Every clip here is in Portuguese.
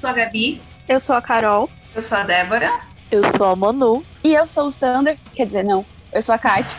Sou a Gabi. Eu sou a Carol. Eu sou a Débora. Eu sou a Manu. E eu sou o Sander. Quer dizer, não, eu sou a Kate.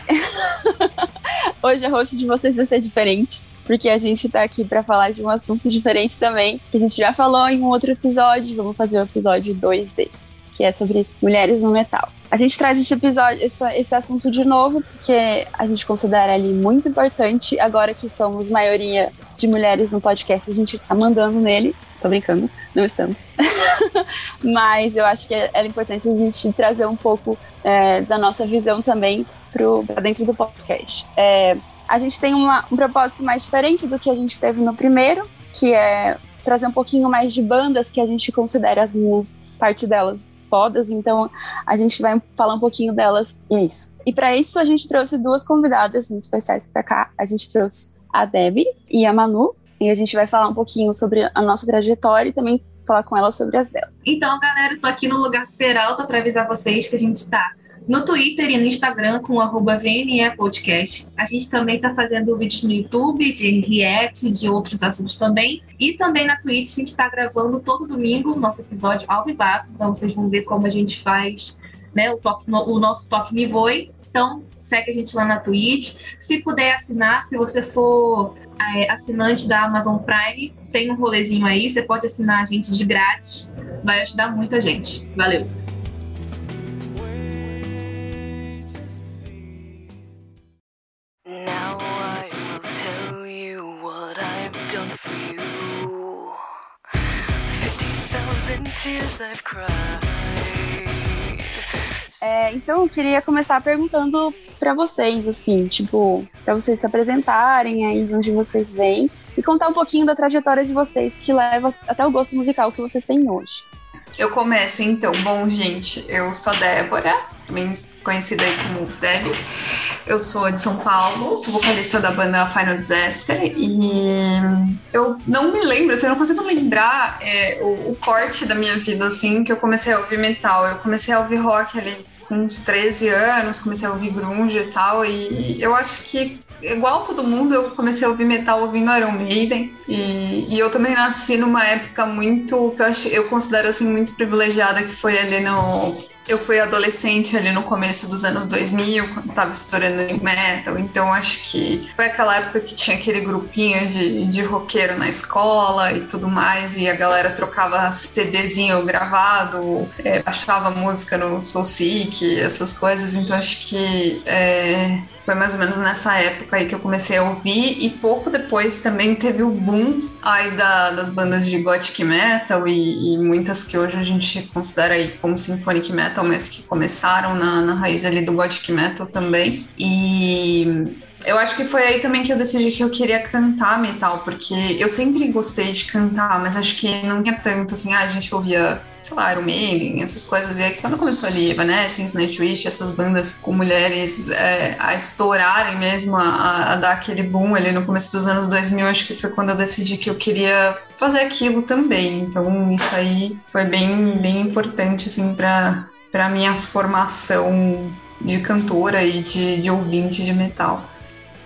Hoje a host de vocês vai ser diferente, porque a gente tá aqui para falar de um assunto diferente também, que a gente já falou em um outro episódio. Vamos fazer o episódio 2 desse, que é sobre mulheres no metal. A gente traz esse episódio, esse, esse assunto de novo, porque a gente considera ele muito importante. Agora que somos maioria de mulheres no podcast, a gente tá mandando nele. Tô brincando, não estamos. Mas eu acho que é, é importante a gente trazer um pouco é, da nossa visão também para dentro do podcast. É, a gente tem uma, um propósito mais diferente do que a gente teve no primeiro, que é trazer um pouquinho mais de bandas que a gente considera as minhas, parte delas fodas, então a gente vai falar um pouquinho delas e isso. E para isso a gente trouxe duas convidadas muito especiais para cá. A gente trouxe a Debbie e a Manu, e a gente vai falar um pouquinho sobre a nossa trajetória e também falar com ela sobre as dela. Então, galera, eu tô aqui no lugar Peralta para avisar vocês que a gente tá no Twitter e no Instagram com arroba VNE Podcast. A gente também tá fazendo vídeos no YouTube de react, de outros assuntos também. E também na Twitch a gente tá gravando todo domingo o nosso episódio ao vivaço. Então vocês vão ver como a gente faz né, o, toque, o nosso Toque Me Voe. Então, segue a gente lá na Twitch. Se puder assinar, se você for é, assinante da Amazon Prime, tem um rolezinho aí, você pode assinar a gente de grátis. Vai ajudar muito a gente. Valeu! Now I will tell you what I've done for you. 50,000 tears I've cried. É, então eu queria começar perguntando para vocês, assim, tipo, para vocês se apresentarem aí de onde vocês vêm e contar um pouquinho da trajetória de vocês que leva até o gosto musical que vocês têm hoje. Eu começo então. Bom, gente, eu sou Débora, também conhecida aí como Deb. Eu sou de São Paulo, sou vocalista da banda Final Disaster e eu não me lembro, assim, eu não consigo lembrar é, o, o, corte da minha vida, assim, que eu comecei a ouvir metal. Eu comecei a ouvir rock ali com uns 13 anos, comecei a ouvir grunge e tal, e eu acho que igual todo mundo, eu comecei a ouvir metal ouvindo Iron Maiden. E, e eu também nasci numa época muito que eu, acho, eu considero assim muito privilegiada, que foi ali no. Eu fui adolescente ali no começo dos anos 2000, quando tava estourando new metal, então acho que foi aquela época que tinha aquele grupinho de, de roqueiro na escola e tudo mais, e a galera trocava CDzinho gravado, é, baixava música no SoulSeek, essas coisas, então acho que é, foi mais ou menos nessa época aí que eu comecei a ouvir e pouco depois também teve o boom aí da, das bandas de gothic metal e, e, muitas que hoje a gente considera aí como symphonic metal, mas que começaram na, na raiz ali do gothic metal também. E eu acho que foi aí também que eu decidi que eu queria cantar metal, porque eu sempre gostei de cantar, mas acho que não tinha tanto, assim, ah, a gente ouvia, sei lá, Iron Maiden, essas coisas, e aí quando começou ali Evanescence, Nightwish, essas bandas com mulheres é, a estourarem mesmo, a, a, dar aquele boom ali no começo dos anos 2000, acho que foi quando eu decidi que eu queria fazer aquilo também, então isso aí foi bem, bem importante, assim, pra, pra minha formação de cantora e de, de ouvinte de metal.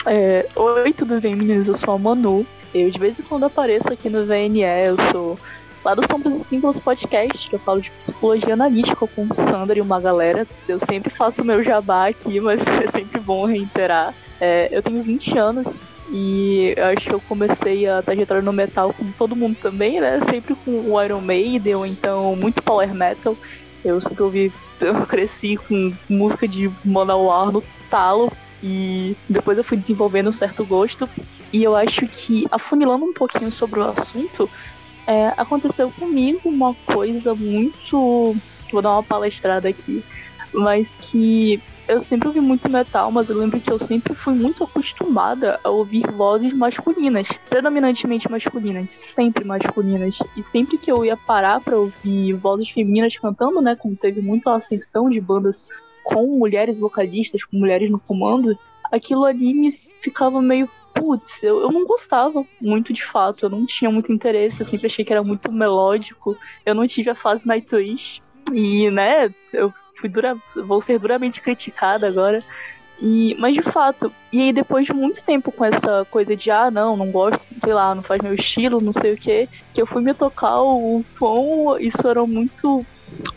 É, Oi, tudo bem, meninas? Eu sou a Manu. Eu de vez em quando apareço aqui no VNE, eu sou lá do Sombras e Símbolos Podcast, que eu falo de psicologia analítica com o Sandra e uma galera. Eu sempre faço meu jabá aqui, mas é sempre bom reiterar. É, eu tenho 20 anos e acho que eu comecei a trajetória no metal com todo mundo também, né? Sempre com o Iron Maiden ou então muito power metal. Eu sempre ouvi, eu cresci com música de Manowar no talo, e depois eu fui desenvolvendo um certo gosto. E eu acho que, afunilando um pouquinho sobre o assunto, é, aconteceu comigo uma coisa muito. Vou dar uma palestrada aqui. mas que eu sempre ouvi muito metal, mas eu lembro que eu sempre fui muito acostumada a ouvir vozes masculinas, predominantemente masculinas, sempre masculinas. E sempre que eu ia parar para ouvir vozes femininas cantando, né, como teve muita ascensão de bandas com mulheres vocalistas, com mulheres no comando, aquilo ali me ficava meio putz, eu, eu não gostava muito de fato, eu não tinha muito interesse, eu sempre achei que era muito melódico, eu não tive a fase Nightwish, e, né, eu fui dura, vou ser duramente criticada agora. E, mas de fato, e aí depois de muito tempo com essa coisa de ah, não, não gosto, sei lá, não faz meu estilo, não sei o que, que eu fui me tocar o quão isso era muito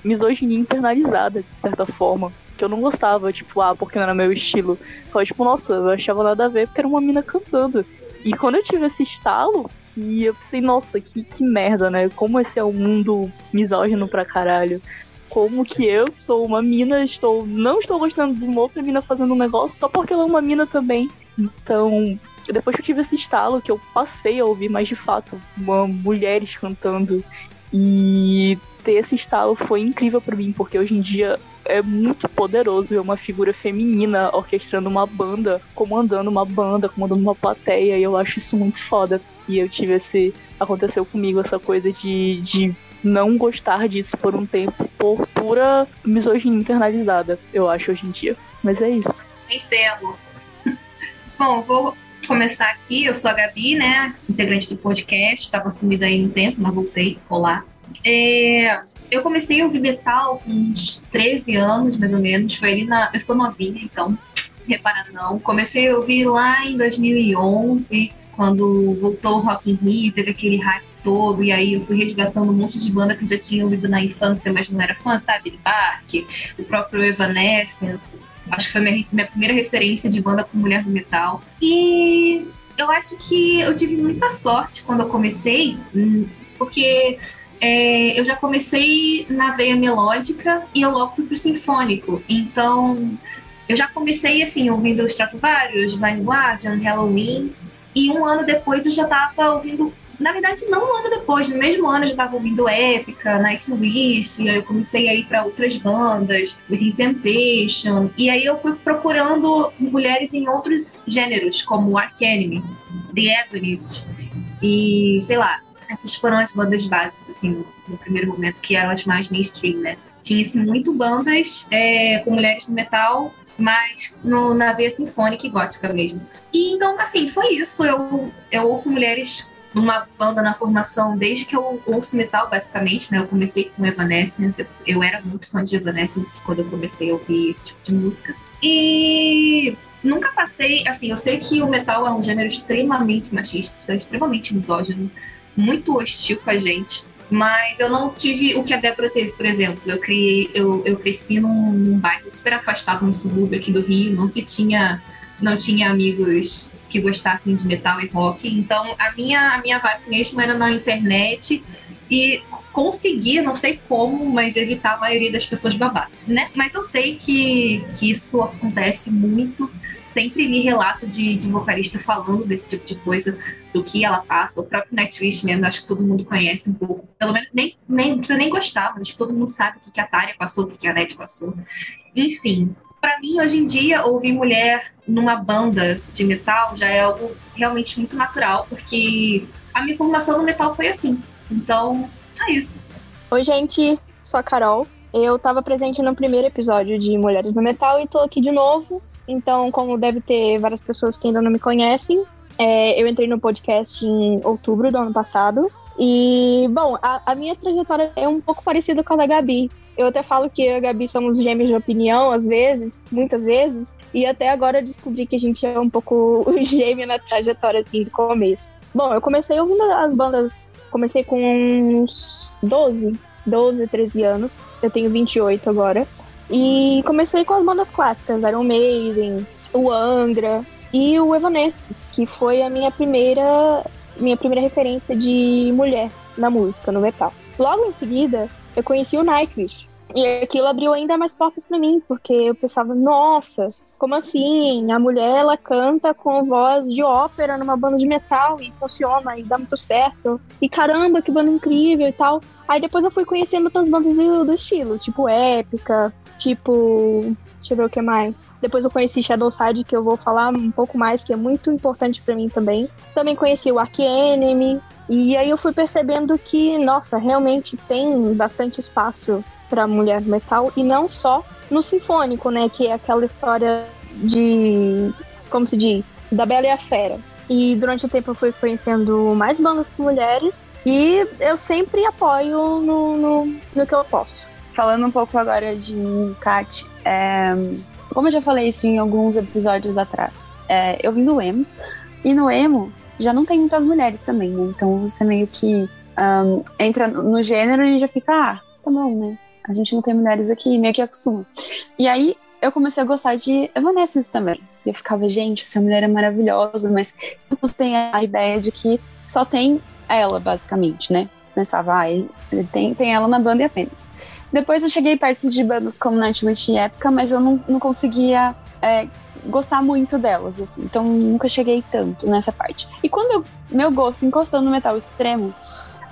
misoginia internalizada, de certa forma. Que eu não gostava, tipo, ah, porque não era meu estilo. Só, tipo, nossa, eu achava nada a ver porque era uma mina cantando. E quando eu tive esse estalo, que eu pensei, nossa, que, que merda, né? Como esse é um mundo misógino pra caralho como que eu, que sou uma mina, estou não estou gostando de uma outra mina fazendo um negócio só porque ela é uma mina também. Então, depois que eu tive esse estalo, que eu passei a ouvir mais de fato uma, mulheres cantando e ter esse estalo foi incrível para mim, porque hoje em dia é muito poderoso ver uma figura feminina orquestrando uma banda, comandando uma banda, comandando uma plateia, e eu acho isso muito foda. E eu tive esse. Aconteceu comigo essa coisa de, de não gostar disso por um tempo por pura misoginia internalizada, eu acho, hoje em dia. Mas é isso. Vencendo. Bom, vou começar aqui. Eu sou a Gabi, né? Integrante do podcast. Estava sumida aí um tempo, mas voltei. Olá. É, eu comecei a ouvir metal com uns 13 anos, mais ou menos. Foi ali na. Eu sou novinha, então, repara não. Comecei a ouvir lá em 2011, quando voltou o Rock in Rio, teve aquele hype todo, e aí eu fui resgatando um monte de banda que eu já tinha ouvido na infância, mas não era fã, sabe? Bark, o próprio Evanescence. Acho que foi minha, minha primeira referência de banda com mulher do metal. E eu acho que eu tive muita sorte quando eu comecei, hum, porque é, eu já comecei na veia melódica e eu logo fui pro sinfônico. Então, eu já comecei assim, ouvindo Stratovarius, Vanguardian, Halloween, e um ano depois eu já tava ouvindo na verdade, não um ano depois, no mesmo ano eu já estava ouvindo Épica, Nightwish, e aí eu comecei a ir para outras bandas, Within Temptation, e aí eu fui procurando mulheres em outros gêneros, como Ark Enemy, The Agonist, e sei lá, essas foram as bandas bases, assim, no primeiro momento, que eram as mais mainstream, né? Tinha-se muito bandas é, com mulheres no metal, mas no, na veia sinfônica e gótica mesmo. E então, assim, foi isso. Eu, eu ouço mulheres numa banda na formação desde que eu ouço metal, basicamente, né? Eu comecei com Evanescence, eu era muito fã de Evanescence quando eu comecei a ouvir esse tipo de música. E nunca passei, assim, eu sei que o metal é um gênero extremamente machista, extremamente misógino, muito hostil com a gente. Mas eu não tive o que a Débora teve, por exemplo. Eu, criei, eu, eu cresci num, num bairro super afastado no subúrbio aqui do Rio, não se tinha, não tinha amigos que gostassem de metal e rock. Então, a minha, a minha vibe mesmo era na internet e conseguir, não sei como, mas evitar a maioria das pessoas babadas, né? Mas eu sei que, que isso acontece muito. Sempre li relato de, de vocalista falando desse tipo de coisa, do que ela passa. O próprio Nightwish mesmo, acho que todo mundo conhece um pouco. Pelo menos nem, nem precisa nem gostar, mas todo mundo sabe o que a Tária passou, o que a Net passou. Enfim, para mim, hoje em dia, ouvir mulher numa banda de metal já é algo realmente muito natural, porque a minha formação no metal foi assim. Então, é isso. Oi, gente, sou a Carol. Eu estava presente no primeiro episódio de Mulheres no Metal e estou aqui de novo. Então, como deve ter várias pessoas que ainda não me conhecem, é, eu entrei no podcast em outubro do ano passado. E, bom, a, a, minha trajetória é um pouco parecida com a da Gabi. Eu até falo que eu e a Gabi somos gêmeos de opinião, às vezes, muitas vezes, e até agora eu descobri que a gente é um pouco gêmeo na trajetória, assim, do começo. Bom, eu comecei ouvindo as bandas, comecei com uns 12, 12, 13 anos, eu tenho 28 agora, e comecei com as bandas clássicas, Iron Maiden, o Angra e o Evanescence, que foi a minha primeira minha primeira referência de mulher na música, no metal. Logo em seguida, eu conheci o Nightwish. E aquilo abriu ainda mais portas para mim, porque eu pensava, nossa, como assim? A mulher ela canta com voz de ópera numa banda de metal e funciona e dá muito certo. E caramba, que banda incrível e tal. Aí depois eu fui conhecendo outras bandas do, do estilo, tipo Épica, tipo. Deixa eu ver o que mais. Depois eu conheci Shadowside, que eu vou falar um pouco mais, que é muito importante para mim também. Também conheci o Ark Enemy. E aí eu fui percebendo que, nossa, realmente tem bastante espaço para mulher metal e não só no sinfônico, né, que é aquela história de como se diz, da Bela e a Fera. E durante o tempo eu fui conhecendo mais bandas com mulheres e eu sempre apoio no, no, no que eu posso. Falando um pouco agora de Kat, é, como eu já falei isso em alguns episódios atrás, é, eu vim do emo e no emo já não tem muitas mulheres também, né? Então você meio que um, entra no gênero e já fica, ah, tá bom, né? A gente não tem mulheres aqui, meio que acostuma. E aí eu comecei a gostar de Evanescence também. Eu ficava, gente, essa mulher é maravilhosa, mas sempre tem a ideia de que só tem ela, basicamente, né? Pensava, ah, tem, tem ela na banda e apenas. Depois eu cheguei perto de bandas como Nightwish e Épica, mas eu não, não conseguia é, gostar muito delas, assim. Então nunca cheguei tanto nessa parte. E quando eu, meu gosto encostou no metal extremo,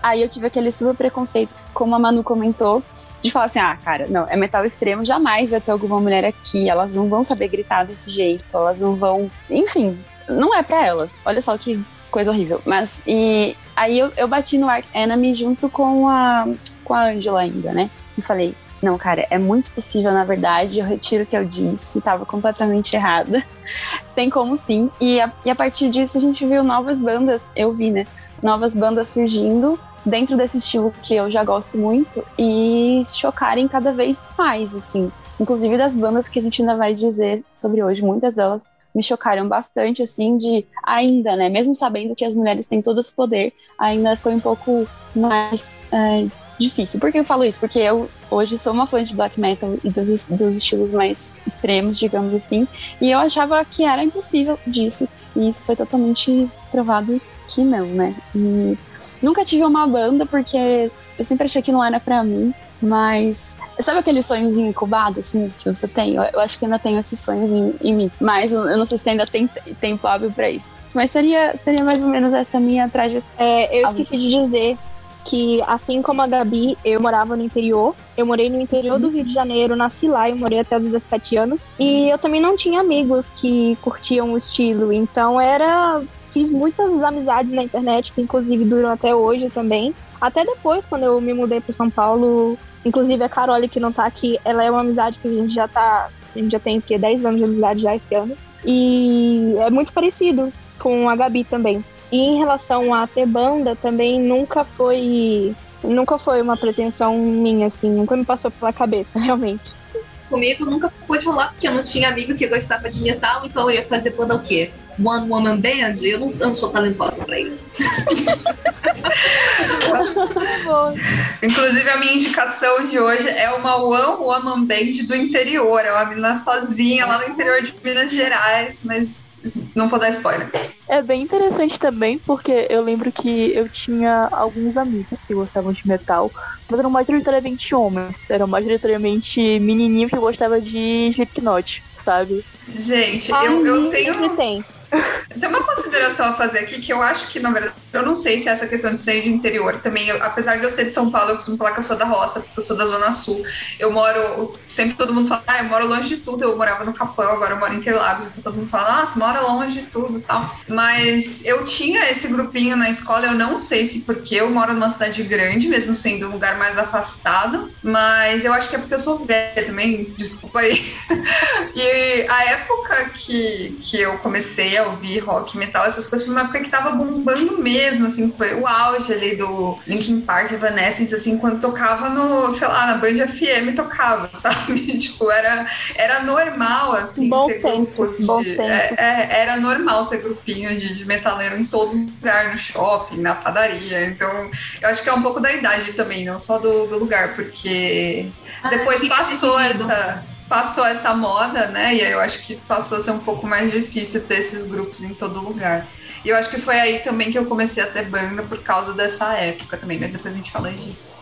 Aí eu tive aquele super preconceito, como a Manu comentou, de falar assim: ah, cara, não, é metal extremo, jamais vai ter alguma mulher aqui, elas não vão saber gritar desse jeito, elas não vão. Enfim, não é para elas. Olha só que coisa horrível. Mas, e aí eu, eu bati no Ark Enemy junto com a, com a Angela ainda, né? E falei: não, cara, é muito possível, na verdade. Eu retiro o que eu disse, estava completamente errada. Tem como sim. E a, e a partir disso a gente viu novas bandas, eu vi, né? Novas bandas surgindo dentro desse estilo que eu já gosto muito e chocarem cada vez mais, assim. Inclusive das bandas que a gente ainda vai dizer sobre hoje, muitas delas me chocaram bastante, assim, de ainda, né? Mesmo sabendo que as mulheres têm todo esse poder, ainda foi um pouco mais é, difícil. Por que eu falo isso? Porque eu hoje sou uma fã de black metal e dos, dos estilos mais extremos, digamos assim, e eu achava que era impossível disso, e isso foi totalmente provado que não, né? E nunca tive uma banda porque eu sempre achei que não era para mim, mas sabe aquele sonhozinho incubado, assim, que você tem? Eu, eu acho que ainda tenho esses sonhos em, em, mim, mas eu não sei se ainda tem tempo hábil para isso. Mas seria, seria mais ou menos essa minha trajetória. É, eu esqueci de dizer que, assim como a Gabi, eu morava no interior. Eu morei no interior do Rio de Janeiro, nasci lá, eu morei até os 17 anos. E eu também não tinha amigos que curtiam o estilo, então era fiz muitas amizades na internet, que inclusive duram até hoje também. Até depois, quando eu me mudei para São Paulo, inclusive a Carole, que não tá aqui, ela é uma amizade que a gente já tá. A gente já tem que 10 anos de amizade já esse ano. E é muito parecido com a Gabi também. E em relação a ter banda, também nunca foi. Nunca foi uma pretensão minha, assim, nunca me passou pela cabeça, realmente. Comigo nunca pôde rolar, porque eu não tinha amigo que gostava de metal, então eu ia fazer banda o quê? One Woman Band, eu não, eu não sou talentosa pra isso. Inclusive, a minha indicação de hoje é uma One Woman Band do interior. É uma menina sozinha lá no interior de Minas Gerais, mas não vou dar spoiler. É bem interessante também, porque eu lembro que eu tinha alguns amigos que gostavam de metal, mas eram majoritariamente homens. Eram majoritariamente menininhos que gostavam de Slipknot, sabe? Gente, eu, eu tenho. Tem. Tem uma consideração a fazer aqui que eu acho que, na verdade, eu não sei se é essa questão de ser de interior também. Eu, apesar de eu ser de São Paulo, eu costumo falar que eu sou da roça, porque eu sou da Zona Sul. Eu moro, sempre todo mundo fala, ah, eu moro longe de tudo. Eu morava no Capão, agora eu moro em Interlagos, então todo mundo fala, nossa, mora longe de tudo tal. Mas eu tinha esse grupinho na escola, eu não sei se porque eu moro numa cidade grande, mesmo sendo um lugar mais afastado, mas eu acho que é porque eu sou velha também, desculpa aí. e a época que, que eu comecei a ouvir rock, metal, essas coisas, foi uma época que tava bombando mesmo, assim, foi o auge ali do Linkin Park, Evanescence, assim, quando tocava no, sei lá, na Band FM tocava, sabe? tipo, era, era normal, assim, bom ter tempo, grupos bom de... tempo. É, é, era normal ter grupinho de, de metaleiro em todo lugar, no shopping, na padaria, então eu acho que é um pouco da idade também, não só do, do lugar, porque Ah, depois passou essa passou essa moda, né? E aí eu acho que passou a ser um pouco mais difícil ter esses grupos em todo lugar. E eu acho que foi aí também que eu comecei a ter banda por causa dessa época também, mas depois a gente fala disso.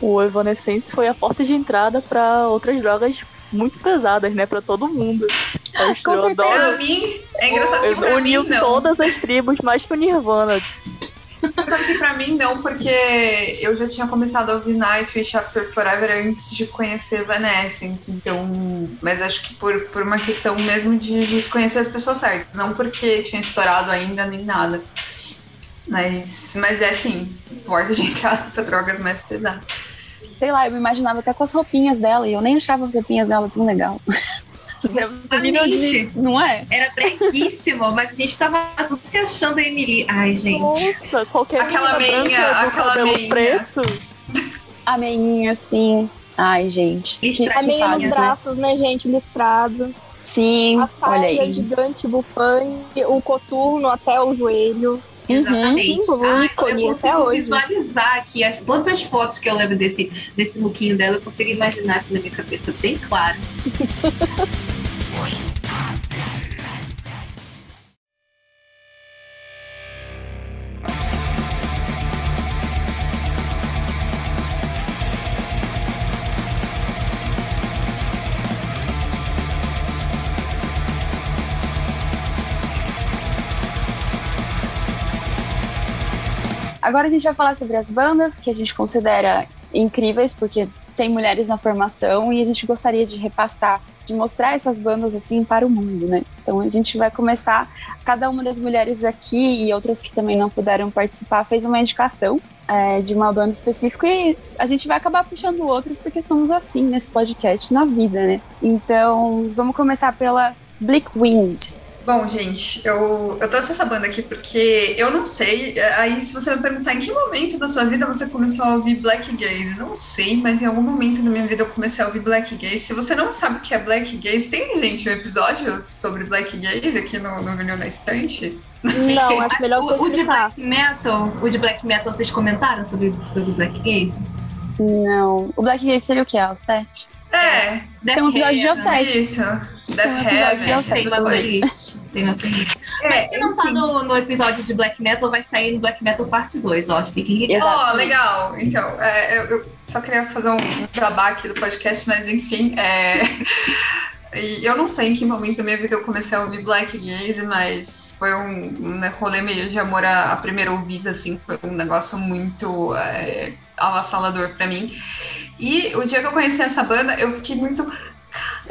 o Evanescence foi a porta de entrada para outras drogas muito pesadas, né? Pra todo mundo. Eu certeza. Pra mim, é engraçado que pra Eu mim uniu não. todas as tribos, mais que o Nirvana. Sabe que pra mim não, porque eu já tinha começado a ouvir Nightwish After Forever antes de conhecer Evanescence, então... Mas acho que por, por uma questão mesmo de, de conhecer as pessoas certas, não porque tinha estourado ainda nem nada. Mas, mas é sim, porta de entrada pra drogas mais pesadas. Sei lá, eu me imaginava até com as roupinhas dela e eu nem achava as roupinhas dela tão legal. Pra você nível de. Exatamente. Não é? Era breguíssimo, mas a gente tava tudo se achando a Emily. Ai, gente. Nossa, qualquer Aquela menina meinha, aquela meinha. preto. A meinha, assim. Ai, gente. A meia fase, nos né? braços, né, gente? Listrado. Sim, A olha aí. gigante, bufante, o coturno até o joelho. Exatamente. Símbolo, Ai, ícone, eu consigo visualizar aqui as, todas as fotos que eu lembro desse, desse lookinho dela, eu consigo imaginar aqui na minha cabeça bem claro. Agora a gente vai falar sobre as bandas que a gente considera incríveis, porque tem mulheres na formação e a gente gostaria de repassar, de mostrar essas bandas assim para o mundo, né? Então a gente vai começar, cada uma das mulheres aqui e outras que também não puderam participar fez uma indicação é, de uma banda específica e a gente vai acabar puxando outras porque somos assim nesse podcast na vida, né? Então vamos começar pela Bleak Wind. Bom, gente, eu, eu trouxe essa banda aqui porque eu não sei. é, Aí, se você me perguntar em que momento da sua vida você começou a ouvir Black Gaze, não sei, mas em algum momento da minha vida eu comecei a ouvir Black Gaze. Se você não sabe o que é Black Gaze, tem, gente, um episódio sobre Black Gaze aqui no, no Vinil na Estante? Não, acho melhor o, o de. Black Metal, o de Black Metal, vocês comentaram sobre, sobre Black Gaze? Não, o Black Gaze seria o que? O 7? É, Tem um episódio de Heaven, Offset. isso. Tem Death um episódio de Heaven, Offset Tem dois. playlist. Tem uma playlist. É, Mas se não tá no, no episódio de Black Metal, vai sair no Black Metal parte 2, ó. Fiquem ligados. Ó, legal. Então, é, eu, eu só queria fazer um jabá aqui do podcast, mas enfim, é... e eu não sei em que momento da minha vida eu comecei a ouvir Black Gaze, mas foi um, um rolê meio de amor à, à primeira ouvida, assim, foi um negócio muito é, avassalador pra mim. E o dia que eu conheci essa banda, eu fiquei muito.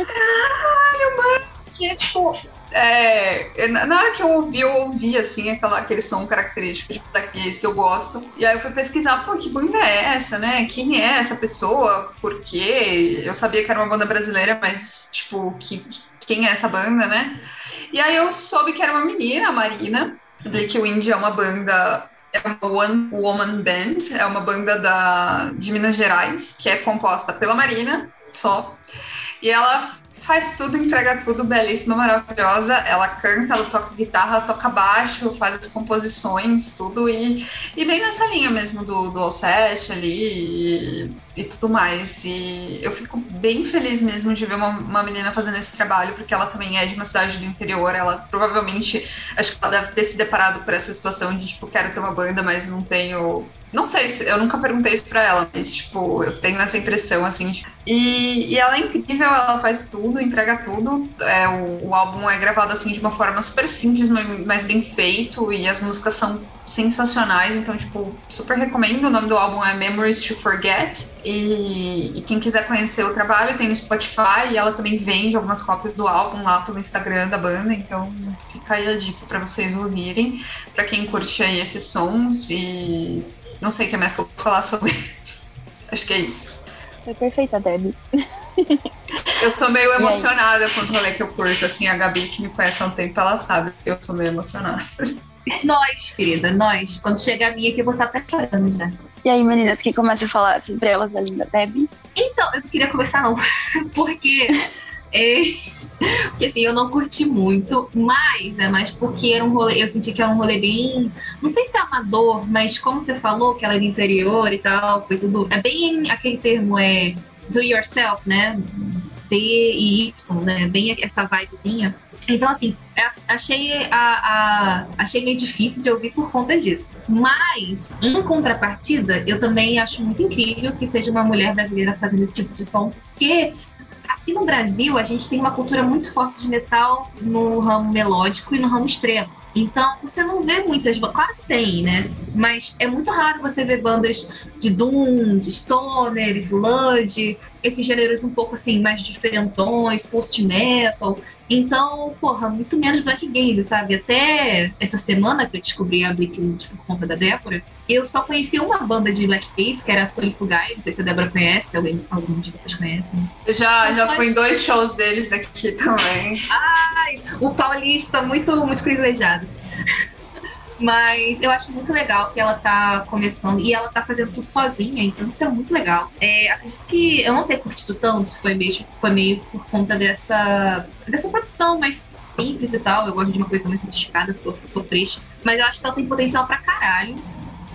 Caralho, mano! Que tipo. É, na hora que eu ouvi, eu ouvi assim aquela, aquele som característico de Black Gaze que eu gosto. E aí eu fui pesquisar, pô, que banda é essa, né? Quem é essa pessoa? Por quê? Eu sabia que era uma banda brasileira, mas, tipo, que, quem é essa banda, né? E aí eu soube que era uma menina, a Marina. Black Wind é uma banda é uma One Woman Band, é uma banda da, de Minas Gerais, que é composta pela Marina, só. E ela faz tudo, entrega tudo, belíssima, maravilhosa. Ela canta, ela toca guitarra, ela toca baixo, faz as composições, tudo. E, e bem nessa linha mesmo do, do Alceste ali e, e tudo mais. E eu fico bem feliz mesmo de ver uma, uma menina fazendo esse trabalho, porque ela também é de uma cidade do interior. Ela provavelmente, acho que ela deve ter se deparado por essa situação de, tipo, quero ter uma banda, mas não tenho. Não sei, se- eu nunca perguntei isso pra ela, mas, tipo, eu tenho essa impressão, assim. de- E, e ela é incrível, ela faz tudo, entrega tudo. É, o, o álbum é gravado, assim, de uma forma super simples, mas, mas bem feito, e as músicas são sensacionais, então, tipo, super recomendo. O nome do álbum é Memories to Forget. E, e quem quiser conhecer o trabalho, tem no Spotify, e ela também vende algumas cópias do álbum lá pelo Instagram da banda, então fica aí a dica pra vocês ouvirem, pra quem curte aí esses sons e não sei o que mais que eu posso falar sobre. Acho que é isso. Foi perfeita, Debbie. Eu sou meio emocionada com os rolês que eu curto, assim, a Gabi que me conhece há um tempo, ela sabe que eu sou meio emocionada. Nós, querida, nós. Quando chegar a minha aqui, eu vou estar até chorando já. E aí, meninas, quem começa a falar sobre elas, a linda Debbie? Então, eu não queria começar não, porque é, porque assim, eu não curti muito, mas é mais porque era um rolê, eu senti que era um rolê bem, não sei se é amador, mas como você falou que ela é do interior e tal, foi tudo, é bem aquele termo é do yourself, né? T e Y, né? Bem essa vibezinha. Então, assim, achei, a, a, achei meio difícil de ouvir por conta disso. Mas, em contrapartida, eu também acho muito incrível que seja uma mulher brasileira fazendo esse tipo de som, porque aqui no Brasil a gente tem uma cultura muito forte de metal no ramo melódico e no ramo extremo. Então, você não vê muitas bandas. Claro que tem, né? Mas é muito raro você ver bandas de Doom, de Stoner, Sludge, esses gêneros um pouco assim, mais diferentões, post-metal. Então, porra, muito menos Black Gaze, sabe? Até essa semana que eu descobri a Black por conta da Débora, eu só conhecia uma banda de Black Gaze, que era a Solifugai. Não sei se a Débora conhece, alguém, algum de vocês conhecem. Eu já, já fui em dois shows deles aqui também. Ai, o paulista, muito, muito privilegiado. Mas eu acho muito legal que ela tá começando e ela tá fazendo tudo sozinha, então isso é muito legal. É, acredito que eu não ter curtido tanto foi meio, foi meio por conta dessa, dessa produção mais simples e tal. Eu gosto de uma coisa mais sofisticada, sou, sou fresca. Mas eu acho que ela tem potencial pra caralho.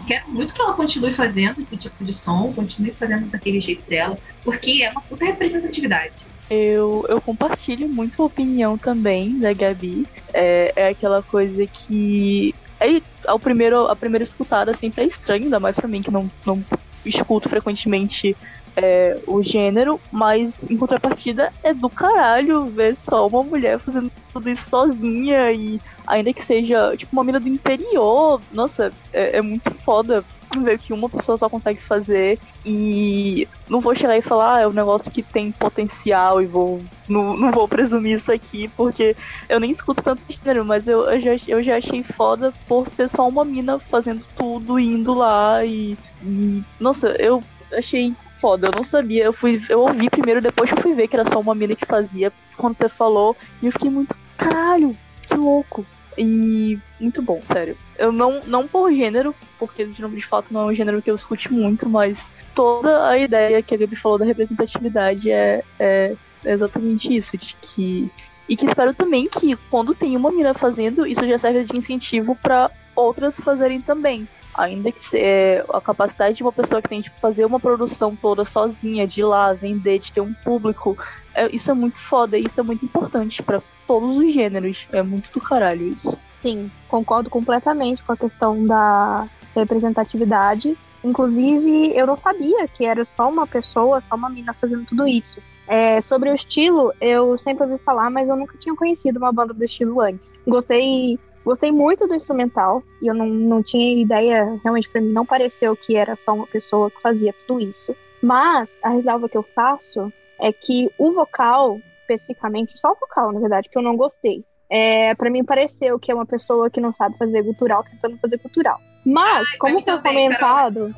Quero muito que ela continue fazendo esse tipo de som, continue fazendo daquele jeito dela, porque é uma puta representatividade. Eu, eu compartilho muito a opinião também da Gabi. É, é aquela coisa que Aí, ao primeiro, a primeira escutada sempre é estranho, ainda mais pra mim que não, não escuto frequentemente é, o gênero, mas em contrapartida é do caralho ver só uma mulher fazendo tudo isso sozinha e ainda que seja tipo uma mina do interior, nossa, é, é muito foda ver que uma pessoa só consegue fazer e não vou chegar e falar, ah, é um negócio que tem potencial e vou não, não vou presumir isso aqui porque eu nem escuto tanto gênero, mas eu, eu, já, eu já achei foda por ser só uma mina fazendo tudo, indo lá e, e nossa, eu achei foda, eu não sabia, eu fui, eu ouvi primeiro, depois eu fui ver que era só uma mina que fazia quando você falou e eu fiquei muito, caralho, que louco. E muito bom, sério. Eu não, não por gênero, porque de fato não é um gênero que eu escute muito, mas toda a ideia que a Gabi falou da representatividade é, é exatamente isso, de que. E que espero também que quando tem uma mina fazendo, isso já serve de incentivo para outras fazerem também. Ainda que é, a capacidade de uma pessoa que tem que tipo, fazer uma produção toda sozinha, de ir lá, vender, de ter um público, é, isso é muito foda, isso é muito importante para todos os gêneros. É muito do caralho isso. Sim, concordo completamente com a questão da representatividade. Inclusive, eu não sabia que era só uma pessoa, só uma mina fazendo tudo isso. É, sobre o estilo, eu sempre ouvi falar, mas eu nunca tinha conhecido uma banda do estilo antes. Gostei, gostei muito do instrumental e eu não, não tinha ideia, realmente para mim não pareceu que era só uma pessoa que fazia tudo isso. Mas a ressalva que eu faço é que o vocal especificamente, só o vocal, na verdade, que eu não gostei. É, para mim pareceu que é uma pessoa que não sabe fazer cultural tentando fazer cultural. Mas, Ai, como foi comentado,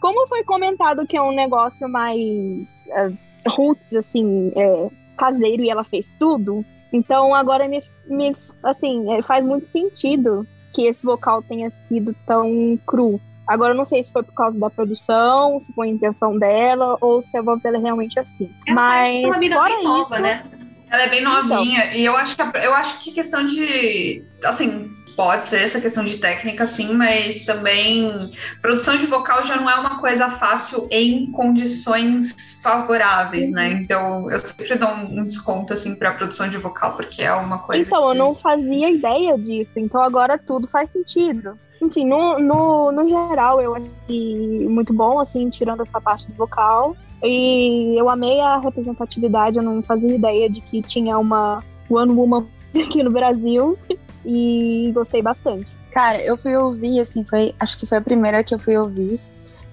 como foi comentado que é um negócio mais uh, roots, assim, é, caseiro e ela fez tudo, então agora me, me assim, é, faz muito sentido que esse vocal tenha sido tão cru. Agora eu não sei se foi por causa da produção, se foi a intenção dela, ou se a voz dela é realmente assim. É, Mas uma vida fora bem nova, isso, né? Ela é bem novinha. Então. E eu acho que eu acho que questão de. Assim, pode ser essa questão de técnica, sim, mas também produção de vocal já não é uma coisa fácil em condições favoráveis, né? uhum. né? Então eu sempre dou um desconto assim para produção de vocal porque é uma coisa. Então que... eu não fazia ideia disso, então agora tudo faz sentido. Enfim, no, no, no geral, eu achei muito bom, assim, tirando essa parte do vocal. E eu amei a representatividade, eu não fazia ideia de que tinha uma One Woman aqui no Brasil. E gostei bastante. Cara, eu fui ouvir, assim, foi. Acho que foi a primeira que eu fui ouvir.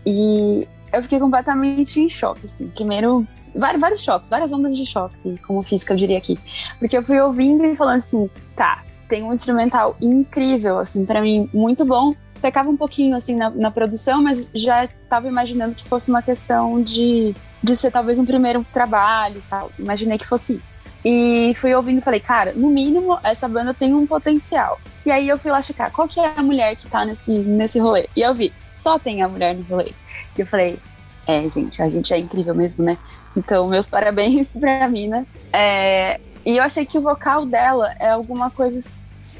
E eu fiquei completamente em choque, assim. Primeiro, vários, vários choques, várias ondas de choque, como física, eu diria aqui. Porque eu fui ouvindo e falando assim, tá, tem um instrumental incrível, assim, para mim, muito bom. Pecava um pouquinho, assim, na, na produção, mas já estava imaginando que fosse uma questão de, de ser talvez um primeiro trabalho e tal. Imaginei que fosse isso. E fui ouvindo e falei, cara, no mínimo, essa banda tem um potencial. E aí eu fui lá checar, qual que é a mulher que tá nesse, nesse rolê? E eu vi, só tem a mulher no rolê. E eu falei, é, gente, a gente é incrível mesmo, né? Então, meus parabéns pra mina. É, e eu achei que o vocal dela é alguma coisa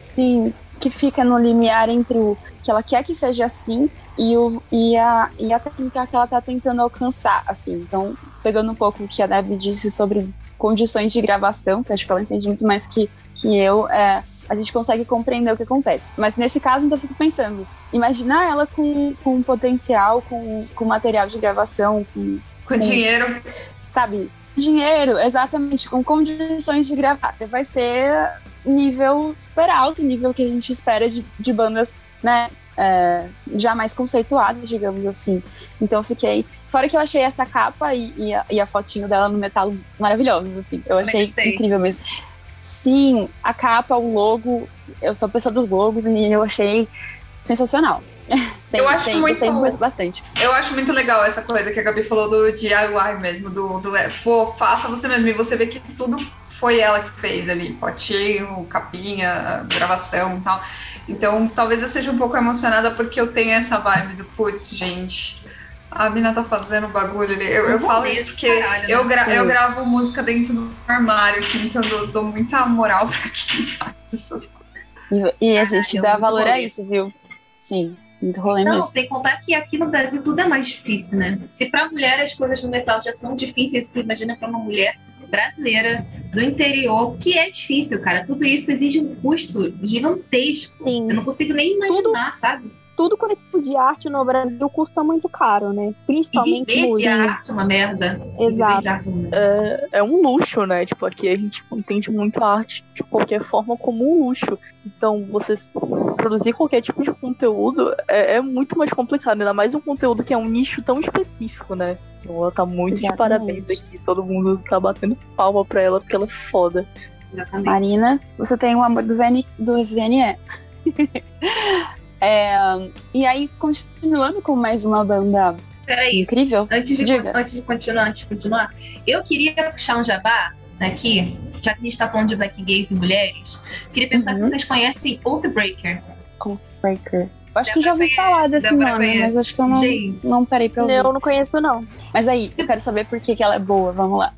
assim que fica no limiar entre o que ela quer que seja assim e, o, e, a, e a técnica que ela tá tentando alcançar, assim. Então, pegando um pouco o que a Debbie disse sobre condições de gravação, que acho que ela entende muito mais que, que eu, é, a gente consegue compreender o que acontece. Mas nesse caso, então eu fico pensando, imaginar ela com, com potencial, com, com material de gravação, com, Com dinheiro. sabe, dinheiro, exatamente, com condições de gravar. Vai ser nível super alto, nível que a gente espera de, de bandas, né, é, já mais conceituadas, digamos assim. Então eu fiquei. Fora que eu achei essa capa e, e, a, e a fotinho dela no metal maravilhosos, assim. Eu achei incrível mesmo. Sim, a capa, o logo, eu sou pessoa dos logos e eu achei sensacional. Sempre, Eu acho sempre, muito- sempre bastante. Eu acho muito legal essa coisa que a Gabi falou do DIY mesmo, do, do é, pô, faça você mesmo. E você vê que tudo foi ela que fez ali, potinho, capinha, gravação e tal. Então talvez eu seja um pouco emocionada porque eu tenho essa vibe do putz, gente. A mina tá fazendo bagulho ali. Eu, eu falo isso porque caralho, eu, gra- eu gravo música dentro do armário aqui, então eu dou muita moral pra quem faz essas coisas. E, e a gente dá valor a isso, viu? Sim, muito rolê Não, mesmo. sem contar que aqui no Brasil tudo é mais difícil, né? Se pra mulher as coisas no metal já são difíceis, tu imagina pra uma mulher brasileira do interior, que é difícil, cara. Tudo isso exige um custo gigantesco. Sim. Eu não consigo nem imaginar, sabe? Tudo quando é tipo de arte no Brasil custa muito caro, né? E Principalmente viver de música. arte é uma merda. Exato. De arte é uma merda. é, é um luxo, né? Tipo, aqui a gente entende muito a arte de qualquer forma como um luxo. Então, você produzir qualquer tipo de conteúdo é, é muito mais complicado, ainda mais um conteúdo que é um nicho tão específico, né? Então, ela tá muito de Exatamente. parabéns aqui. Todo mundo tá batendo palma pra ela porque ela é foda. Exatamente. Marina, você tem o amor do, VN, do VNE. É, e aí, continuando com mais uma banda Peraí, incrível. Antes de, Diga. antes de continuar, antes de continuar, eu queria puxar um jabá aqui, já que a gente tá falando de black gays e mulheres, queria perguntar se Uhum. vocês conhecem Oathbreaker. Breaker. Eu acho que eu já ouvi falar desse nome, conhece. mas acho que eu não, não parei pra ouvir. Eu não conheço, não. Mas aí, eu quero saber por que, que ela é boa. Vamos lá.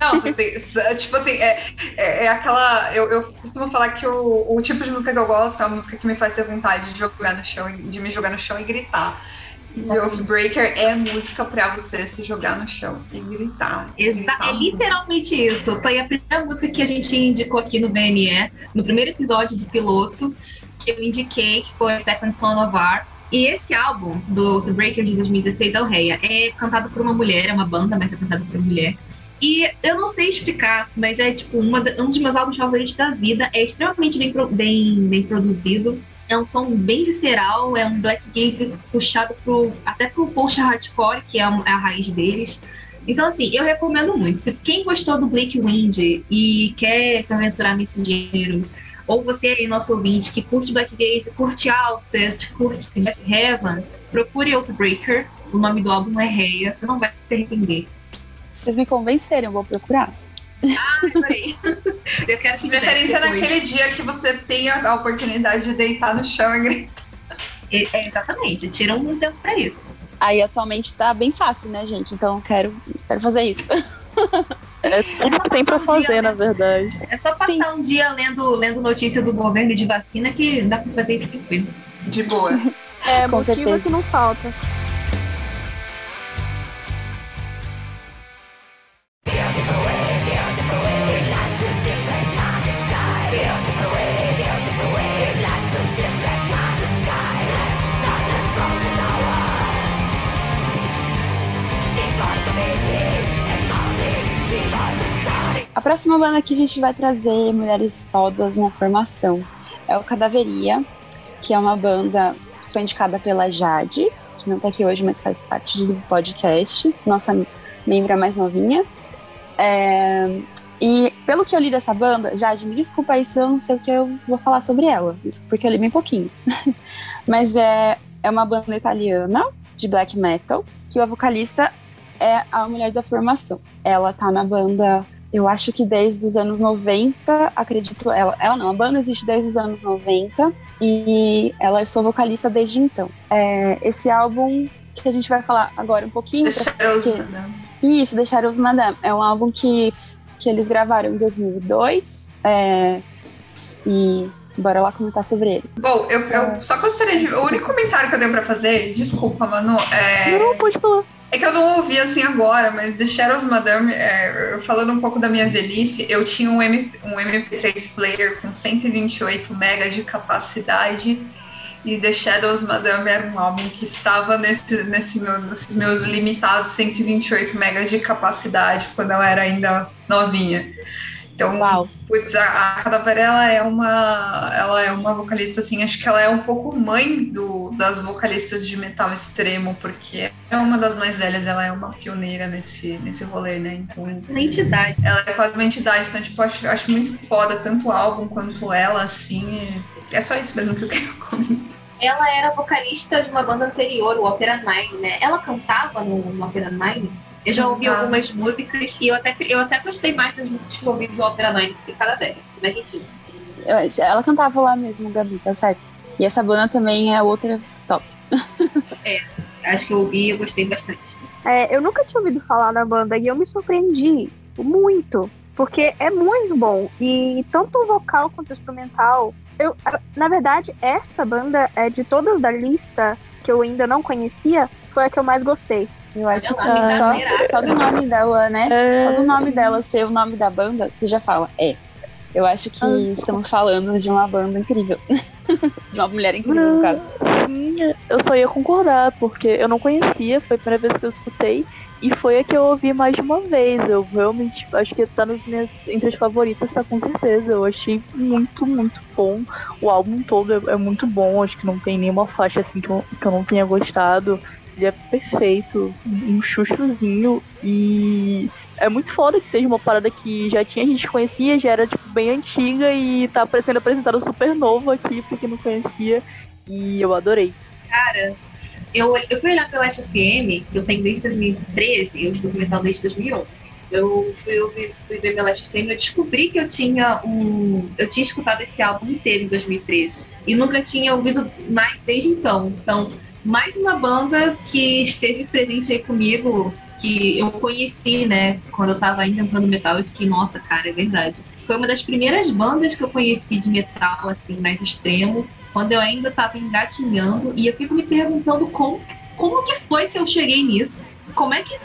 Não, vocês têm, s- tipo assim, é, é, é aquela. Eu, eu costumo falar que o, o tipo de música que eu gosto é a música que me faz ter vontade de jogar no chão, e- de me jogar no chão e gritar. E Breaker é música pra você se jogar no chão e gritar. e exa- gritar é literalmente isso. Foi a primeira música que a gente indicou aqui no VNE, no primeiro episódio do piloto, que eu indiquei, que foi Second Son of Our. E esse álbum do Breaker de 2016 é o Reia. É cantado por uma mulher, é uma banda, mas é cantado por uma mulher. E eu não sei explicar, mas é tipo uma um dos meus álbuns favoritos da vida. É extremamente bem, bem, bem produzido. É um som bem visceral, é um black gaze puxado pro, até pro post hardcore, que é um- é a raiz deles. Então, assim, eu recomendo muito. Se quem gostou do Blake Wind e quer se aventurar nesse gênero, ou você aí, nosso ouvinte, que curte Black Gaze, curte Alcest, curte Black Heaven, procure Outbreaker. O nome do álbum é Reia, você não vai se arrepender. Vocês me convenceram, eu vou procurar. Ah, peraí. Eu quero De que preferência naquele dia que você tenha a oportunidade de deitar no chão e gritar. É, é, exatamente, tira um tempo pra isso. Aí atualmente tá bem fácil, né, gente? Então eu quero, quero fazer isso. É tudo que tem pra um fazer, né? na verdade. É só passar Sim. um dia lendo, lendo notícia do governo de vacina que dá pra fazer isso tranquilo. De boa. É Com motivo certeza. que não falta. A próxima banda que a gente vai trazer mulheres fodas na formação é o Cadaveria, que é uma banda que foi indicada pela Jade, que não tá aqui hoje, mas faz parte do podcast, nossa membra mais novinha. É, E pelo que eu li dessa banda, Jade, me desculpa aí se eu não sei o que eu vou falar sobre ela, porque eu li bem pouquinho. mas é, é uma banda italiana de black metal, que a vocalista é a mulher da formação. Ela tá na banda eu acho que desde os anos 90, acredito ela. Ela não, a banda existe desde os anos 90 e ela é sua vocalista desde então. É, esse álbum que a gente vai falar agora um pouquinho. Cheiroso, que- né? Isso, Deixar os Madame. É um álbum que, que eles gravaram em 2002. é, e bora lá comentar sobre ele. Bom, eu, eu só gostaria de. O único comentário que eu tenho pra fazer, desculpa, Manu, é. Não, pode falar. É que eu não ouvi assim agora, mas The Shadows Madame, é, falando um pouco da minha velhice, eu tinha um, M, um MP3 player com 128 megas de capacidade e The Shadows Madame era um álbum que estava nesse, nesse meu, nesses meus limitados 128 megas de capacidade quando eu era ainda novinha. Então, Uau. putz, a, a Cadavera, ela é uma ela é uma vocalista assim, acho que ela é um pouco mãe do, das vocalistas de metal extremo, porque é uma das mais velhas, ela é uma pioneira nesse nesse rolê, né? Então, Na entidade. ela é quase uma entidade, então tipo, acho, acho muito foda tanto o álbum quanto ela assim. É só isso mesmo que eu quero comentar. Ela era vocalista de uma banda anterior, o Opera Nine, né? Ela cantava no, no Opera Nine. Eu já ouvi Cantava. algumas músicas e eu até, eu até gostei mais das músicas que eu ouvi do Opera Nine do que cada velha. Mas enfim. Ela cantava lá mesmo, Gabi, tá certo. E essa banda também é outra top. Acho que eu ouvi e eu gostei bastante. É, eu nunca tinha ouvido falar da banda e eu me surpreendi muito, porque é muito bom. E tanto o vocal quanto o instrumental. Eu, na verdade, essa banda é de todas da lista que eu ainda não conhecia, foi a que eu mais gostei. Eu acho que lá, só, só do nome dela, né? É, Só do nome dela ser o nome da banda, você já fala, é. Eu acho que Ah, estamos falando de uma banda incrível. de uma mulher incrível, no caso. Sim, eu só ia concordar, porque eu não conhecia, foi a primeira vez que eu escutei, e foi a que eu ouvi mais de uma vez. Eu realmente acho que tá nas minhas entre as favoritas, tá com certeza. Eu achei muito, muito bom. O álbum todo é, é muito bom, acho que não tem nenhuma faixa assim que eu, que eu não tenha gostado. Ele é perfeito, um chuchuzinho e é muito foda que seja uma parada que já tinha gente que conhecia, já era tipo bem antiga e tá sendo apresentado super novo aqui pra quem não conhecia e eu adorei. Eu, eu fui olhar Last FM, que eu tenho desde 2013, eu estudo metal desde 2011. Eu fui, ouvir, fui ver FM, eu descobri que eu tinha um. Eu tinha escutado esse álbum inteiro em 2013. E nunca tinha ouvido mais desde então. Então, mais uma banda que esteve presente aí comigo, que eu conheci, né, quando eu tava ainda entrando metal, eu fiquei, nossa, cara, é verdade. Foi uma das primeiras bandas que eu conheci de metal, assim, mais extremo, quando eu ainda tava engatinhando, e eu fico me perguntando como, como que foi que eu cheguei nisso? Como é que.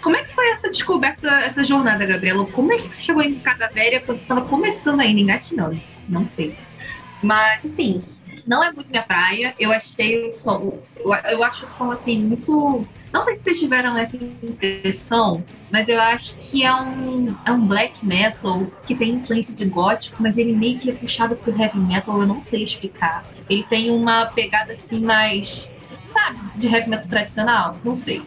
Como é que foi essa descoberta, essa jornada, Gabriela? Como é que você chegou em Cadavéria quando você estava começando ainda, engatinhando? Não sei. Mas, assim, não é muito minha praia. Eu achei o som. Eu, acho o som, assim, muito. Não sei se vocês tiveram essa impressão, mas eu acho que é um, é um black metal que tem influência de gótico, mas ele meio que é puxado pro heavy metal, eu não sei explicar. Ele tem uma pegada assim mais, sabe, de heavy metal tradicional? Não sei.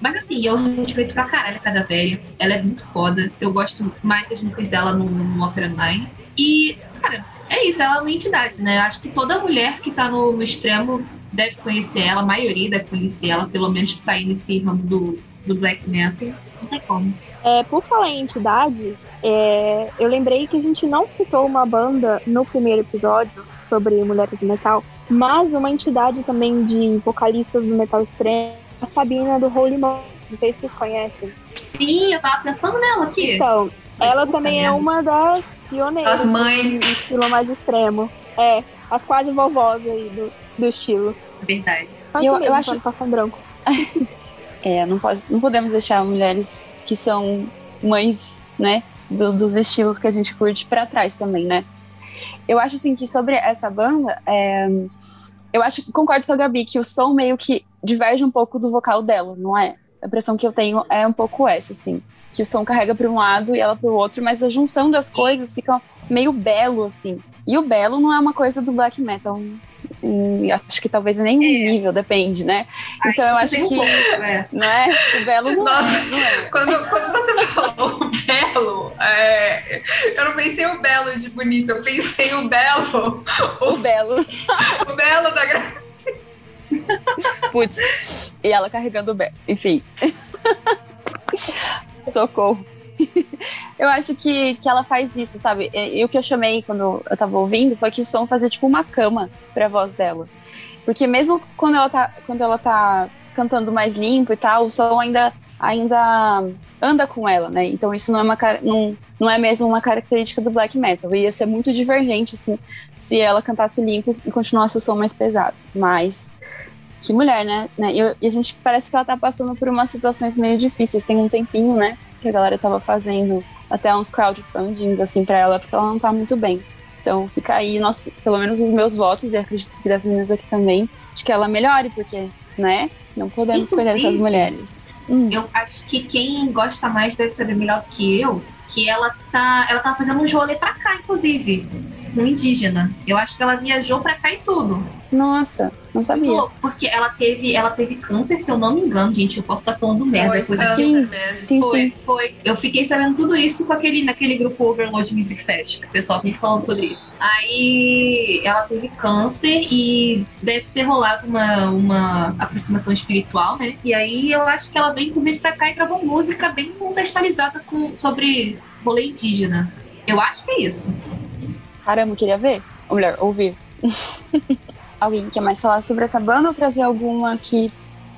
Mas assim, eu respeito pra caralho a Cadavéria. Ela é muito foda. Eu gosto mais das músicas dela no, no Opera Nine. E, cara, é isso, ela é uma entidade, né? Acho que toda mulher que tá no, no extremo deve conhecer ela, a maioria deve conhecer ela, pelo menos que tá aí nesse ramo do, do black metal. Não tem como. É, por falar em entidade, é, eu lembrei que a gente não citou uma banda no primeiro episódio sobre mulheres do metal, mas uma entidade também de vocalistas do metal extremo, a Sabina do Holy Moon. Não sei se vocês conhecem. Sim, eu tava pensando nela aqui. Então, ela também é uma das As mães. do estilo mais extremo. É, as quase vovós aí do, do estilo. Verdade. Eu- eu acho- passar branco. É, não, pode, não podemos deixar mulheres que são mães, né, do- dos estilos que a gente curte pra trás também, né? Eu acho assim que sobre essa banda, é, eu acho que concordo com a Gabi que o som meio que diverge um pouco do vocal dela, não é? A impressão que eu tenho é um pouco essa, assim. Que o som carrega para um lado e ela para o outro, mas a junção das coisas fica meio belo, assim. E o belo não é uma coisa do black metal. Acho que talvez nem um É. nível, depende, né? Então eu acho um que. ponto, é. Não é? O belo não, Nossa. é, não é. Quando, quando você falou o belo, é, eu não pensei o belo de bonito, eu pensei o belo, O belo. o belo da graça. Putz. E ela carregando o belo. Enfim. Socorro. Eu acho que, que ela faz isso, sabe? E, e o que eu chamei quando eu tava ouvindo foi que o som fazia tipo uma cama pra voz dela. Porque mesmo quando ela tá, quando ela tá cantando mais limpo e tal, o som ainda, ainda anda com ela, né? Então isso não é, uma, não, não é mesmo uma característica do black metal. Ia ser muito divergente, assim, se ela cantasse limpo e continuasse o som mais pesado. Mas que mulher, né? né? E, a gente parece que ela tá passando por umas situações meio difíceis. Tem um tempinho, né? Que a galera tava fazendo até uns crowdfundings, assim, pra ela, porque ela não tá muito bem. Então fica aí, nosso, pelo menos os meus votos, e acredito que das meninas aqui também, de que ela melhore, porque, né? Não podemos perder essas Inclusive, mulheres. Hum. Eu acho que quem gosta mais deve saber melhor do que eu, que ela tá, ela tá fazendo um rolê pra cá, inclusive, com indígena. Eu acho que ela viajou pra cá e tudo. Nossa, não Muito sabia. louco, porque ela teve, ela teve câncer, se eu não me engano, gente. Eu posso estar falando merda. Foi coisa câncer assim. Sim, Foi, sim. foi. Eu fiquei sabendo tudo isso com aquele, naquele grupo Overload Music Fest, que o pessoal vem falando sobre isso. Aí ela teve câncer e deve ter rolado uma, uma aproximação espiritual, né? E aí eu acho que ela veio, inclusive, pra cá e gravou música bem contextualizada com, sobre rolê indígena. Eu acho que é isso. Caramba, queria ver. Ou melhor, ouvir. Alguém quer mais falar sobre essa banda ou trazer alguma que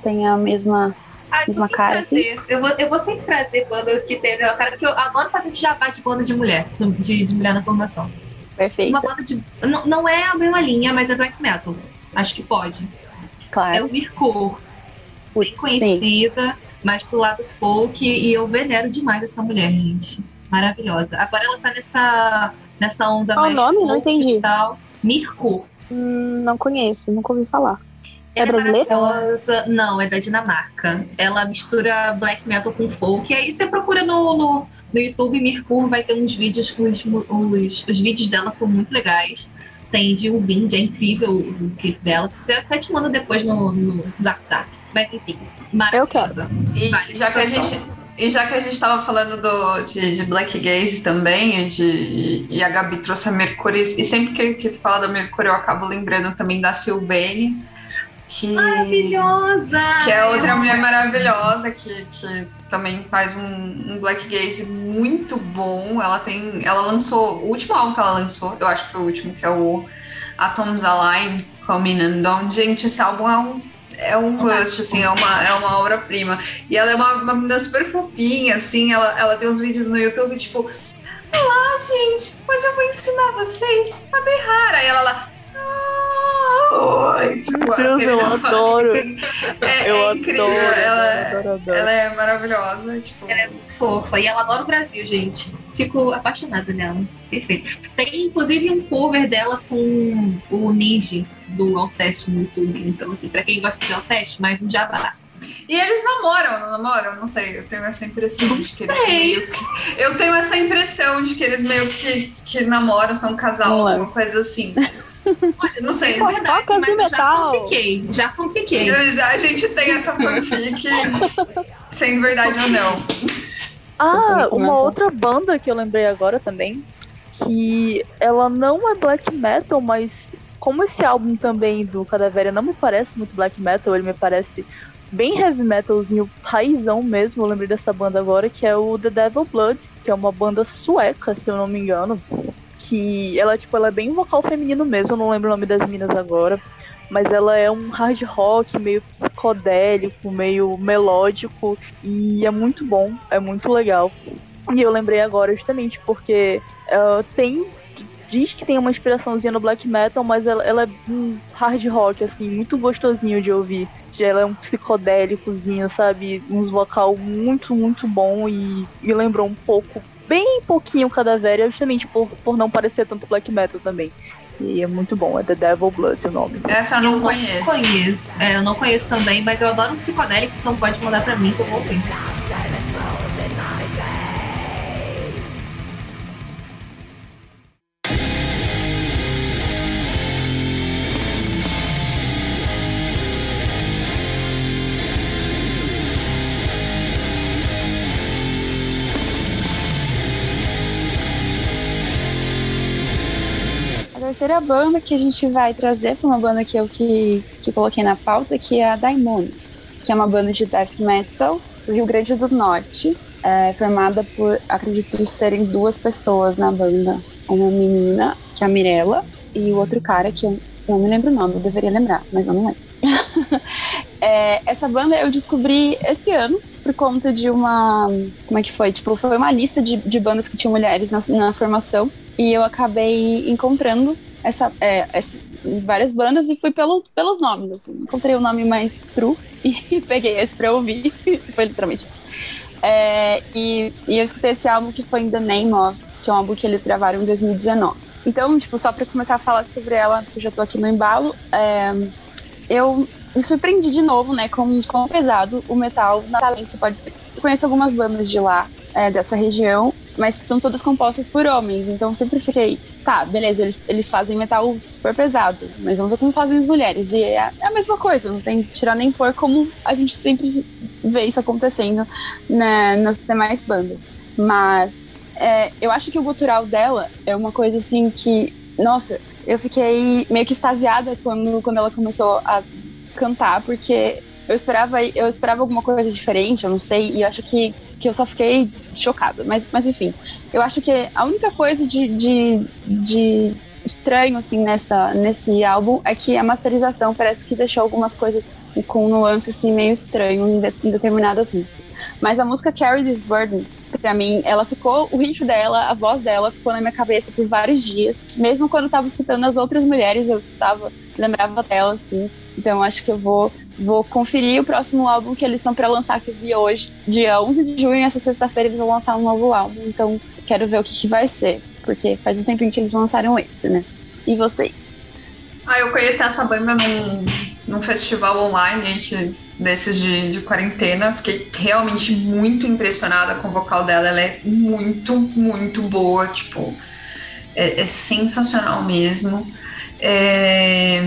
tenha a mesma. Ah, eu Mesma cara, trazer. Eu, vou, eu vou sempre trazer banda que teve a cara, porque eu adoro fazer esse jabá de banda de mulher, de, de mulher na formação. Perfeita, Uma banda de. Não, não é a mesma linha, mas é black metal. Acho que pode. É claro. o Mirkur. Bem Putz, sim. conhecida, mais pro lado folk, e eu venero demais essa mulher, gente. Maravilhosa. Agora ela tá nessa, nessa onda Qual o mais nome? Não entendi. e tal. Mirkur. Hum, não conheço, nunca ouvi falar. É Ela brasileira? Não, é da Dinamarca. Ela mistura black metal com folk. E aí você procura no, no, no YouTube Mirkur, vai ter uns vídeos com os, os, os vídeos dela são muito legais. Tem de um Wind, é incrível o, o clipe dela. Se quiser, eu até te mando depois no, no Zap Zap. Mas enfim, maravilhosa. E Vale, já que a gente e já que a gente tava falando do, de, de Black Gaze também, e de, e a Gabi trouxe a Mercury, e sempre que eu quis falar da Mercury, eu acabo lembrando também da Silvane, que, Maravilhosa! que é outra mulher maravilhosa, que, que também faz um, um Black Gaze muito bom. Ela tem. Ela lançou. O último álbum que ela lançou, eu acho que foi o último, que é o Atoms Align, Coming and Down. Gente, esse álbum é um é um must, assim, é uma, é uma obra-prima. E ela é uma, uma menina super fofinha, assim, ela, ela tem uns vídeos no YouTube, tipo, olá, gente, hoje eu vou ensinar vocês a berrar. Aí ela lá, "Ah, oi", tipo, Meu Deus, eu adoro. É, eu é incrível, adoro, ela, adoro, adoro. ela é maravilhosa, tipo... Ela é muito fofa e ela adora o Brasil, gente. Fico apaixonada nela. Perfeito. Tem inclusive um cover dela com o Ninja do Alceste no YouTube. Então, assim, pra quem gosta de Alceste, mais um jabá. E eles namoram, não namoram? Não sei, eu tenho essa impressão Não de que eles sei. meio que. Eu tenho essa impressão de que eles meio que, que namoram, são um casal, Um alguma lance. coisa assim. Olha, não sei se é verdade, mas eu já metal. fanfiquei. Já fanfiquei. A gente tem essa fanfic, sendo verdade ou não. Ah, uma outra banda que eu lembrei agora também, que ela não é black metal, mas como esse álbum também do Cadavéria não me parece muito black metal, ele me parece bem heavy metalzinho, raizão mesmo, eu lembrei dessa banda agora, que é o The Devil Blood, que é uma banda sueca, se eu não me engano, que ela, tipo, ela é bem vocal feminino mesmo, eu não lembro o nome das minas agora, mas ela é um hard rock meio psicodélico, meio melódico e é muito bom, é muito legal. E eu lembrei agora justamente porque ela tem diz que tem uma inspiraçãozinha no black metal, mas ela, ela é um hard rock assim, muito gostosinho de ouvir. Ela é um psicodélicozinho, sabe? Uns vocal muito, muito bom e me lembrou um pouco, bem pouquinho Cadavéria, justamente por, por não parecer tanto black metal também. E é muito bom, é The Devil Blood o nome. Essa eu não conheço. conheço. É, eu não conheço também, mas eu adoro um psicodélico, então pode mandar pra mim que eu vou ouvir. Terceira banda que a gente vai trazer foi uma banda que eu que, que coloquei na pauta, que é a Daimonios, que é uma banda de death metal do Rio Grande do Norte, é, formada por, acredito, serem duas pessoas na banda. Uma menina, que é a Mirella, e o outro cara, que eu não me lembro o nome, eu deveria lembrar, mas eu não lembro. É, essa banda eu descobri esse ano por conta de uma. Como é que foi? Tipo, foi uma lista de, de bandas que tinham mulheres na, na formação e eu acabei encontrando essa, é, essa- várias bandas e fui pelo, pelos nomes. Assim. Encontrei o nome mais true e peguei esse pra ouvir. foi literalmente isso. É, e, e eu escutei esse álbum que foi In The Name Of, que é um álbum que eles gravaram em 2019. Então, tipo, só pra começar a falar sobre ela, eu já tô aqui no embalo, é, eu me surpreendi de novo, né, com quão pesado o metal natalense pode conheço algumas bandas de lá, é, dessa região, mas são todas compostas por homens, então sempre fiquei, tá, beleza, eles, eles fazem metal super pesado, mas vamos ver como fazem as mulheres. E é, é a mesma coisa, não tem que tirar nem pôr como a gente sempre vê isso acontecendo né, nas demais bandas. Mas é, eu acho que o gutural dela é uma coisa assim que, nossa, eu fiquei meio que extasiada quando, quando ela começou a cantar, porque eu esperava, eu esperava alguma coisa diferente, eu não sei, e eu acho que, que eu só fiquei chocada. Mas, mas enfim, eu acho que a única coisa de, de, de estranho assim nessa nesse álbum é que a masterização parece que deixou algumas coisas com nuance assim meio estranho em, de- em determinadas músicas. Mas a música Carry This Burden, pra mim, ela ficou o riff dela, a voz dela ficou na minha cabeça por vários dias. Mesmo quando eu tava escutando as outras mulheres, eu escutava, lembrava dela assim. Então acho que eu vou vou conferir o próximo álbum que eles estão pra lançar que eu vi hoje, dia 11 de junho, essa sexta-feira eles vão lançar um novo álbum. Então quero ver o que, que vai ser, porque faz um tempinho que eles lançaram esse, né? E vocês? Ah, eu conheci essa banda num, num festival online que- desses de, de quarentena. Fiquei realmente muito impressionada com o vocal dela. Ela é muito, muito boa. Tipo, é, é sensacional mesmo. É...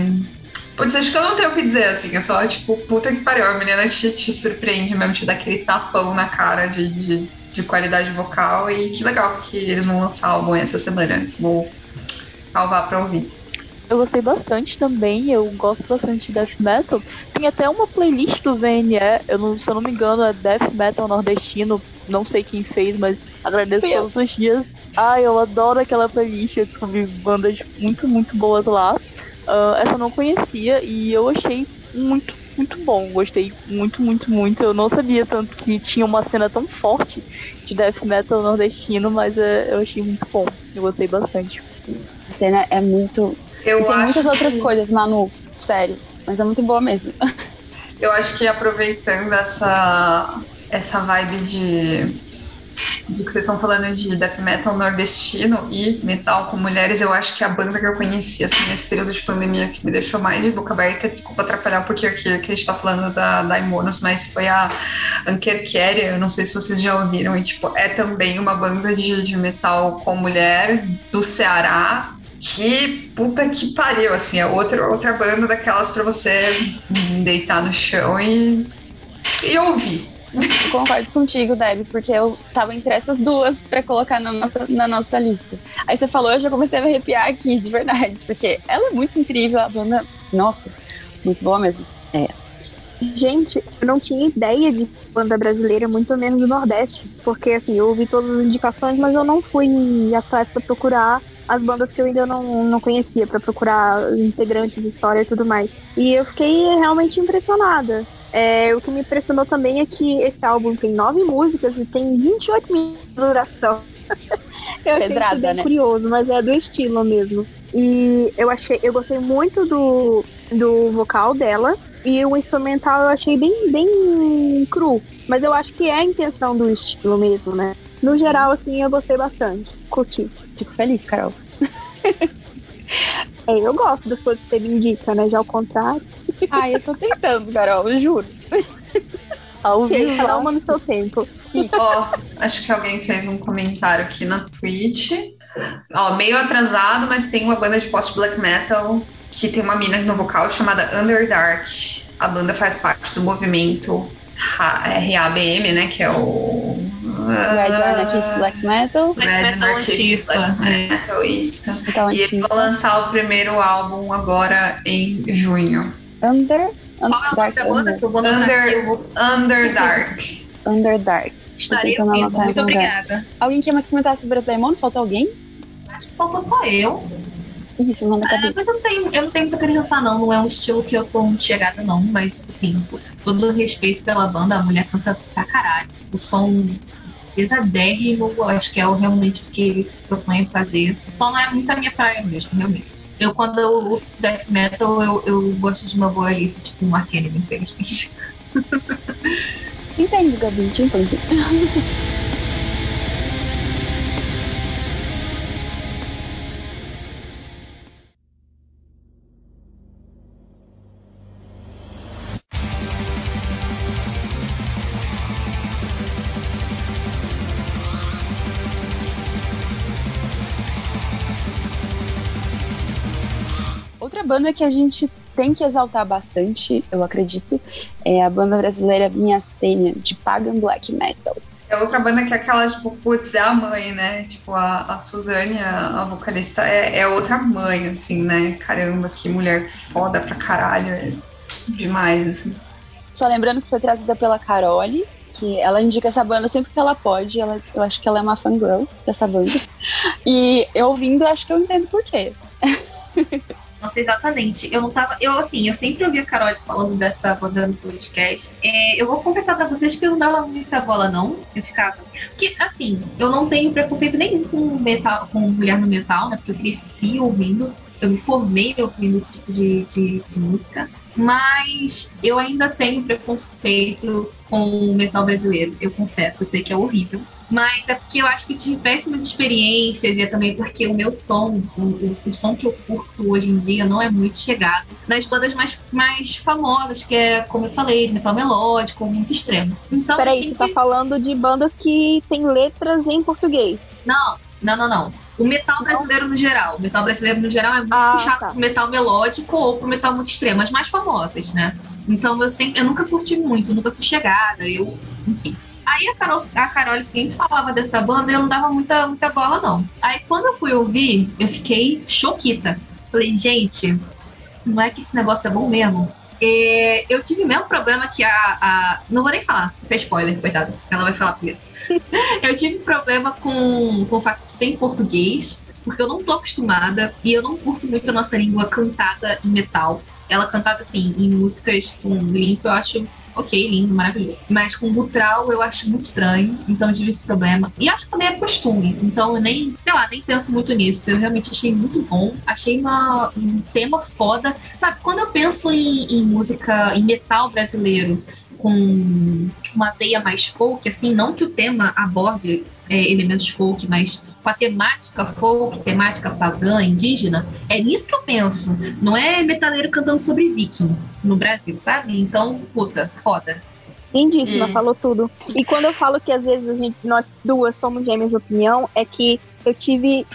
Putz, acho que eu não tenho o que dizer, assim. É só, tipo, puta que pariu. A menina te, te surpreende mesmo, te dá aquele tapão na cara de, de, de qualidade vocal. E que legal que eles vão lançar álbum essa semana. Vou salvar pra ouvir. Eu gostei bastante também, eu gosto bastante de death metal. Tem até uma playlist do VNE, eu não, se eu não me engano, é death metal nordestino, não sei quem fez, mas agradeço eu. todos os dias. Ai, eu adoro aquela playlist, eu descobri bandas muito, muito boas lá. Ah, essa eu não conhecia e eu achei muito, muito bom. Gostei muito, muito, muito. Eu não sabia tanto que tinha uma cena tão forte de death metal nordestino, mas é, eu achei muito bom. Eu gostei bastante. A cena é muito. Eu e tem muitas outras que- coisas, Manu, sério. Mas é muito boa mesmo. Eu acho que aproveitando essa, essa vibe de, de que vocês estão falando de death metal nordestino e metal com mulheres, eu acho que a banda que eu conheci assim, nesse período de pandemia que me deixou mais de boca aberta, desculpa atrapalhar pouquinho aqui que a gente tá falando da, da Imonos, mas foi a Ankerkeria, eu não sei se vocês já ouviram, e tipo, é também uma banda de, de metal com mulher do Ceará. Que puta que pariu, assim, é outra, outra banda daquelas pra você deitar no chão e, e ouvir. Eu concordo contigo, Deb, porque eu tava entre essas duas pra colocar na nossa, na nossa lista. Aí você falou, eu já comecei a me arrepiar aqui, de verdade, porque ela é muito incrível, a banda. Nossa, muito boa mesmo. Gente, eu não tinha ideia de banda brasileira, muito menos do Nordeste. Porque, assim, eu ouvi todas as indicações, mas eu não fui atrás pra procurar as bandas que eu ainda não, não conhecia, pra procurar integrantes, história e tudo mais. E eu fiquei realmente impressionada. É, o que me impressionou também é que esse álbum tem nove músicas e tem 28 minutos de duração. eu achei Pedrada, isso bem né? curioso, mas é do estilo mesmo. E eu achei, eu gostei muito do, do vocal dela. E o instrumental eu achei bem, bem cru. Mas eu acho que é a intenção do estilo mesmo, né? No geral, assim, eu gostei bastante. Curti. Fico feliz, Carol. É, eu gosto das coisas que você me indica, né? Já ao contrário. Ai, eu tô tentando, Carol, eu juro. Ao vivo, cada uma no seu tempo. Ó, acho que alguém fez um comentário aqui na Twitch. Ó, meio atrasado, mas tem uma banda de post-black metal que tem uma mina no vocal chamada Underdark. A banda faz parte do movimento é, RABM, né? Que é o. Red Anarchist Black Metal, Black Red Metal Anarchist Black. Metal, isso. então E eles vão lançar o primeiro álbum agora em junho. Under. Qual é o nome da banda que eu vou Under- vou Underdark. Underdark. estarei Muito lugar. obrigada. Alguém quer mais comentar sobre a Demons? Falta alguém? Acho que faltou só eu. Isso, manda É, cabeça. mas eu não tenho, eu não tenho muito a acrescentar, não. Não é um estilo que eu sou muito chegada, não. Mas, por todo o respeito pela banda, a mulher canta pra caralho. O som pesadérrimo, acho que é o realmente o que eles se propõem a fazer. O som não é muito a minha praia mesmo, realmente. Eu, quando eu ouço death metal, eu, eu gosto de uma boa Alice, tipo um Arcane, infelizmente. Entendo, Gabi, te entendo. banda que a gente tem que exaltar bastante, eu acredito, é a banda brasileira Vinhas Tênia, de Pagan Black Metal. É outra banda que é aquela, tipo, putz, é a mãe, né? Tipo, a, a Suzane, a, a vocalista, é, é outra mãe, assim, né? Caramba, que mulher foda pra caralho. É demais, assim. Só lembrando que foi trazida pela Carole, que ela indica essa banda sempre que ela pode. Ela, eu acho que ela é uma fangirl dessa banda. E eu ouvindo, acho que eu entendo por quê. Nossa, exatamente. Eu não tava. Eu, assim, eu sempre ouvi a Carol falando dessa banda no podcast. É, eu vou confessar pra vocês que eu não dava muita bola, não. Eu ficava. Porque, assim, eu não tenho preconceito nenhum com metal, com mulher no metal, né? Porque eu cresci ouvindo. Eu me formei ouvindo esse tipo de, de, de música. Mas eu ainda tenho preconceito com o metal brasileiro, eu confesso. Eu sei que é horrível. Mas é porque eu acho que tive péssimas experiências e é também porque o meu som, o, o, o som que eu curto hoje em dia não é muito chegado nas bandas mais, mais famosas, que é, como eu falei, metal melódico, muito extremo. Então, Peraí, assim, você tá falando de bandas que tem letras em português. Não, não, não, não. O metal brasileiro no geral. O metal brasileiro no geral é muito Ah, puxado tá. pro metal melódico ou pro metal muito extremo, as mais famosas, né? Então eu sempre, eu nunca curti muito, nunca fui chegada, eu, enfim. Aí a Carol, a Carol sempre falava dessa banda e eu não dava muita, muita bola, não. Aí quando eu fui ouvir, eu fiquei choquita. Falei, gente, não é que esse negócio é bom mesmo? É, eu tive o mesmo problema que a, a. Não vou nem falar, isso é spoiler, coitado. Ela vai falar primeiro. eu tive problema com, com o fato de ser em português, porque eu não tô acostumada e eu não curto muito a nossa língua cantada em metal. Ela cantada assim, em músicas com limpo, eu acho ok, lindo, maravilhoso. Mas com gutural eu acho muito estranho, então tive esse problema. E acho que também é costume, então eu nem, sei lá, nem penso muito nisso. Eu realmente achei muito bom, achei uma, um tema foda. Sabe, quando eu penso em, em música, em metal brasileiro, com uma veia mais folk, assim, não que o tema aborde é, elementos folk, mas com a temática folk, temática pagã, indígena, é nisso que eu penso. Não é metaleiro cantando sobre viking no Brasil, sabe? Então, puta, foda. Lindíssima, Hum. falou tudo. E quando eu falo que às vezes a gente, nós duas somos gêmeas de opinião, é que eu tive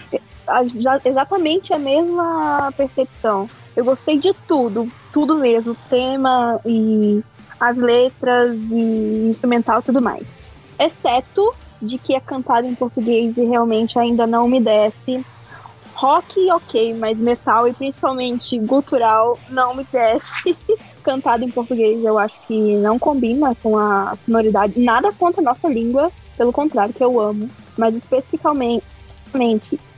a- já- exatamente a mesma percepção. Eu gostei de tudo, tudo mesmo, tema e as letras e instrumental e tudo mais. Exceto de que é cantado em português e realmente ainda não me desce. Rock, ok, mas metal e principalmente gutural não me desce. Cantado em português eu acho que não combina com a sonoridade. Nada contra a nossa língua, pelo contrário, que eu amo. Mas especificamente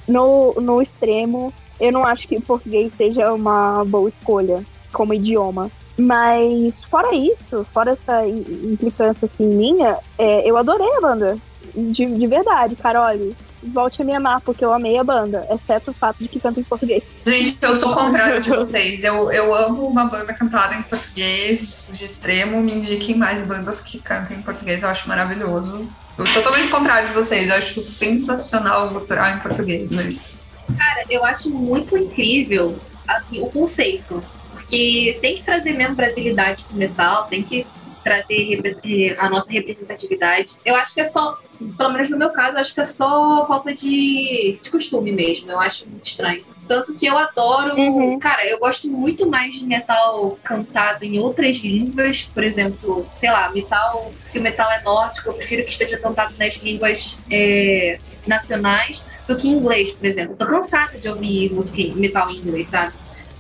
no, no extremo, eu não acho que o português seja uma boa escolha como idioma. Mas fora isso, fora essa implicância assim minha, é, eu adorei a banda. De, de verdade, Carole. Volte a me amar, porque eu amei a banda, exceto o fato de que canta em português. Gente, eu sou o contrário de vocês. Eu, eu amo uma banda cantada em português de extremo. Me indiquem mais bandas que cantem em português, eu acho maravilhoso. Eu totalmente contrário de vocês, eu acho sensacional o gutural em português, mas. Cara, eu acho muito incrível assim, o conceito. Porque tem que trazer mesmo brasilidade pro metal, tem que trazer repre- a nossa representatividade. Eu acho que é só, pelo menos no meu caso, eu acho que é só falta de, de costume mesmo. Eu acho muito estranho. Tanto que eu adoro. Uhum. Cara, eu gosto muito mais de metal cantado em outras línguas. Por exemplo, sei lá, metal. Se o metal é nórdico, eu prefiro que esteja cantado nas línguas é, nacionais do que em inglês, por exemplo. Tô cansada de ouvir música metal em inglês, sabe?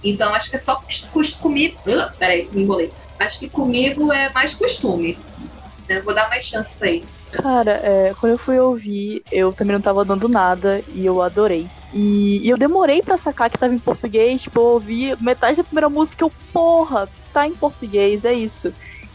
Então acho que é só comigo. Ah, peraí, me embolei. Acho que comigo é mais costume. Eu vou dar mais chances aí. Cara, é, quando eu fui ouvir, eu também não tava dando nada e eu adorei. E, e eu demorei pra sacar que tava em português, tipo, eu ouvi metade da primeira música, eu, porra, tá em português, é isso.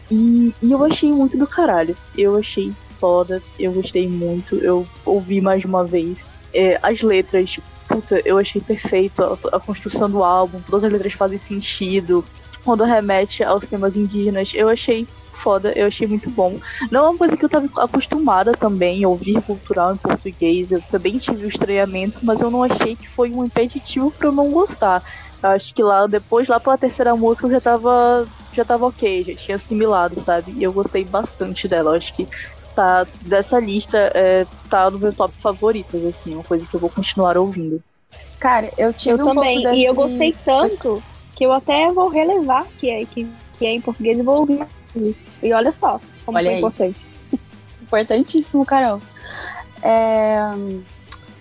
E, e eu achei muito do caralho. Eu achei foda, eu gostei muito, eu ouvi mais uma vez. É, as letras puta, eu achei perfeito a, a construção do álbum, todas as letras fazem sentido. Quando remete aos temas indígenas, eu achei foda, eu achei muito bom. Não é uma coisa que eu tava acostumada também a ouvir cultural em português. Eu também tive o estranhamento, mas eu não achei que foi um impeditivo para eu não gostar. Eu acho que lá depois, lá pela terceira música, eu já tava já tava ok, já tinha assimilado, sabe? E eu gostei bastante dela. Eu acho que tá dessa lista é, tá no meu top favoritos, assim, uma coisa que eu vou continuar ouvindo. Cara, eu tive eu um também. pouco desse... E eu gostei tanto que eu até vou relevar que é, que, que é em português e vou ouvir mais. E olha só como Olha foi aí. importante. Importantíssimo, Carol. É,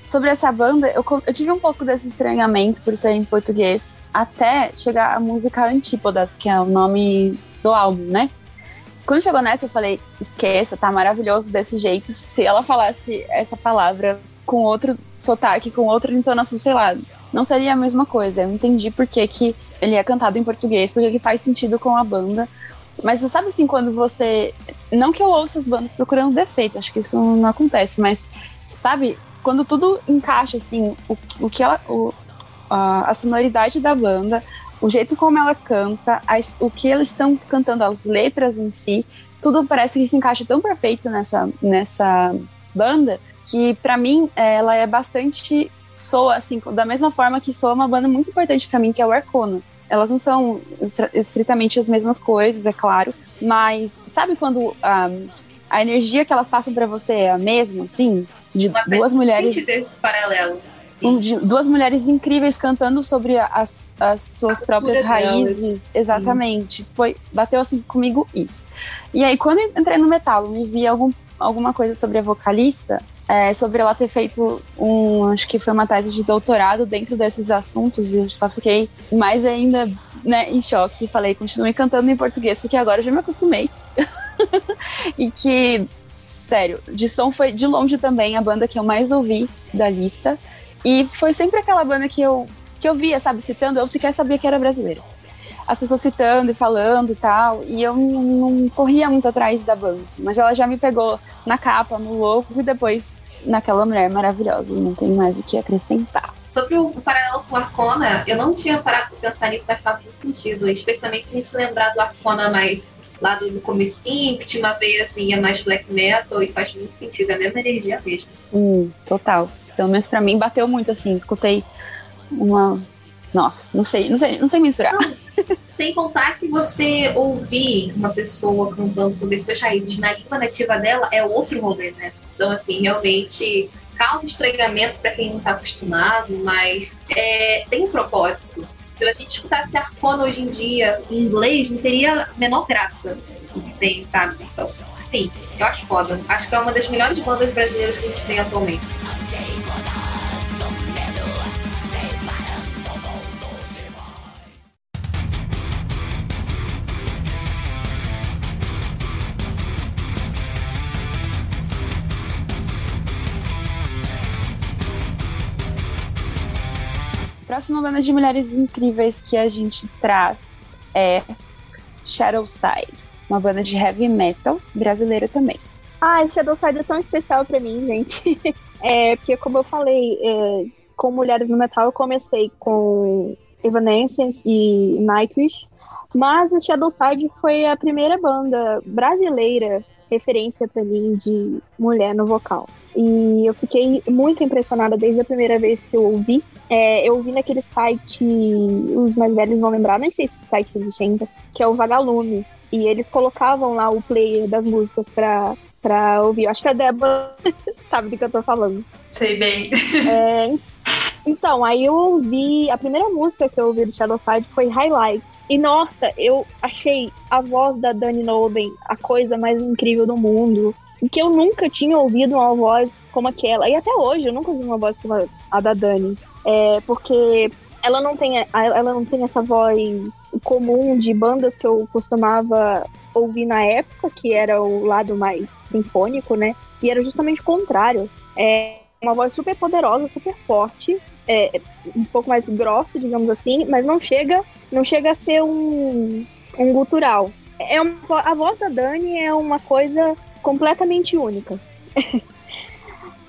Sobre essa banda, eu, eu tive um pouco desse estranhamento por ser em português, até chegar a música Antípodas, que é o nome do álbum, né? Quando chegou nessa, eu falei: esqueça, tá maravilhoso desse jeito. Se ela falasse essa palavra com outro sotaque, com outra entonação, sei lá, não seria a mesma coisa. Eu entendi por que, que ele é cantado em português, porque que faz sentido com a banda. Mas você sabe assim, quando você. Não que eu ouça as bandas procurando defeito, acho que isso não acontece, mas sabe, quando tudo encaixa, assim, o, o que ela. O, a, a sonoridade da banda, o jeito como ela canta, o que eles estão cantando, as letras em si, tudo parece que se encaixa tão perfeito nessa, nessa banda que, pra mim, ela é bastante. Soa, assim, da mesma forma que soa uma banda muito importante pra mim, que é o Arcona. Elas não são estritamente as mesmas coisas, é claro, mas sabe quando a, a energia que elas passam pra você é a mesma, assim? De Uma duas mulheres desse paralelo. Sim. um de- duas mulheres incríveis cantando sobre as, as suas A próprias raízes. delas. Exatamente. Foi, bateu assim comigo isso. E aí, quando eu entrei no metal, me vi algum, alguma coisa sobre a vocalista, é, sobre ela ter feito um, acho que foi uma tese de doutorado dentro desses assuntos, e eu só fiquei mais ainda né, em choque. Falei, continue cantando em português, porque agora eu já me acostumei. e que, sério, de som foi de longe também a banda que eu mais ouvi da lista. E foi sempre aquela banda que eu, que eu via, sabe, citando, eu sequer sabia que era brasileira. As pessoas citando e falando e tal, e eu não, não corria muito atrás da banda, assim, mas ela já me pegou na capa, no louco, e depois naquela mulher maravilhosa, não tem mais o que acrescentar. Sobre o paralelo com Arcona, eu não tinha parado pra pensar nisso, mas faz todo sentido. Especialmente se a gente lembrar do Arcona mais lá do comecinho, que tinha uma veia assim, é mais black metal, e faz muito sentido, é a mesma energia mesmo. Hum, total. Pelo menos pra mim bateu muito assim, escutei uma. Nossa, não sei, não sei, não sei mensurar. Sem contar que você ouvir uma pessoa cantando sobre suas raízes na língua nativa dela é outro rolê, né? Então, assim, realmente causa estranhamento para quem não tá acostumado, mas é, tem um propósito. Se a gente escutasse Arcona hoje em dia em inglês, não teria a menor graça do que tem, sabe? Então, assim, eu acho foda. Acho que é uma das melhores bandas brasileiras que a gente tem atualmente. A próxima banda de mulheres incríveis que a gente traz é Shadow Side, uma banda de heavy metal brasileira também. Ai, Shadowside é tão especial pra mim, gente. é, porque, como eu falei, é, com Mulheres no Metal, eu comecei com Evanescence e Nightwish, mas o Shadowside foi a primeira banda brasileira referência pra mim de mulher no vocal. E eu fiquei muito impressionada desde a primeira vez que eu ouvi. É, eu ouvi naquele site, os mais velhos vão lembrar, nem sei se esse site existe ainda, que é o Vagalume. E eles colocavam lá o player das músicas pra, pra ouvir. Eu acho que a Débora sabe do que eu tô falando. Sei bem. É, então, aí eu ouvi. A primeira música que eu ouvi do Shadowside foi Highlight. E nossa, eu achei a voz da Dani Noden a coisa mais incrível do mundo. Que eu nunca tinha ouvido uma voz como aquela. E até hoje eu nunca ouvi uma voz como a da Dani. É, porque ela não tem, ela não tem essa voz comum de bandas que eu costumava ouvir na época, que era o lado mais sinfônico, né? E era justamente o contrário. É uma voz super poderosa, super forte, é, um pouco mais grossa, digamos assim, mas não chega, não chega a ser um, um gutural. É uma, a voz da Dani é uma coisa completamente única.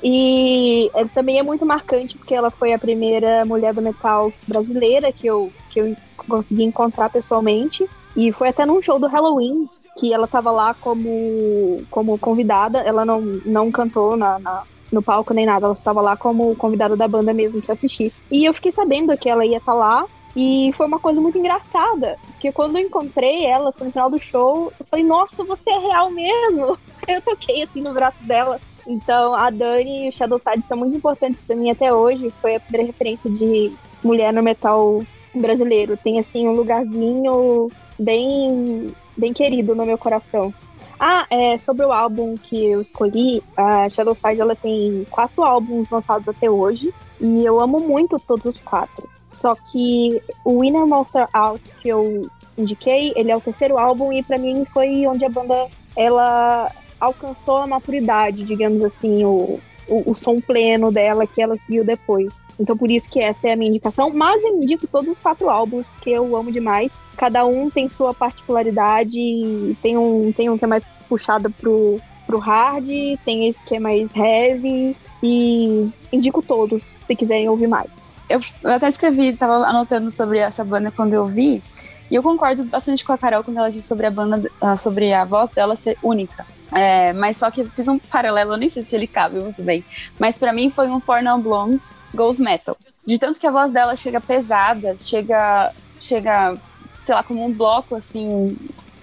E é, também é muito marcante porque ela foi a primeira mulher do metal brasileira que eu, que eu consegui encontrar pessoalmente. E foi até num show do Halloween que ela estava lá como, como convidada. Ela não, não cantou na, na no palco nem nada, ela estava lá como convidada da banda mesmo para assistir. E eu fiquei sabendo que ela ia estar tá lá. E foi uma coisa muito engraçada, porque quando eu encontrei ela, foi no final do show, eu falei, nossa, você é real mesmo. Eu toquei assim no braço dela. Então, a Dani e o Shadow Side são muito importantes para mim até hoje. Foi a primeira referência de mulher no metal brasileiro. Tem, assim, um lugarzinho bem, bem querido no meu coração. Ah, é, sobre o álbum que eu escolhi, a Shadow Side ela tem quatro álbuns lançados até hoje. E eu amo muito todos os quatro. Só que o Winner Monster Out, que eu indiquei, ele é o terceiro álbum e para mim foi onde a banda ela alcançou a maturidade, digamos assim, o, o, o, som pleno dela que ela seguiu depois. Então por isso que essa é a minha indicação. Mas eu indico todos os quatro álbuns que eu amo demais. Cada um tem sua particularidade. Tem um, tem um que é mais puxado pro, pro hard, tem esse que é mais heavy. E indico todos, se quiserem ouvir mais. Eu, eu até escrevi, estava anotando sobre essa banda quando eu vi. E eu concordo bastante com a Carol quando ela disse sobre a banda, sobre a voz dela ser única. É, mas só que eu fiz um paralelo, eu nem sei se ele cabe muito bem. Mas para mim foi um For Non Blondes Ghost Metal. De tanto que a voz dela chega pesada, chega, chega, sei lá, como um bloco assim,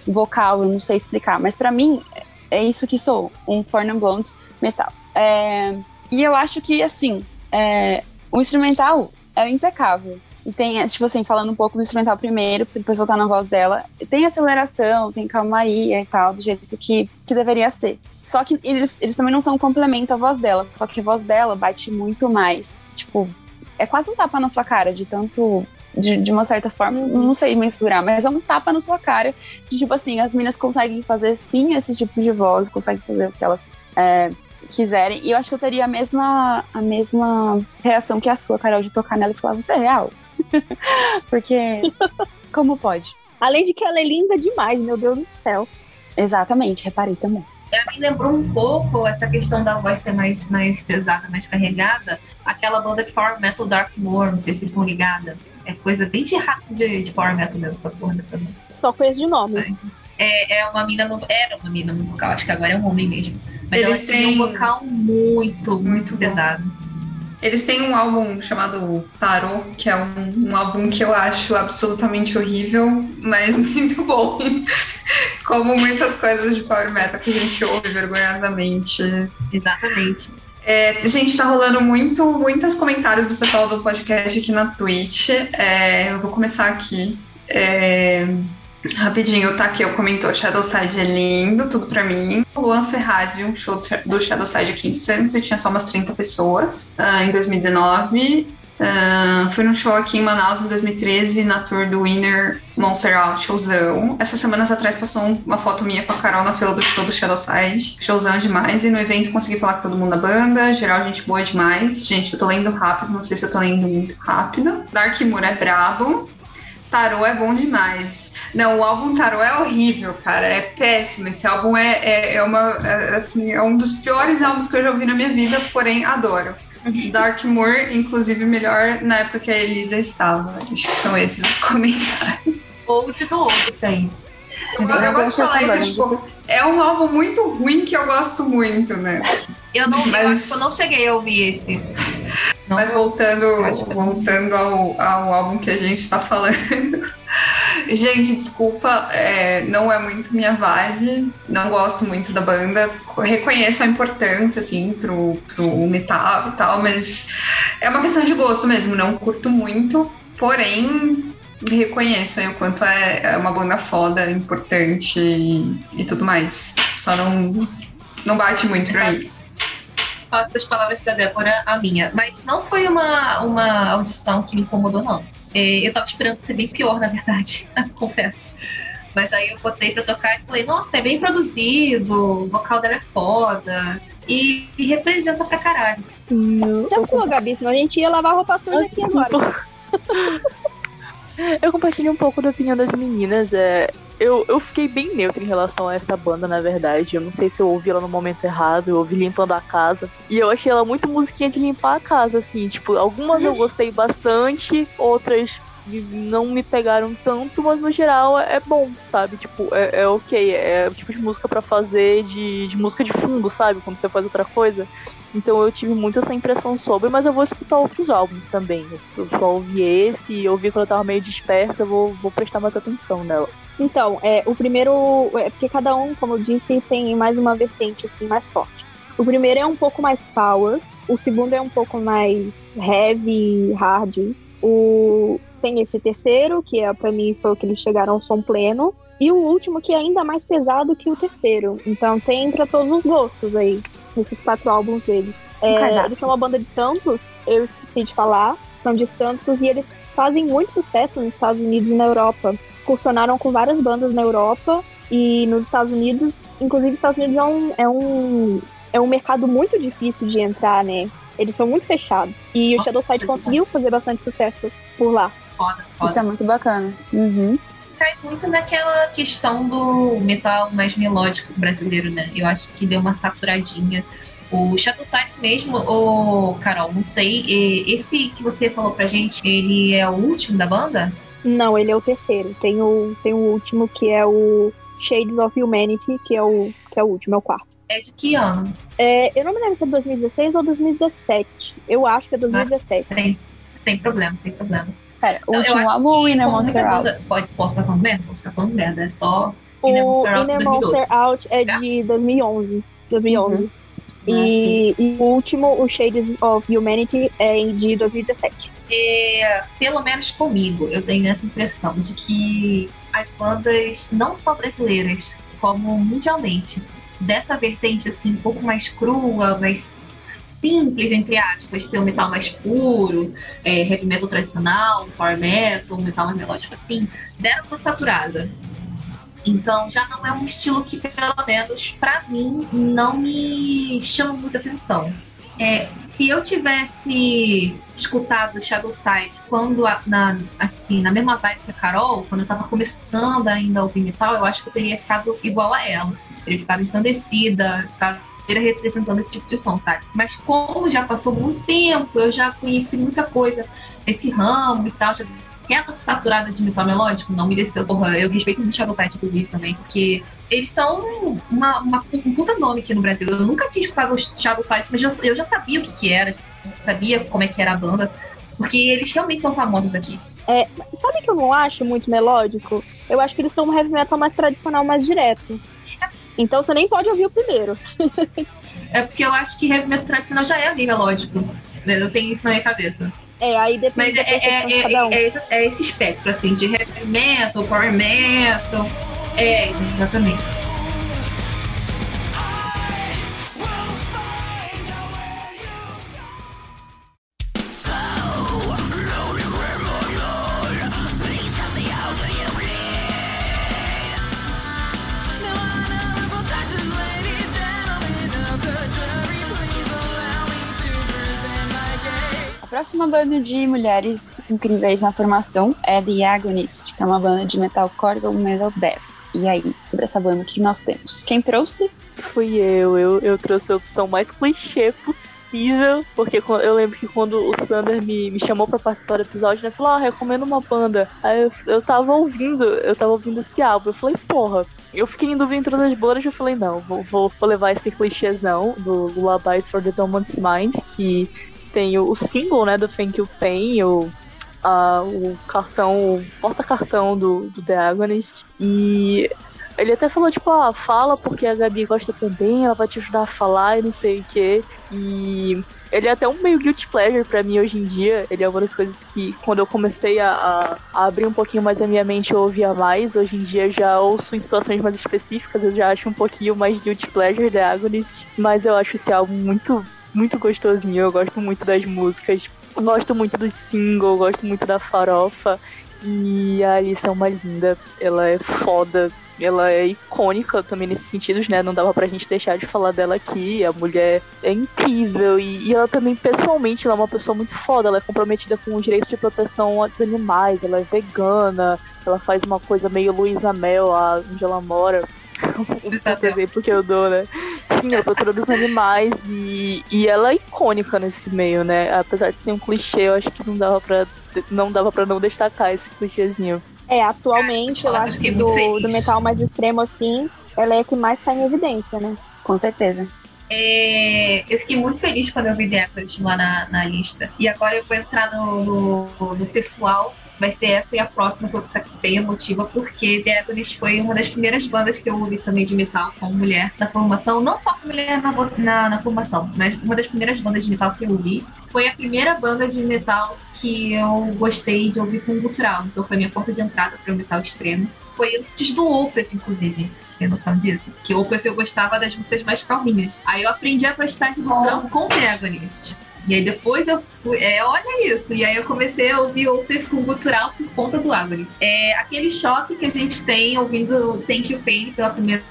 vocal, eu não sei explicar. Mas para mim é isso que sou, um For Non Blondes metal. É, e eu acho que, assim, é, o instrumental é impecável. E tem, tipo assim, falando um pouco do instrumental primeiro, depois voltar na voz dela. Tem aceleração, tem calmaria e tal, do jeito que, que deveria ser. Só que eles, eles também não são um complemento à voz dela. Só que a voz dela bate muito mais. Tipo, é quase um tapa na sua cara, de tanto. De, de uma certa forma, não sei mensurar, mas é um tapa na sua cara. De tipo assim, as meninas conseguem fazer sim esse tipo de voz, conseguem fazer o que elas é, quiserem. E eu acho que eu teria a mesma, a mesma reação que a sua, Carol, de tocar nela e falar: Você é real? Porque, como pode? Além de que ela é linda demais, meu Deus do céu. Exatamente, reparei também. É, me lembrou um pouco essa questão da voz ser mais, mais pesada, mais carregada, aquela banda de power metal Dark Moor, não sei se vocês estão ligadas. É coisa bem de rato de, de power metal mesmo, essa porra dessa banda. Só conheço de nome. É, é uma mina no, era uma mina no vocal, acho que agora é um homem mesmo. Mas Eles ela têm... tinha um vocal muito, muito, muito pesado. Eles têm um álbum chamado Tarot, que é um, um, álbum que eu acho absolutamente horrível, mas muito bom. Como muitas coisas de Power Metal que a gente ouve vergonhosamente. Exatamente. É, gente, tá rolando muito, muitos comentários do pessoal do podcast aqui na Twitch. É, eu vou começar aqui. É, Rapidinho, tá aqui, eu comentou, Shadowside é lindo, tudo pra mim. O Luan Ferraz viu um show do Shadowside aqui em Santos e tinha só umas 30 pessoas uh, em 2019. Uh, fui num show aqui em Manaus em 2013, na tour do Winner Monster Out, showzão. Essas semanas atrás passou uma foto minha com a Carol na fila do show do Shadowside. Showzão demais. E no evento consegui falar com todo mundo da banda. Geral, gente boa demais. Gente, eu tô lendo rápido, não sei se eu tô lendo muito rápido. Dark Moor é brabo. Tarô é bom demais. Não, o álbum Tarot é horrível, cara. É péssimo. Esse álbum é, é, é uma, é, assim, é um dos piores álbuns que eu já ouvi na minha vida, porém adoro. Dark Moor, inclusive, melhor na época que a Elisa estava. Acho que são esses os comentários. Ou o título isso aí. Eu, eu, eu gosto de falar isso, tipo, é um álbum muito ruim que eu gosto muito, né? Eu não, Mas... eu, eu não cheguei a ouvir esse. Não Mas voltando, voltando ao, ao álbum que a gente está falando. Gente, desculpa, é, não é muito minha vibe, não gosto muito da banda, reconheço a importância, assim, pro, pro metal e tal, mas é uma questão de gosto mesmo, não curto muito, porém reconheço aí o quanto é, é uma banda foda, importante e, e, tudo mais. Só não, não bate muito pra mim. Faço das palavras da Débora a minha, mas não foi uma, uma audição que me incomodou, não. É, eu tava esperando ser bem pior, na verdade, confesso. Mas aí eu botei pra tocar e falei, nossa, é bem produzido, o vocal dela é foda. E, e representa pra caralho. Já sua, Gabi, senão a gente ia lavar roupa suja aqui agora. eu compartilho um pouco da opinião das meninas. É, eu, eu fiquei bem neutra em relação a essa banda, na verdade. Eu não sei se eu ouvi ela no momento errado, eu ouvi limpando a casa. E eu achei ela muito musiquinha de limpar a casa, assim. Tipo, algumas eu gostei bastante, outras não me pegaram tanto, mas no geral é bom, sabe? Tipo, é, é ok. É o tipo de música para fazer de, de música de fundo, sabe? Quando você faz outra coisa. Então eu tive muito essa impressão sobre, mas eu vou escutar outros álbuns também. Eu só ouvi esse e ouvi quando eu tava meio dispersa, eu vou, vou prestar mais atenção nela. Então, é, o primeiro. É porque cada um, como eu disse, tem mais uma vertente assim, mais forte. O primeiro é um pouco mais power, o segundo é um pouco mais heavy, hard. O, tem esse terceiro, que é para mim foi o que eles chegaram ao som pleno. E o último, que é ainda mais pesado que o terceiro. Então tem para todos os gostos aí, nesses quatro álbuns deles. É, eles são uma banda de Santos, eu esqueci de falar. São de Santos e eles fazem muito sucesso nos Estados Unidos e na Europa. Funcionaram com várias bandas na Europa e nos Estados Unidos. Inclusive, os Estados Unidos é um, é um, é um mercado muito difícil de entrar, né? Eles são muito fechados. E o Shadow Side conseguiu fazer bastante sucesso por lá. Foda, foda. Isso é muito bacana. Uhum. Cai muito naquela questão do metal mais melódico brasileiro, né? Eu acho que deu uma saturadinha. O Shadow Side mesmo, o Carol, não sei, esse que você falou pra gente, ele é o último da banda? Não, ele é o terceiro. Tem o, tem o último, que é o Shades of Humanity, que é o, que é o último, é o quarto. É de que ano? É, eu não me lembro se é 2016 ou 2017. Eu acho que é 2017. Ah, sem, sem problema, sem problema. Pera, o eu último acho álbum ou Inner Monster Out? Pode, posso estar falando merda? Posso estar falando merda, é só O Inner Monster Out Inner 2012. Monster Out é de 2011. 2011. Uhum. E, e o último, o Shades of Humanity, é de 2017. É, pelo menos comigo, eu tenho essa impressão de que as bandas, não só brasileiras, como mundialmente, dessa vertente assim, um pouco mais crua, mais simples, entre aspas, ser um metal mais puro, é, heavy metal tradicional, power metal, um metal mais melódico assim, deram uma saturada. Então já não é um estilo que, pelo menos, pra mim, não me chama muita atenção. É, se eu tivesse escutado Shadow Side quando a- na, assim, na mesma vibe que a Carol, quando eu tava começando ainda a ouvir metal, eu acho que eu teria ficado igual a ela. Eu teria ficado ensandecida, ficado representando esse tipo de som, sabe? Mas como já passou muito tempo, eu já conheci muita coisa esse ramo e tal, já aquela saturada de metal melódico não me desceu. Porra, eu respeito muito Shadow Side, inclusive, também, porque eles são uma, uma- um puta nome aqui no Brasil. Eu nunca tinha escutado o Shadow Side, mas eu já sabia o que, que era, sabia como é que era a banda, porque eles realmente são famosos aqui. Sabe que eu não acho muito melódico? Eu acho que eles são um heavy metal mais tradicional, mais direto. Então você nem pode ouvir o primeiro. É porque eu acho que heavy metal tradicional já é bem melódico. Eu tenho isso na minha cabeça. É, aí Mas depende é, da percepção de é, um. é, é, é esse espectro, assim, de heavy metal, power metal. É, exatamente. Próxima banda de mulheres incríveis na formação é The Agonist, que é uma banda de metalcore ou metal death. E aí, sobre essa banda, o que nós temos? Quem trouxe? Fui eu, eu, eu trouxe a opção mais clichê possível, porque eu lembro que quando o Sander me, me chamou pra participar do episódio, né, falou, ah, recomendo uma banda. Aí eu, eu tava ouvindo, eu tava ouvindo esse álbum, eu falei, porra, eu fiquei em dúvida entre todas as bandas, eu falei, não, vou, vou, vou levar esse clichêzão do Lullabies for the Dormant's Mind, que tem o, o single, né, do Thank You Pain, o, a- o cartão, o porta-cartão do, do The Agonist, e ele até falou, tipo, ah, fala porque a Gabi gosta também, ela vai te ajudar a falar e não sei o quê. E ele é até um meio guilty pleasure pra mim hoje em dia. Ele é uma das coisas que, quando eu comecei a, a- abrir um pouquinho mais a minha mente, eu ouvia mais. Hoje em dia eu já ouço em situações mais específicas, eu já acho um pouquinho mais guilty pleasure da Agonist. Mas eu acho esse álbum muito, muito gostosinho. Eu gosto muito das músicas. Gosto muito do single, gosto muito da farofa. E a Alice é uma linda, ela é foda, ela é icônica também nesses sentidos, né? Não dava pra gente deixar de falar dela aqui. A mulher é incrível e, e ela também, pessoalmente, ela é uma pessoa muito foda. Ela é comprometida com o direito de proteção dos animais, ela é vegana, ela faz uma coisa meio Luísa Mel onde ela mora. o exemplo que eu dou, né? Sim, ela procura dos animais e, e ela é icônica nesse meio, né? Apesar de ser um clichê, eu acho que não dava pra não, dava pra não destacar esse clichêzinho. É, atualmente, eu acho que do, do metal mais extremo, assim, ela é a que mais tá em evidência, né? Com certeza. É, eu fiquei muito feliz quando eu vi The Aqualist lá na, na lista. E agora eu vou entrar no, no, no pessoal vai ser essa e a próxima que eu vou ficar bem emotiva, porque The Agonist foi uma das primeiras bandas que eu ouvi também de metal com mulher na formação, não só com mulher na, na, na, formação, mas uma das primeiras bandas de metal que eu ouvi. Foi a primeira banda de metal que eu gostei de ouvir com gutural, então foi minha porta de entrada para o metal extremo. Foi antes do Opeth, inclusive. Tem noção disso? Que Opeth eu gostava das músicas mais calminhas. Aí eu aprendi a gostar de gutural com The Agonist. E aí depois eu fui. É, olha isso. E aí eu comecei a ouvir o com gutural por conta do Agonis. É aquele choque que a gente tem ouvindo Thank You Pain pela primeira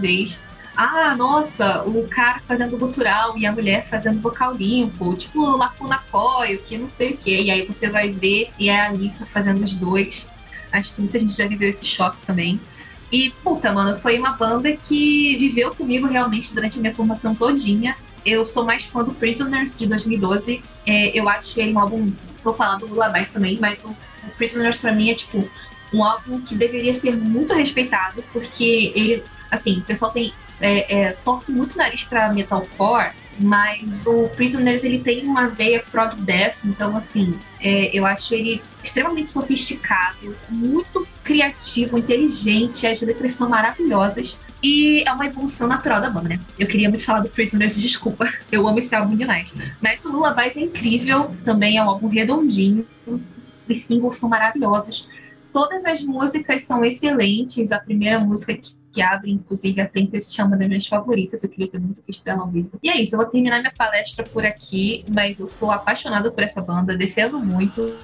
vez. Ah, nossa, o cara fazendo gutural e a mulher fazendo vocal limpo, tipo Lacuna Coil, que não sei o quê. E aí você vai ver e é a Alissa fazendo os dois. Acho que muita gente já viveu esse choque também. E, puta, mano, foi uma banda que viveu comigo realmente durante a minha formação todinha. Eu sou mais fã do Prisoners de 2012. É, eu acho ele um álbum. Vou falar do Lullabies também, mas o, o Prisoners pra mim é tipo um álbum que deveria ser muito respeitado, porque ele, assim, o pessoal tem. É, é, torce muito o nariz pra metalcore, mas o Prisoners ele tem uma veia prog death, então assim, é, eu acho ele extremamente sofisticado, muito criativo, inteligente, as letras são maravilhosas. E é uma evolução natural da banda, né? Eu queria muito falar do Prisoners, desculpa. Eu amo esse álbum demais. Mas o Lullabies é incrível, também é um álbum redondinho. Os singles são maravilhosos. Todas as músicas são excelentes. A primeira música que, que abre, inclusive, a Tempest é uma das minhas favoritas. Eu queria ter muito visto dela ao vivo. E é isso, eu vou terminar minha palestra por aqui, mas eu sou apaixonada por essa banda, defendo muito.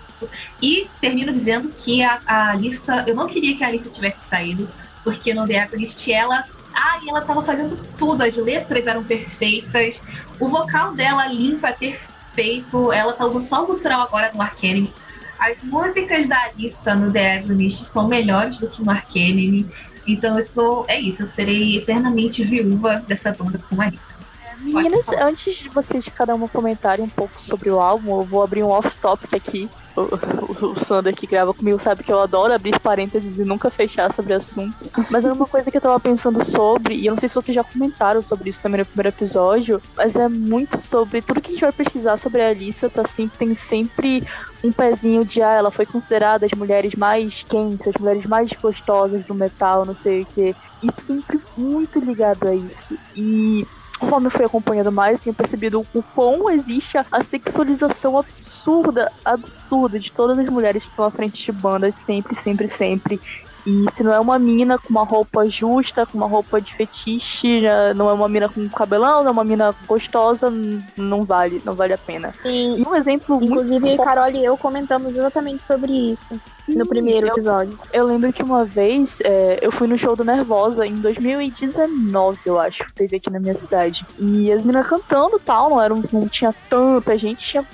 E termino dizendo que a, a Alissa, eu não queria que a Alissa tivesse saído porque no The Alchemist ela. Ai, ela tava fazendo tudo, as letras eram perfeitas, o vocal dela limpa, perfeito, ela tá usando só o gutural agora no Arcane. As músicas da Alissa no The Agonist são melhores do que no Arcane. Então eu sou. É isso, eu serei eternamente viúva dessa banda com a Alissa. Meninas, antes de vocês cada uma comentarem um pouco sobre o álbum, eu vou abrir um off-topic aqui o, o, Sander que grava comigo sabe que eu adoro abrir parênteses e nunca fechar sobre assuntos. Mas era uma coisa que eu tava pensando sobre, e eu não sei se vocês já comentaram sobre isso também no primeiro episódio, mas é muito sobre tudo que a gente vai pesquisar sobre a Alissa, tá assim, tem sempre um pezinho de ah, ela foi considerada as mulheres mais quentes, as mulheres mais gostosas do metal, não sei o que. E sempre muito ligado a isso. E conforme eu fui acompanhando mais, tenho percebido o quão existe a sexualização absurda, absurda de todas as mulheres que estão à frente de bandas, sempre, sempre, sempre. E se não é uma mina com uma roupa justa, com uma roupa de fetiche, não é uma mina com cabelão, não é uma mina gostosa, não vale, não vale a pena. Sim. E um exemplo Inclusive, muito... Carol e eu comentamos exatamente sobre isso no primeiro eu, episódio. Eu lembro que uma vez é, eu fui no show do Nervosa em 2019, eu acho, teve aqui na minha cidade. E as meninas cantando tal, não, era, não tinha tanta gente, tinha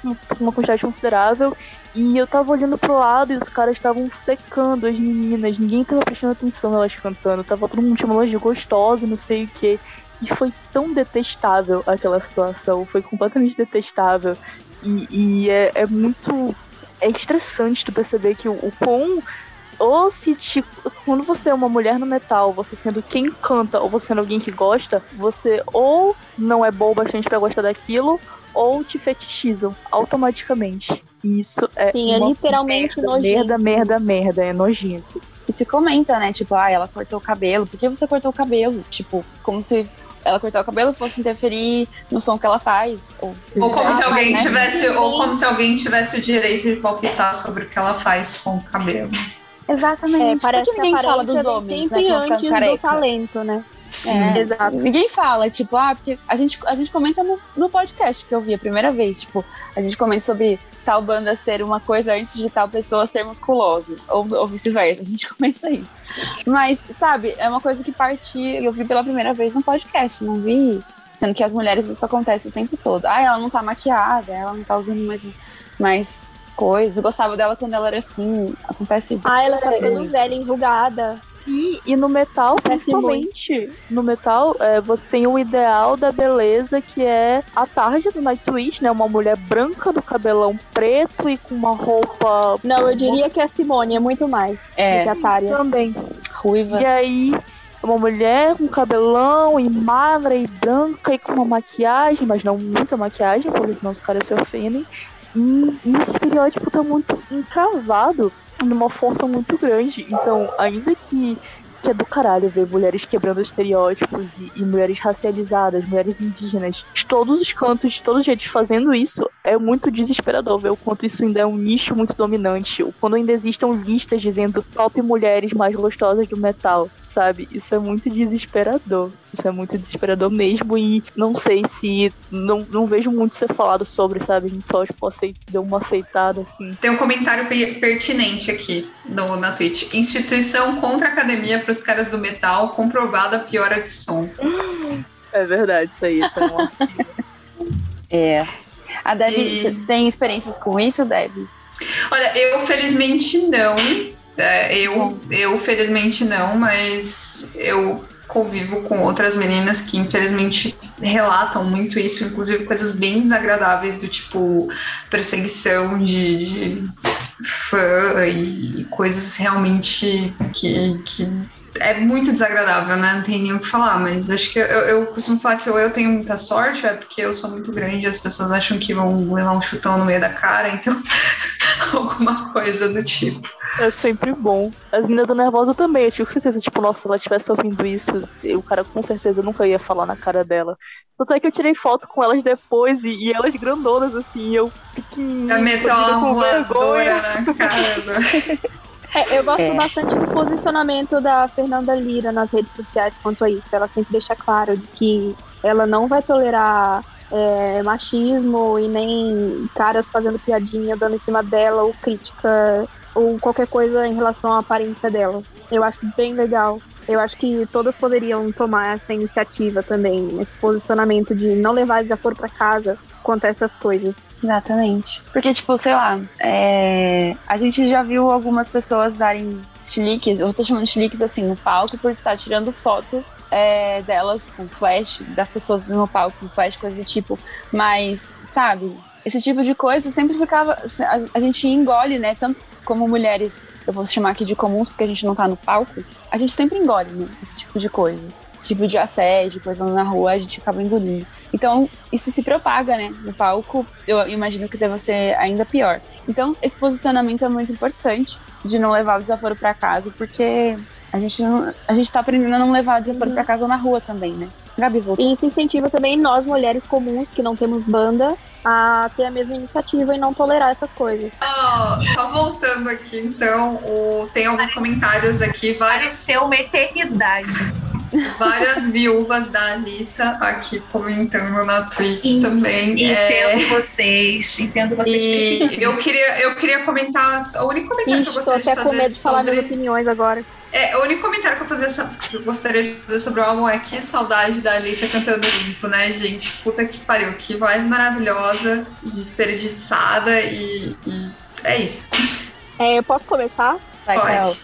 uma quantidade considerável. E eu tava olhando pro lado e os caras estavam secando as meninas. Ninguém tava prestando atenção elas cantando. Tava todo mundo chamando elas de gostosa, não sei o que. E foi tão detestável aquela situação. Foi completamente detestável. E, e é, é, muito. É estressante tu perceber que o, quão. Ou se tipo, quando você é uma mulher no metal, você sendo quem canta ou você sendo alguém que gosta, você ou não é bom bastante para gostar daquilo, ou te fetichizam automaticamente. Isso é. Sim, é literalmente merda, nojento. Merda, merda, merda, é nojento. E se comenta, né? Tipo, ah, ela cortou o cabelo. Por que você cortou o cabelo? Tipo, como se ela cortar o cabelo fosse interferir no som que ela faz. Ou, ou como se alguém né? tivesse, ou como se alguém tivesse o direito de palpitar sobre o que ela faz com o cabelo. Exatamente. É, parece Por que ninguém fala dos homens, né? Que ficam careca. do talento, né? Sim. É, Exato. Ninguém fala, tipo, ah, porque a gente, a gente comenta no, no podcast que eu vi a primeira vez, tipo, a gente comenta sobre tal banda ser uma coisa antes de tal pessoa ser musculosa, ou, ou vice-versa, a gente comenta isso. Mas, sabe, é uma coisa que parti, eu vi pela primeira vez no podcast, não vi, sendo que as mulheres isso acontece o tempo todo. Ah, ela não tá maquiada, ela não tá usando mais, mais coisa, eu gostava dela quando ela era assim, acontece... Ah, ela tá ficando velha, enrugada. E, e no metal, principalmente, no metal, é, você tem o ideal da beleza que é a tarja do Nightwish, né? Uma mulher branca do cabelão preto e com uma roupa Não, eu diria que a Simone é muito mais do que É, a Tária. também. ruiva. E aí, uma mulher com cabelão e magra e branca e com uma maquiagem, mas não muita maquiagem, porque senão os caras se ofendem. E, e esse estereótipo tá muito encravado numa força muito grande. Então, ainda que, que é do caralho ver mulheres quebrando estereótipos e, e mulheres racializadas, mulheres indígenas, de todos os cantos, de todos os jeitos fazendo isso, é muito desesperador ver o quanto isso ainda é um nicho muito dominante. O quando ainda existam listas dizendo top mulheres mais gostosas do metal. Sabe? Isso é muito desesperador. Isso é muito desesperador mesmo. E não sei se. Não, não vejo muito ser falado sobre, sabe? A gente só tipo, aceit, deu uma aceitada assim. Tem um comentário pe- pertinente aqui no, na Twitch. Instituição contra a academia para os caras do metal, comprovada piora de som. É verdade, isso aí. Tá. É. A Debbie, E- você tem experiências com isso, Debbie? Olha, eu felizmente não. É, eu, eu felizmente não, mas eu convivo com outras meninas que infelizmente relatam muito isso, inclusive coisas bem desagradáveis do tipo perseguição de, de fã e coisas realmente que, que é muito desagradável, né? Não tem nem o que falar, mas acho que eu, eu costumo falar que ou eu tenho muita sorte, é porque eu sou muito grande e as pessoas acham que vão levar um chutão no meio da cara, então alguma coisa do tipo. É sempre bom. As meninas do Nervosa também, eu tinha certeza, tipo, nossa, se ela estivesse ouvindo isso, o cara com certeza nunca ia falar na cara dela. Tanto é que eu tirei foto com elas depois e, e elas grandonas, assim, e eu pequenininha, A com voadora na cara. É, eu gosto É. bastante do posicionamento da Fernanda Lira nas redes sociais quanto a isso. Ela sempre deixa claro de que ela não vai tolerar é, machismo e nem caras fazendo piadinha, dando em cima dela, ou crítica, ou qualquer coisa em relação à aparência dela. Eu acho bem legal. Eu acho que todas poderiam tomar essa iniciativa também, esse posicionamento de não levar desaforo para casa quanto a essas coisas. Exatamente. Porque, tipo, sei lá, é, a gente já viu algumas pessoas darem chiliques, eu tô chamando de chiliques assim, no palco, por estar tirando foto é, delas com flash, das pessoas no palco com flash, coisa do tipo. Mas, sabe, esse tipo de coisa sempre ficava. A, a gente engole, né? Tanto como mulheres, eu vou chamar aqui de comuns porque a gente não tá no palco, a gente sempre engole, né? Esse tipo de coisa. Esse tipo de assédio, coisa na rua, a gente acaba engolindo. Então, isso se propaga, né? No palco, eu imagino que deva ser ainda pior. Então, esse posicionamento é muito importante de não levar o desaforo para casa, porque a gente, não, a gente tá aprendendo a não levar o desaforo Uhum. para casa na rua também, né? Gabi, voltou. E isso incentiva também nós, mulheres comuns, que não temos banda, a ter a mesma iniciativa e não tolerar essas coisas. Só, só voltando aqui, então, o- tem alguns comentários aqui, vários, Pareceu uma eternidade. várias viúvas da Alissa aqui comentando na Twitch também. É, Entendo vocês, entendo vocês. e eu queria, eu queria comentar, o único comentário que eu Ixi, gostaria de até com fazer medo de falar minhas sobre... opiniões agora. É, o único comentário que eu, fazer, essa- que eu gostaria de fazer sobre o álbum é que saudade da Alicia cantando limpo, né, gente? Puta que pariu, que voz maravilhosa, desperdiçada e, e é isso. É, eu posso começar? Vai, Pode. Carol.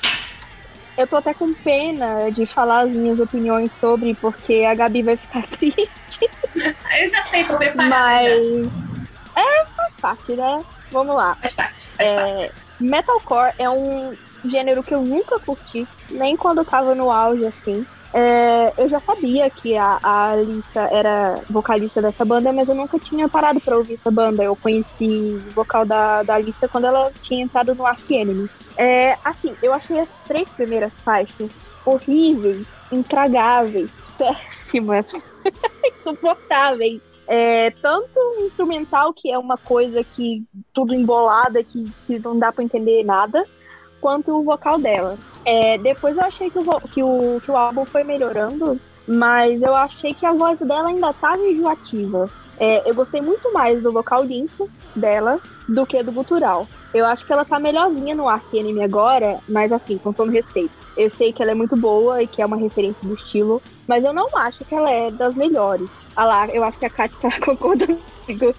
Eu tô até com pena de falar as minhas opiniões sobre, porque a Gabi vai ficar triste. Eu já sei, tô preparada. Mas. Já. É, faz parte, né? Vamos lá. Faz parte, faz É, parte. Metalcore é um gênero que eu nunca curti, nem quando eu tava no auge, assim. É, eu já sabia que a, a Alissa era vocalista dessa banda, mas eu nunca tinha parado pra ouvir essa banda. Eu conheci o vocal da, da Alissa quando ela tinha entrado no Ark Enemy. É, assim, eu achei as três primeiras faixas horríveis, intragáveis, péssimas, insuportáveis. É, tanto instrumental, que é uma coisa que tudo embolada, que, que não dá pra entender nada, quanto o vocal dela. É, depois eu achei que o, que, o, que o álbum foi melhorando mas eu achei que a voz dela ainda tava enjoativa. É, eu gostei muito mais do vocal limpo dela do que do gutural. Eu acho que ela tá melhorzinha no Anime agora, mas assim, com todo respeito. Eu sei que ela é muito boa e que é uma referência do estilo, mas eu não acho que ela é das melhores. Ah lá, eu acho que a Kat tá concordando comigo.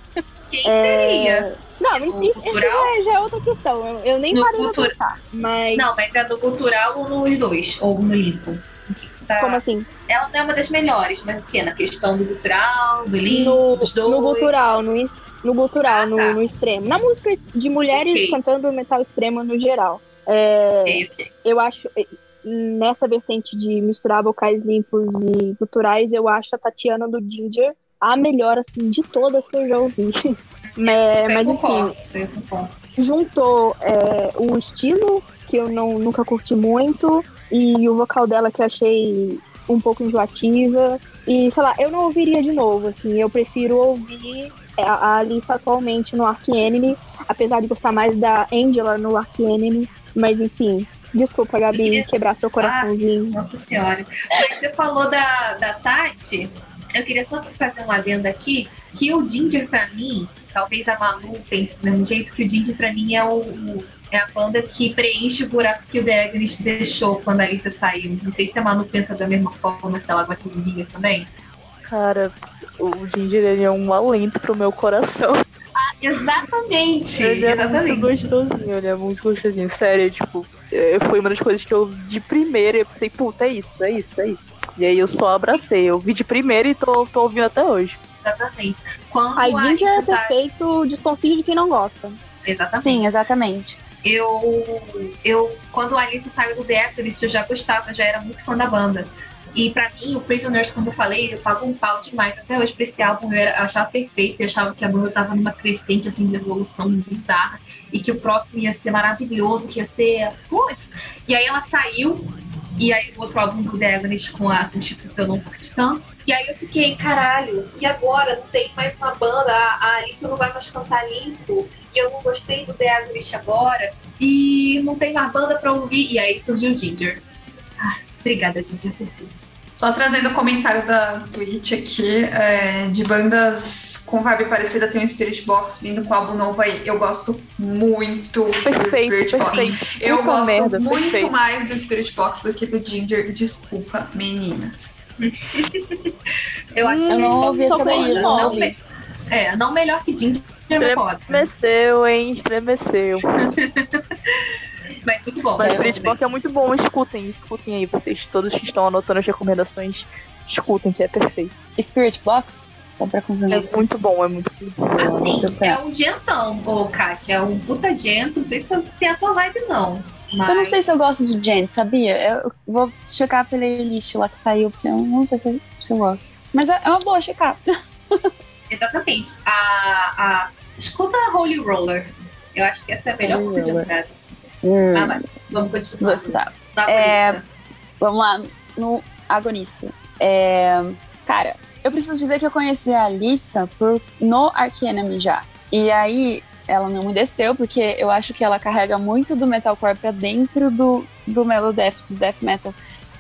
Quem É, seria? Não, No isso, isso gutural? já, já é outra questão. Eu, eu nem No parei pensar. Mas, Não, mas é do cultural ou nos dois? Ou no limpo? Que, que tá... como assim? Ela não é uma das melhores, mas o quê? Na questão do cultural, do limpo, No, dos dois? no gutural, no, no gutural, Ah, no, tá. no extremo. Na música de mulheres Ok. cantando metal extremo no geral. É, Ok, ok. eu acho nessa vertente de misturar vocais limpos e guturais, eu acho a Tatiana do Ginger a melhor assim de todas que eu já ouvi. É, mas concordo, enfim, juntou é, o estilo que eu não, nunca curti muito e o vocal dela que eu achei um pouco enjoativa e sei lá, eu não ouviria de novo, assim, eu prefiro ouvir é, a Alice atualmente no Ark Enemy, apesar de gostar mais da Angela no Ark Enemy, mas enfim, desculpa Gabi, quebrar seu coraçãozinho. Nossa senhora. Mas você falou da, da Tati, eu queria só fazer um adendo aqui, que o Ginger pra mim, talvez a Manu pense do mesmo jeito, que o Ginger pra mim é o, o- é a banda que preenche o buraco que o The Agnes deixou quando a Alicia saiu. Não sei se a Manu pensa da mesma forma, se ela gosta do Ginger também. Cara, o Ginger ele é um alento pro meu coração. Exatamente, Ele é muito exatamente. gostosinho, ele é muito gostosinho. Sério, tipo, foi uma das coisas que eu de primeira eu pensei, puta, é isso, é isso, é isso. E aí eu só abracei. Eu vi de primeira e tô, tô ouvindo até hoje. Exatamente. Quando A Ginger é perfeito, desconfio de quem não gosta. Exatamente. Sim, exatamente. eu, eu quando a Alice saiu do The eu já gostava, já era muito fã da banda. E pra mim, o Prisoners, como eu falei, eu pago um pau demais. Até hoje, pra esse álbum, eu, era, eu achava perfeito. Eu achava que a banda tava numa crescente, assim, de evolução bizarra. E que o próximo ia ser maravilhoso, que ia ser... Putz! E aí ela saiu. E aí o outro álbum do The Agonist com a substituta eu não curti tanto. E aí eu fiquei, caralho, e agora? Não tem mais uma banda, a, Alice não vai mais cantar limpo. E eu não gostei do The Agonist agora. E não tem mais banda pra ouvir. E aí surgiu o Ginger. Ah, obrigada, Ginger, por tudo. Só trazendo o comentário da Twitch aqui, é, de bandas com vibe parecida, tem o Spirit Box vindo com álbum novo aí. Eu gosto muito do Perfeito, Spirit Box. Eu Puta gosto merda, muito perfeito. mais do Spirit Box do que do Ginger. Desculpa, meninas. Eu acho Eu não ouvi essa daí, não me- É, não melhor que Ginger, mas foda. Estremeceu, hein? Estremeceu. Mas muito bom. Mas? Spirit Box é muito bom, escutem, escutem aí. Vocês todos que estão anotando as recomendações, escutem, que é perfeito. Spirit Box? Só pra É muito bom, é muito bom. Assim, eu é um gentão, ô Kátia. É um puta gento. Não sei se, é a tua vibe, não. Mas... Eu não sei se eu gosto de Gent, sabia? Eu vou checar a playlist lá que saiu, porque eu não sei se eu, se eu gosto. Mas é é uma boa checar. Exatamente. A, a... Escuta a Holy Roller. Eu acho que essa é a melhor Holy música de entrada. Hum, Ah, vai. Vamos continuar. vou escutar. Do É, agonista. Vamos lá, no agonista. É, cara, eu preciso dizer que eu conheci a Alissa por, no Ark Enemy já. E aí, ela não me desceu, porque eu acho que ela carrega muito do metalcore pra dentro do, do melodeath, do death metal,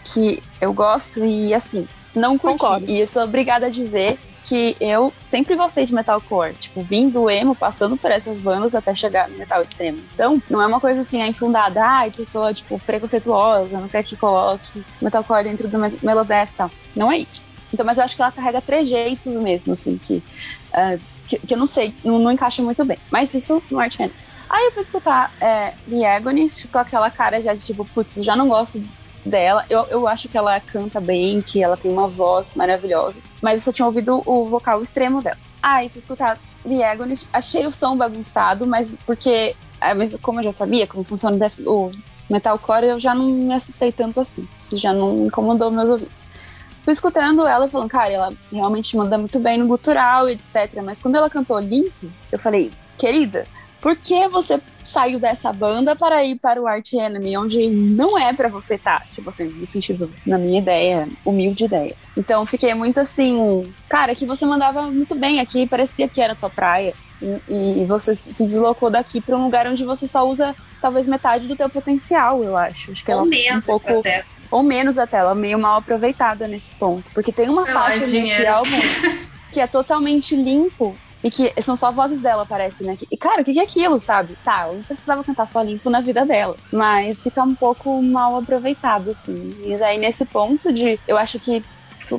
que eu gosto e, assim, não curti. Concordo. E eu sou obrigada a dizer que eu sempre gostei de metalcore, tipo, vim do emo, passando por essas bandas até chegar no metal extremo. Então, não é uma coisa assim, é infundada, ai, pessoa, tipo, preconceituosa, não quer que coloque metalcore dentro do me- melodeath e tal. Não é isso. Então, mas eu acho que ela carrega trejeitos mesmo, assim, que, ah, que, que eu não sei, não, não encaixa muito bem. Mas isso no Art Hand. Aí eu fui escutar é, The Agonist com aquela cara já de tipo, putz, já não gosto dela. Eu, eu acho que ela canta bem, que ela tem uma voz maravilhosa. Mas eu só tinha ouvido o vocal extremo dela. Aí fui escutar The Agonist, achei o som bagunçado, mas porque. é, mas como eu já sabia como funciona o metalcore, eu já não me assustei tanto assim. Isso já não incomodou meus ouvidos. Fui escutando ela falando, cara, ela realmente manda muito bem no gutural, etc. Mas quando ela cantou limpo, eu falei, querida, por que você saiu dessa banda para ir para o Art Enemy, onde não é para você estar? Tipo assim, no sentido, na minha ideia, humilde ideia. Então fiquei muito assim, cara, que você mandava muito bem aqui, parecia que era a tua praia. E, e você se deslocou daqui para um lugar onde você só usa talvez metade do teu potencial, eu acho. Acho que ela Ou um menos pouco até. Ou menos até, ela é meio mal aproveitada nesse ponto. Porque tem uma Não, faixa é nesse dinheiro. álbum que é totalmente limpo. E que são só vozes dela, parece, né? E, cara, o que é aquilo, sabe? Tá, ela não precisava cantar só limpo na vida dela. Mas fica um pouco mal aproveitado, assim. E daí, nesse ponto de... Eu acho que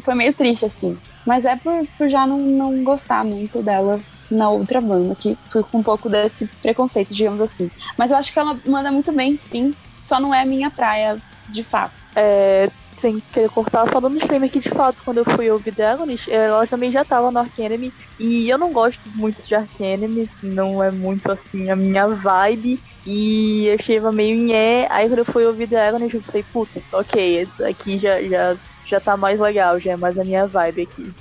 foi meio triste, assim. Mas é por, por já não, não gostar muito dela na outra banda, que fui com um pouco desse preconceito, digamos assim. Mas eu acho que ela manda muito bem, sim. Só não é minha praia, de fato. É, sem querer cortar, só dando disclaimer que de fato, quando eu fui ouvir Dragonist, ela também já tava no Ark Enemy. E eu não gosto muito de Ark Enemy, não é muito assim a minha vibe. E eu achei meio nhé. Aí quando eu fui ouvir Dragonist, eu pensei, puta, ok, esse aqui já, já, já tá mais legal, já é mais a minha vibe aqui.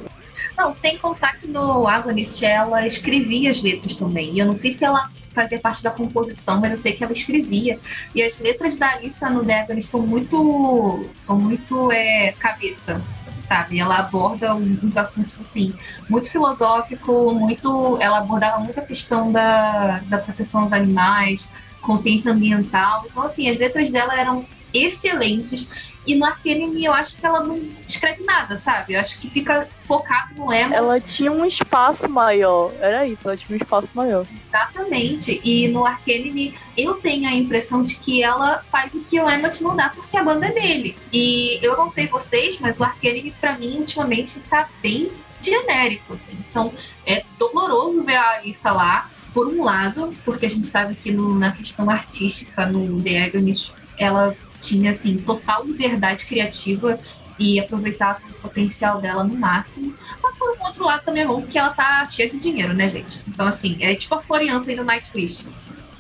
Não, sem contar que no Agonist ela escrevia as letras também. E eu não sei se ela fazia parte da composição, mas eu sei que ela escrevia. E as letras da Alissa no Agonist são muito. são muito é, cabeça. Sabe? Ela aborda uns assuntos assim, muito filosófico, muito. Ela abordava muito a questão da, da proteção aos animais, consciência ambiental. Então, assim, as letras dela eram excelentes. E no Arcanime eu acho que ela não escreve nada, sabe? Eu acho que fica focado no emo. Ela tinha um espaço maior, era isso, ela tinha um espaço maior. Exatamente. E no Arcanime eu tenho a impressão de que ela faz o que o Emmett não dá porque a banda é dele. E eu não sei vocês, mas o Arcanime pra mim ultimamente tá bem genérico, assim. Então é doloroso ver a Alissa lá, por um lado, porque a gente sabe que no- na questão artística, no The Agonist, ela tinha assim total liberdade criativa e aproveitava o potencial dela no máximo. Mas por um outro lado também é bom porque ela tá cheia de dinheiro, né, gente? Então, assim, é tipo a Floriança aí no Nightwish.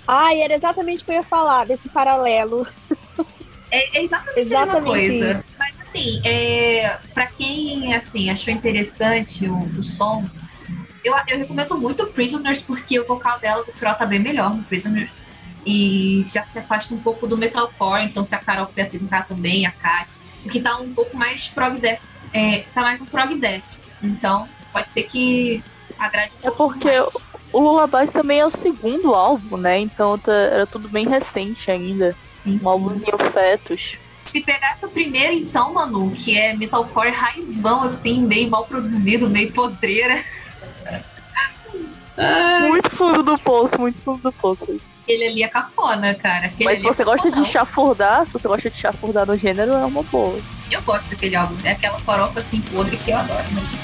Ai, era exatamente o que eu ia falar, desse paralelo. É, é exatamente, a Exatamente mesma coisa. Mas assim, é, para quem assim, achou interessante o, o som, eu, eu recomendo muito Prisoners, porque o vocal dela do Troll tá bem melhor no Prisoners. E já se afasta um pouco do metalcore, então se a Carol quiser tentar também, a Kat, porque tá um pouco mais prog death, é, tá mais um prog death. Então, pode ser que agrade um É porque mais. O Lullabies também é o segundo álbum, né? Então tá- era tudo bem recente ainda. Sim, Um álbumzinho fetos. Se pegar essa primeira, então, Manu, que é metalcore raizão, assim, meio mal produzido, meio podreira, Muito fundo do poço, muito fundo do poço. ele ali é cafona, cara. Aquele Mas se ali é você gosta de chafurdar, se você gosta de chafurdar no gênero, é uma boa. Eu gosto daquele álbum. É aquela farofa assim podre que eu adoro. Né?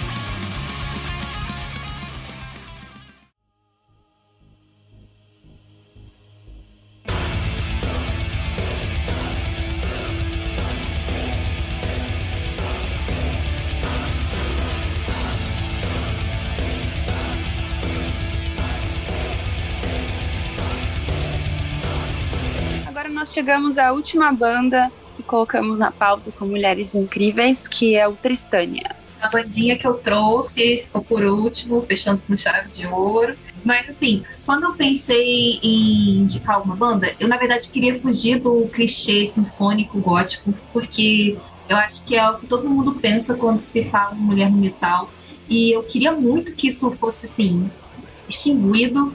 Chegamos à última banda que colocamos na pauta com mulheres incríveis, que é o Tristânia. A bandinha que eu trouxe ficou por último, fechando com chave de ouro. Mas assim, quando eu pensei em indicar uma banda, eu na verdade queria fugir do clichê sinfônico gótico, porque eu acho que é o que todo mundo pensa quando se fala em mulher no metal. E eu queria muito que isso fosse assim, extinguido,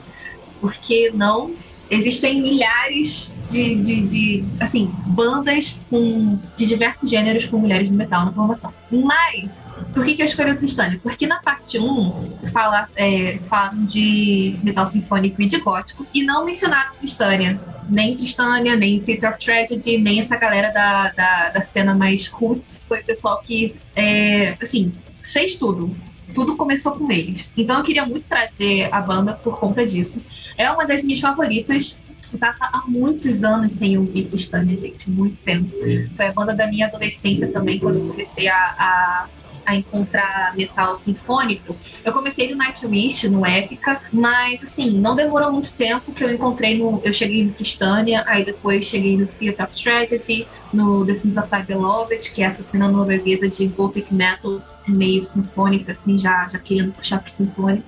porque não. Existem milhares de, de, de, assim, bandas com, de diversos gêneros com mulheres no metal na formação. Mas, por que, que eu escolhi o Tristânia? Porque na parte 1 fala, é, de metal sinfônico e de gótico, e não mencionaram Tristânia. Nem Tristânia, nem Theater of Tragedy, nem essa galera da, da, da cena mais roots. Foi o pessoal que, é, assim, fez tudo. Tudo começou com eles. Então eu queria muito trazer a banda por conta disso. É uma das minhas favoritas. Eu tava há muitos anos sem ouvir Tristânia, gente. Muito tempo. Foi a banda da minha adolescência também, quando eu comecei a, a, a encontrar metal sinfônico. Eu comecei no Nightwish, no Épica, mas assim, não demorou muito tempo que eu encontrei no. Eu cheguei no Tristânia, aí depois cheguei no Theater of Tragedy, no The Sins of Thy Beloved, que é essa cena norueguesa de Gothic Metal meio sinfônica, assim, já, já querendo puxar pro sinfônico.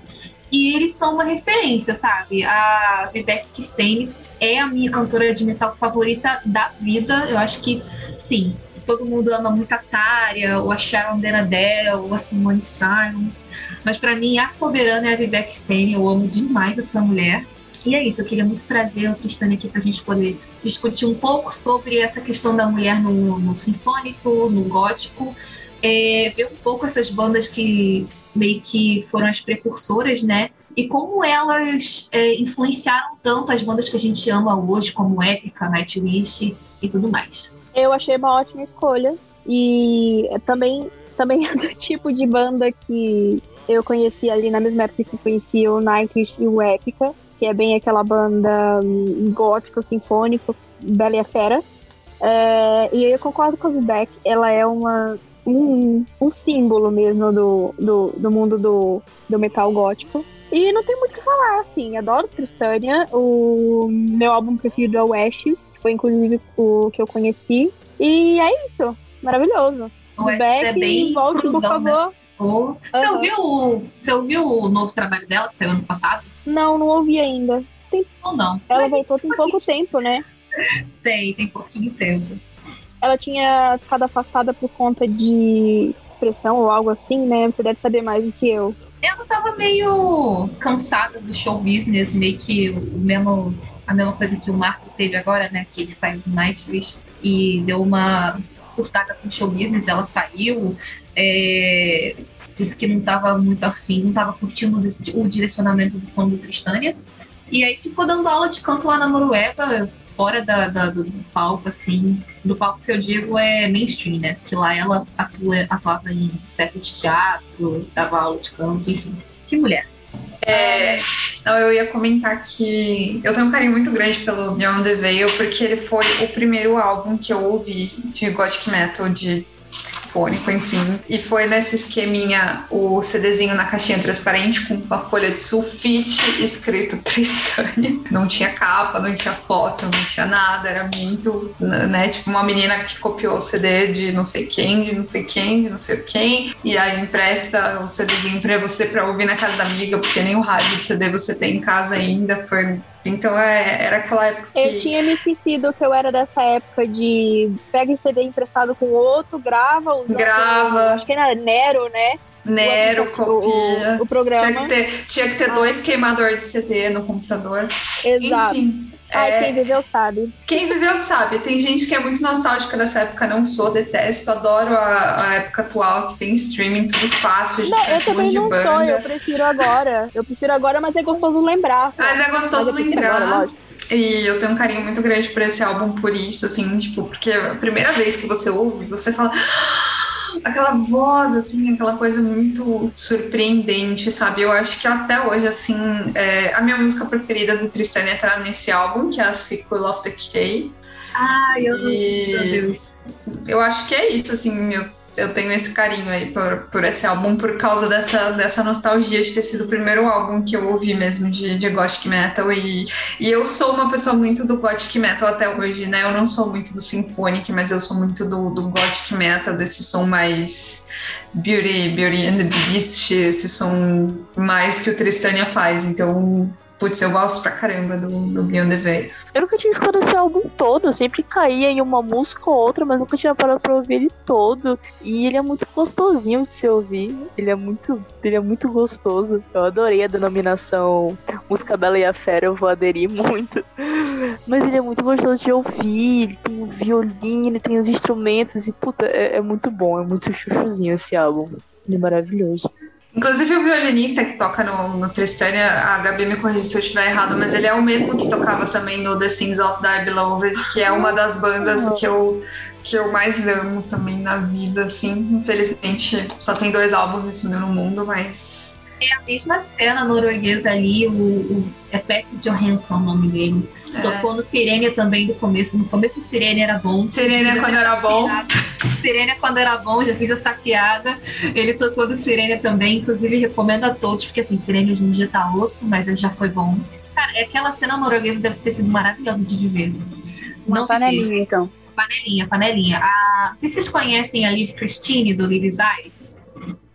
E eles são uma referência, sabe? A Vivek Stein é a minha cantora de metal favorita da vida. Eu acho que, sim, todo mundo ama muito a Tária, ou a Sharon Denadel, ou a Simone Simons. Mas pra mim, a soberana é a Vivek Stein. Eu amo demais essa mulher. E é isso, eu queria muito trazer o Tristânia aqui pra gente poder discutir um pouco sobre essa questão da mulher no, no sinfônico, no gótico, é, ver um pouco essas bandas que meio que foram as precursoras, né? E como elas é, influenciaram tanto as bandas que a gente ama hoje, como Epica, Nightwish e tudo mais. Eu achei uma ótima escolha. E também, também é do tipo de banda que eu conheci ali na mesma época que conheci o Nightwish e o Epica, que é bem aquela banda hum, gótico, sinfônico, Bela e a Fera. É, e eu concordo com a Vivek, ela é uma, um, um símbolo mesmo do, do, do mundo do, do metal gótico. E não tem muito o que falar, assim, adoro Tristânia, o meu álbum preferido é o Ashes, que foi inclusive o que eu conheci. E é isso, maravilhoso. O Ashes Beck, é bem volte, por cruzão, né? favor. Ou- Você, Aham. ouviu, o- você ouviu o novo trabalho dela, que saiu ano passado? Não, não ouvi ainda. Ou não? Ela Mas voltou tem pouco tempo, né? tem, tem pouquinho tempo. Ela tinha ficado afastada por conta de pressão ou algo assim, né? Você deve saber mais do que eu. Ela tava meio cansada do show business, meio que o mesmo, a mesma coisa que o Marco teve agora, né? Que ele saiu do Nightwish e deu uma surtada com o show business, ela saiu, é, disse que não tava muito afim, não tava curtindo o direcionamento do som do Tristânia. E aí ficou dando aula de canto lá na Noruega, fora da, da- do, palco, assim. Do palco que eu digo é mainstream, né? Que lá ela atua, atuava em peça de teatro, dava aula de canto, enfim. Que mulher. É, não, eu ia comentar que eu tenho um carinho muito grande pelo Beyond the Veil, porque ele foi o primeiro álbum que eu ouvi de gothic metal, de sinfônico, enfim. E foi nesse esqueminha, o CDzinho na caixinha transparente com uma folha de sulfite escrito Tristânia. Não tinha capa, não tinha foto, não tinha nada, era muito, né, tipo uma menina que copiou o CD de não sei quem, de não sei quem, de não sei quem, e aí empresta o CDzinho pra você pra ouvir na casa da amiga, porque nem o rádio de CD você tem em casa ainda, foi... Então é, era aquela época que... Eu tinha me esquecido que eu era dessa época de pega esse CD emprestado com outro, grava, usa Grava. Acho que era Nero, né? Nero O- copia. O, o programa. Tinha que ter, tinha que ter dois queimadores de CD no computador. Exato. Enfim, Ai, é, quem viveu sabe. quem viveu sabe. Tem gente que é muito nostálgica dessa época, não sou, detesto, adoro a, a época atual que tem streaming, tudo fácil, Não, eu também não banda. sou, eu prefiro agora. Eu prefiro agora, mas é gostoso lembrar. sabe? Mas é gostoso prefiro lembrar. agora. E eu tenho um carinho muito grande por esse álbum por isso, assim, tipo, porque a primeira vez que você ouve, você fala. Aquela voz, assim, aquela coisa muito surpreendente, sabe? Eu acho que até hoje, assim, é, a minha música preferida do Tristânia tá nesse álbum, que é a Sequel of Decay. Ai, eu E- Meu Deus. Eu acho que é isso, assim, eu, eu tenho esse carinho aí por, por esse álbum, por causa dessa, dessa nostalgia de ter sido o primeiro álbum que eu ouvi mesmo de, de Gothic Metal. E, e eu sou uma pessoa muito do Gothic Metal até hoje, né? Eu não sou muito do Symphonic, mas eu sou muito do, do Gothic Metal, desse som mais Beauty, Beauty and the Beast, esse som mais que o Tristania faz. Então, putz, eu gosto pra caramba do, do Beyond the Veil. Eu nunca tinha escutado esse álbum todo, eu sempre caía em uma música ou outra, mas nunca tinha parado pra ouvir ele todo. E ele é muito gostosinho de se ouvir. Ele é muito, ele é muito gostoso. Eu adorei a denominação Música Bela e a Fera, eu vou aderir muito. Mas ele é muito gostoso de ouvir, ele tem o violino, ele tem os instrumentos, e puta, é, é muito bom, é muito chuchuzinho esse álbum. Ele é maravilhoso. Inclusive o violinista que toca no, no Tristania, a Gabi me corrige se eu estiver errado, mas ele é o mesmo que tocava também no The Sins of Die Beloved, que é uma das bandas que eu, que eu mais amo também na vida, assim. Infelizmente só tem dois álbuns isso no mundo, mas. É a mesma cena norueguesa ali, o, o é Pet Johansson o nome dele. É. Tocou no Sirenia também do começo. No começo Sirenia era bom. Sirenia quando era bom. Sirenia quando era bom, já fiz essa piada. Ele tocou no Sirenia também, inclusive recomendo a todos, porque assim, Sirenia hoje em dia tá osso, mas já foi bom. Cara, aquela cena norueguesa deve ter sido maravilhosa de viver. Uma Não panelinha, então. Panelinha, panelinha. A, não sei se vocês conhecem a Liv Christine do Lily's Eyes.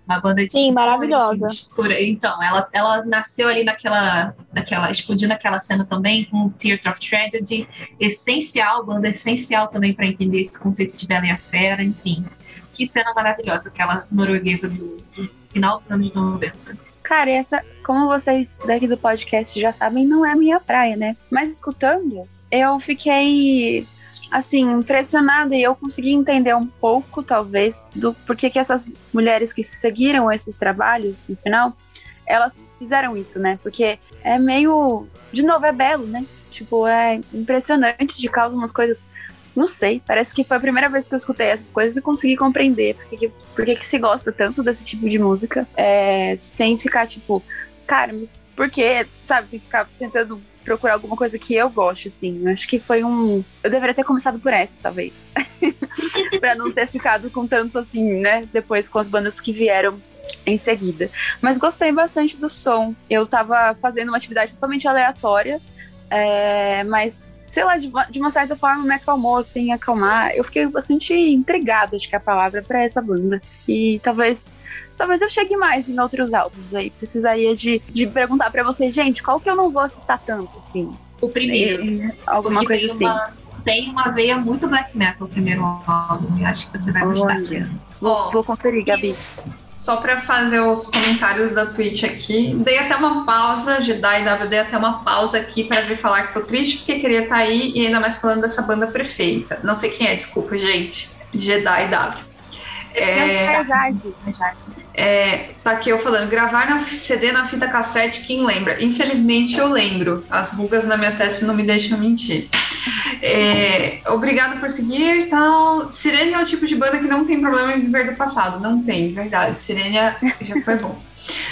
Uma banda de Sim, maravilhosa. mistura- Então, ela, ela nasceu ali naquela, naquela. explodiu naquela cena também com o Theatre of Tragedy. Essencial, banda essencial também para entender esse conceito de Bela e a Fera, enfim. Que cena maravilhosa, aquela norueguesa do, do final dos anos 90. Cara, essa, como vocês daqui do podcast já sabem, não é a minha praia, né? Mas escutando, eu fiquei assim, impressionada e eu consegui entender um pouco, talvez, do porquê que essas mulheres que seguiram esses trabalhos no final, elas fizeram isso, né? Porque é meio. De novo, é belo, né? Tipo, é impressionante, de causa umas coisas. Não sei, parece que foi a primeira vez que eu escutei essas coisas e consegui compreender porque que, porque que se gosta tanto desse tipo de música, é, sem ficar tipo, cara, mas por? Sabe, sem ficar tentando procurar alguma coisa que eu goste, assim. Eu acho que foi um. Eu deveria ter começado por essa, talvez. pra não ter ficado com tanto, assim, né? Depois com as bandas que vieram em seguida. Mas gostei bastante do som. Eu tava fazendo uma atividade totalmente aleatória, é, mas, sei lá, de uma, de uma, certa forma me acalmou, assim, acalmar. Eu fiquei bastante intrigada, acho que é a palavra, para essa banda. E talvez. Talvez eu chegue mais em outros álbuns aí. Precisaria de, de perguntar para vocês, gente, qual que eu não vou assistir tanto, assim? O primeiro. E, alguma coisa tem assim. Uma, tem uma veia muito black metal o primeiro álbum. Eu acho que você vai gostar. Vou, vou conferir, Gabi. Só para fazer os comentários da Twitch aqui, dei até uma pausa, Jedi W, dei até uma pausa aqui para vir falar que tô triste porque queria estar tá aí e ainda mais falando dessa banda perfeita. Não sei quem é, desculpa, gente. Jedi W. É, é, tá aqui eu falando, gravar na CD na fita cassete, quem lembra? Infelizmente eu lembro. As rugas na minha testa não me deixam mentir. É, obrigado por seguir tal. Sirene é o tipo de banda que não tem problema em viver do passado. Não tem, verdade. Sirene já foi bom.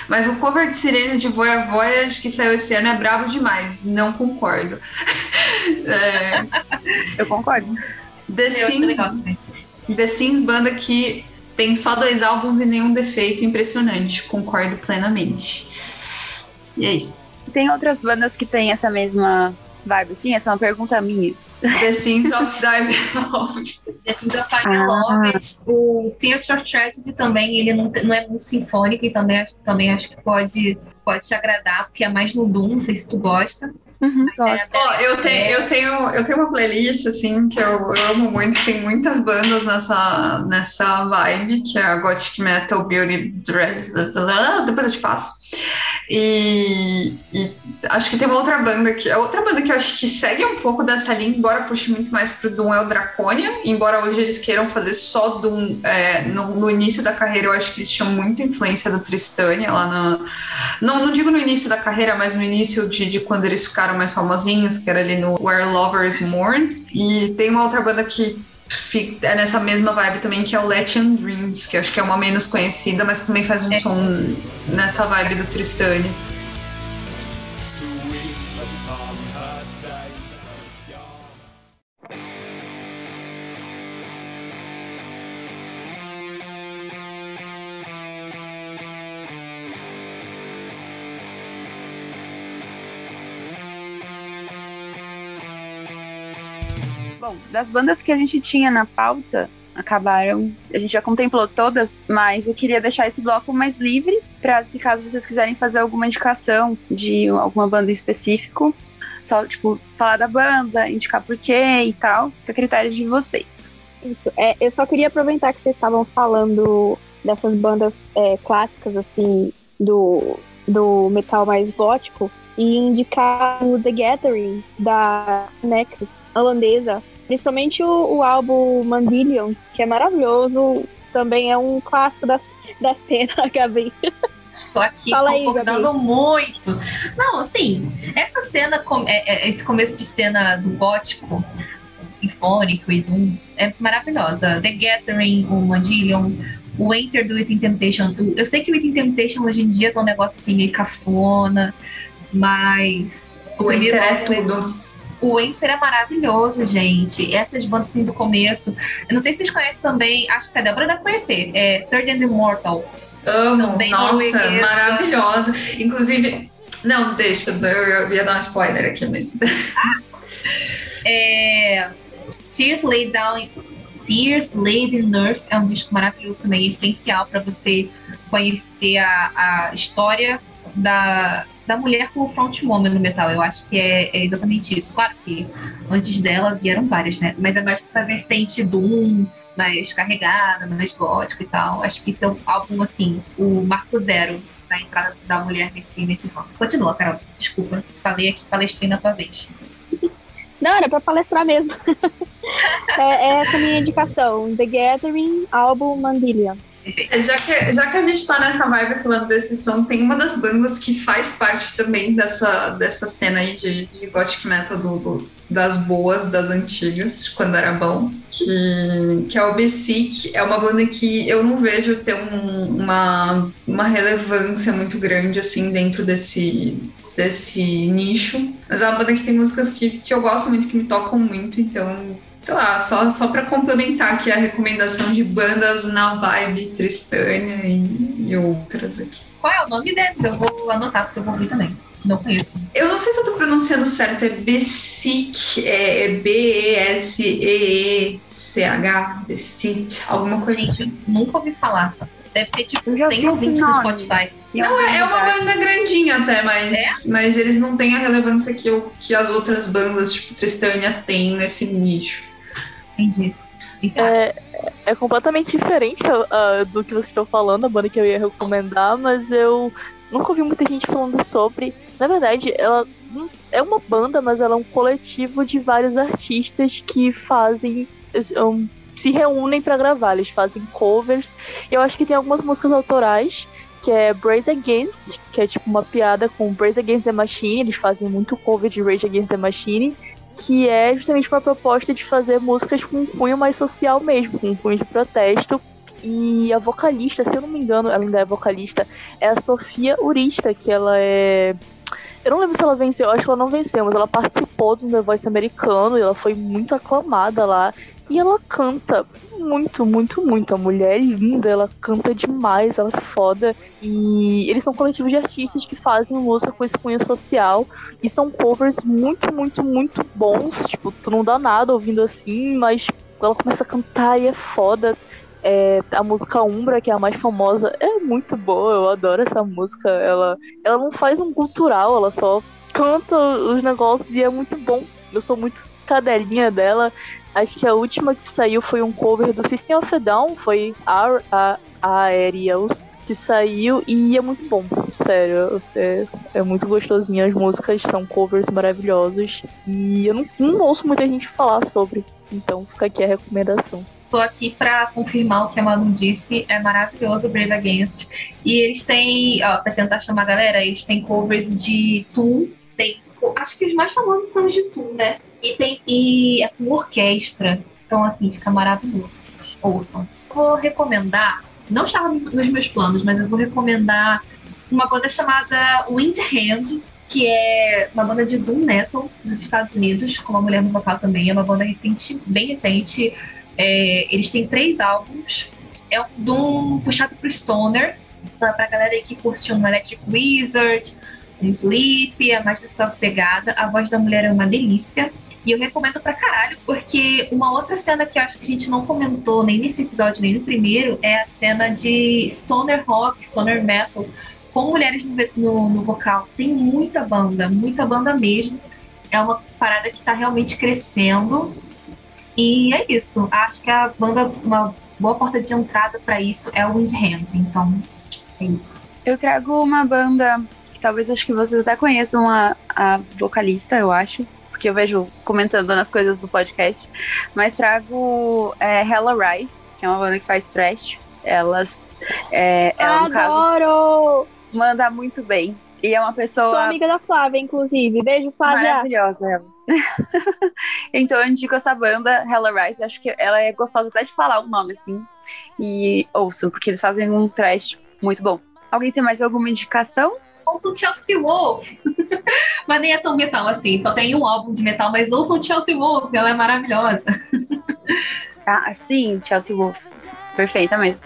Mas o cover de Sirene de Voia Voyage que saiu esse ano é brabo demais. Não concordo. É, eu concordo. The Sims, The Sims, banda que tem só dois álbuns e nenhum defeito. Impressionante. Concordo plenamente. E é isso. Tem outras bandas que têm essa mesma vibe, sim? Essa é uma pergunta minha. The Sins of Dive The Sins of Dive ah. O Theatre of Tragedy também, ele não, não é muito sinfônico e também, também acho que pode, pode te agradar, porque é mais no Doom, não sei se tu gosta. Uhum, é oh, eu, tenho, eu, tenho, eu tenho uma playlist assim que eu, eu, amo muito, tem muitas bandas nessa, nessa vibe, que é a Gothic Metal Beauty Dress. Depois eu te passo. E, e, acho que tem uma outra banda que. A outra banda que eu acho que segue um pouco dessa linha, embora puxe muito mais pro Doom é o Draconia, embora hoje eles queiram fazer só Doom. É, no, no, início da carreira, eu acho que eles tinham muita influência do Tristania lá na. Não, não digo no início da carreira, mas no início de, de quando eles ficaram mais famosinhos, que era ali no Where Lovers Mourn. E tem uma outra banda que é nessa mesma vibe também, que é o Latin Dreams, que acho que é uma menos conhecida, mas também faz um é. som nessa vibe do Tristane. Das bandas que a gente tinha na pauta, acabaram. A gente já contemplou todas, mas eu queria deixar esse bloco mais livre para se caso vocês quiserem fazer alguma indicação de alguma banda em específico, só tipo falar da banda, indicar por quê e tal, fica critério de vocês. Isso. É, eu só queria aproveitar que vocês estavam falando dessas bandas é, clássicas assim do do metal mais gótico e indicar o The Gathering da Necro holandesa Principalmente o, o álbum Mandillion, que é maravilhoso. Também é um clássico da, da cena, Gabi. Tô aqui Fala concordando aí, muito. Não, assim, essa cena, é, é, esse começo de cena do gótico, sinfônico e doom, é maravilhosa. The Gathering, o Mandillion, o Enter do Within Temptation. Eu sei que o Within Temptation hoje em dia tá um negócio assim meio cafona, mas o, o Enter é tudo. O Enter é maravilhoso, gente. Essas bandas assim do começo. Eu não sei se vocês conhecem também, acho que a Débora deve conhecer. É Third and Immortal. Amo, também nossa, maravilhosa. Inclusive, não, deixa, eu ia dar um spoiler aqui, mas. é, Tears Laid Down. Tears Laid in Earth é um disco maravilhoso também, essencial para você conhecer a, a história da, da mulher como frontwoman no metal. Eu acho que é, é, exatamente isso. Claro que antes dela vieram várias, né? Mas é mais essa vertente Doom, mais carregada, mais gótico e tal. Acho que isso é um álbum, assim, o marco zero da entrada da mulher nesse, nesse ramo. Continua, Carol. Desculpa. Falei aqui, palestrei na tua vez. Não, era pra palestrar mesmo. é, é a minha indicação. The Gathering, álbum Mandillion. Perfeito. Já que, já que a gente tá nessa vibe falando desse som, tem uma das bandas que faz parte também dessa, dessa cena aí de, de gothic metal do, do- das boas, das antigas, quando era bom, que, que é o Besic. É uma banda que eu não vejo ter um- uma, uma relevância muito grande assim dentro desse, desse nicho. Mas é uma banda que tem músicas que, que eu gosto muito, que me tocam muito, então sei lá, só, só para complementar aqui a recomendação de bandas na vibe Tristânia e, e outras aqui. Qual é o nome deles? Eu vou anotar, porque eu vou ouvir também. Não conheço. Eu não sei se eu tô pronunciando certo, é Besic, é B-E-S-E-E-C-H, Besic, alguma coisa assim. Gente, nunca ouvi falar. Deve ter tipo Eu já 100 vi ouvintes no. Spotify. Não, é, é uma banda grandinha até, mas, mas eles não têm a relevância que, eu, que as outras bandas, tipo Tristânia, têm nesse nicho. Entendi. É, é completamente diferente ah, do que vocês estão falando, a banda que eu ia recomendar, mas eu nunca ouvi muita gente falando sobre. Na verdade, ela é uma banda, mas ela é um coletivo de vários artistas que fazem. um, se reúnem pra gravar, eles fazem covers. Eu acho que tem algumas músicas autorais, que é Brace Against, que é tipo uma piada com Brace Against the Machine, eles fazem muito cover de Rage Against the Machine que é justamente uma proposta de fazer músicas com um cunho mais social mesmo, com um cunho de protesto. E a vocalista, se eu não me engano, ela ainda é vocalista, é a Sofia Urista, que ela é. Eu não lembro se ela venceu, eu acho que ela não venceu, mas ela participou do The Voice americano e ela foi muito aclamada lá. E ela canta muito, muito, muito. A mulher é linda, ela canta demais, ela é foda. E eles são um coletivo de artistas que fazem música com esse cunho social. E são covers muito, muito, muito bons. Tipo, tu não dá nada ouvindo assim, mas ela começa a cantar e é foda. É, a música Umbra, que é a mais famosa, é muito boa. Eu adoro essa música. Ela, ela não faz um cultural, ela só canta os negócios e é muito bom. Eu sou muito cadelinha dela. Acho que a última que saiu foi um cover do System of a Down, foi Ar- a Aerials, que saiu e é muito bom, sério. É, é muito gostosinho, as músicas são covers maravilhosos e eu não, não ouço muita gente falar sobre, então fica aqui a recomendação. Tô aqui pra confirmar o que a Manu disse. É maravilhoso Brave Against. E eles têm, ó, pra tentar chamar a galera, eles têm covers de Tool. Tem, acho que os mais famosos são os de Tool, né? E tem e é com orquestra. Então, assim, fica maravilhoso. Ouçam. Vou recomendar, não estava nos meus planos, mas eu vou recomendar uma banda chamada Windhand, que é uma banda de doom metal dos Estados Unidos, com uma mulher no vocal também. É uma banda recente, bem recente. É, eles têm três álbuns. É um puxado pro stoner, pra, pra galera que curte um Electric Wizard, um Sleep, é mais dessa pegada. A voz da mulher é uma delícia. E eu recomendo pra caralho, porque uma outra cena que eu acho que a gente não comentou nem nesse episódio, nem no primeiro, é a cena de stoner rock, stoner metal, com mulheres no, no, no vocal. Tem muita banda, muita banda mesmo. É uma parada que tá realmente crescendo. E é isso. Acho que a banda, uma boa porta de entrada pra isso é o Windhand. Então, é isso. Eu trago uma banda que talvez acho que vocês até conheçam a, a vocalista, eu acho, porque eu vejo comentando nas coisas do podcast. Mas trago é, Hella Rise, que é uma banda que faz trash. Elas, é, ela no caso, Adoro! manda muito bem. E é uma Sou pessoa amiga da Flávia, inclusive. Beijo, Flávia. maravilhosa. ela. então eu indico essa banda, Hella Rise. Acho que ela é gostosa até de falar o nome, assim. E ouçam, porque eles fazem um trash muito bom. Alguém tem mais alguma indicação? Ouçam Chelsea Wolf. mas nem é tão metal assim. Só tem um álbum de metal, mas ouçam Chelsea Wolf. Ela é maravilhosa. Ah, sim, Chelsea Wolf. Perfeita mesmo.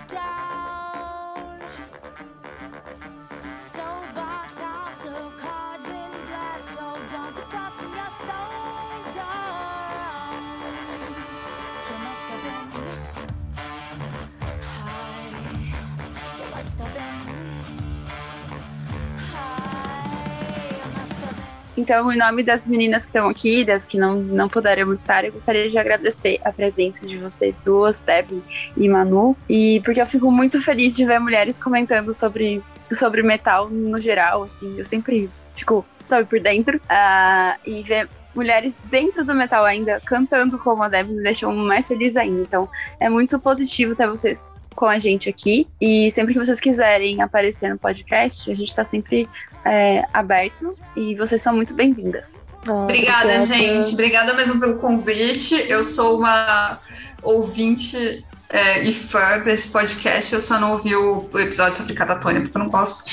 Então, em nome das meninas que estão aqui, das que não, não puderam estar, eu gostaria de agradecer a presença de vocês duas, Deb e Manu. E porque eu fico muito feliz de ver mulheres comentando sobre sobre metal no geral, assim, eu sempre fico, sabe, por dentro. Ah, e ver mulheres dentro do metal ainda cantando como a Deb me deixou mais feliz ainda. Então, é muito positivo ter vocês com a gente aqui. E sempre que vocês quiserem aparecer no podcast, a gente tá sempre é, aberto e vocês são muito bem-vindas. Ah, Obrigada, gente. Obrigada mesmo pelo convite. Eu sou uma ouvinte é, e fã desse podcast. Eu só não ouvi o, o episódio sobre catatônia, porque eu não gosto.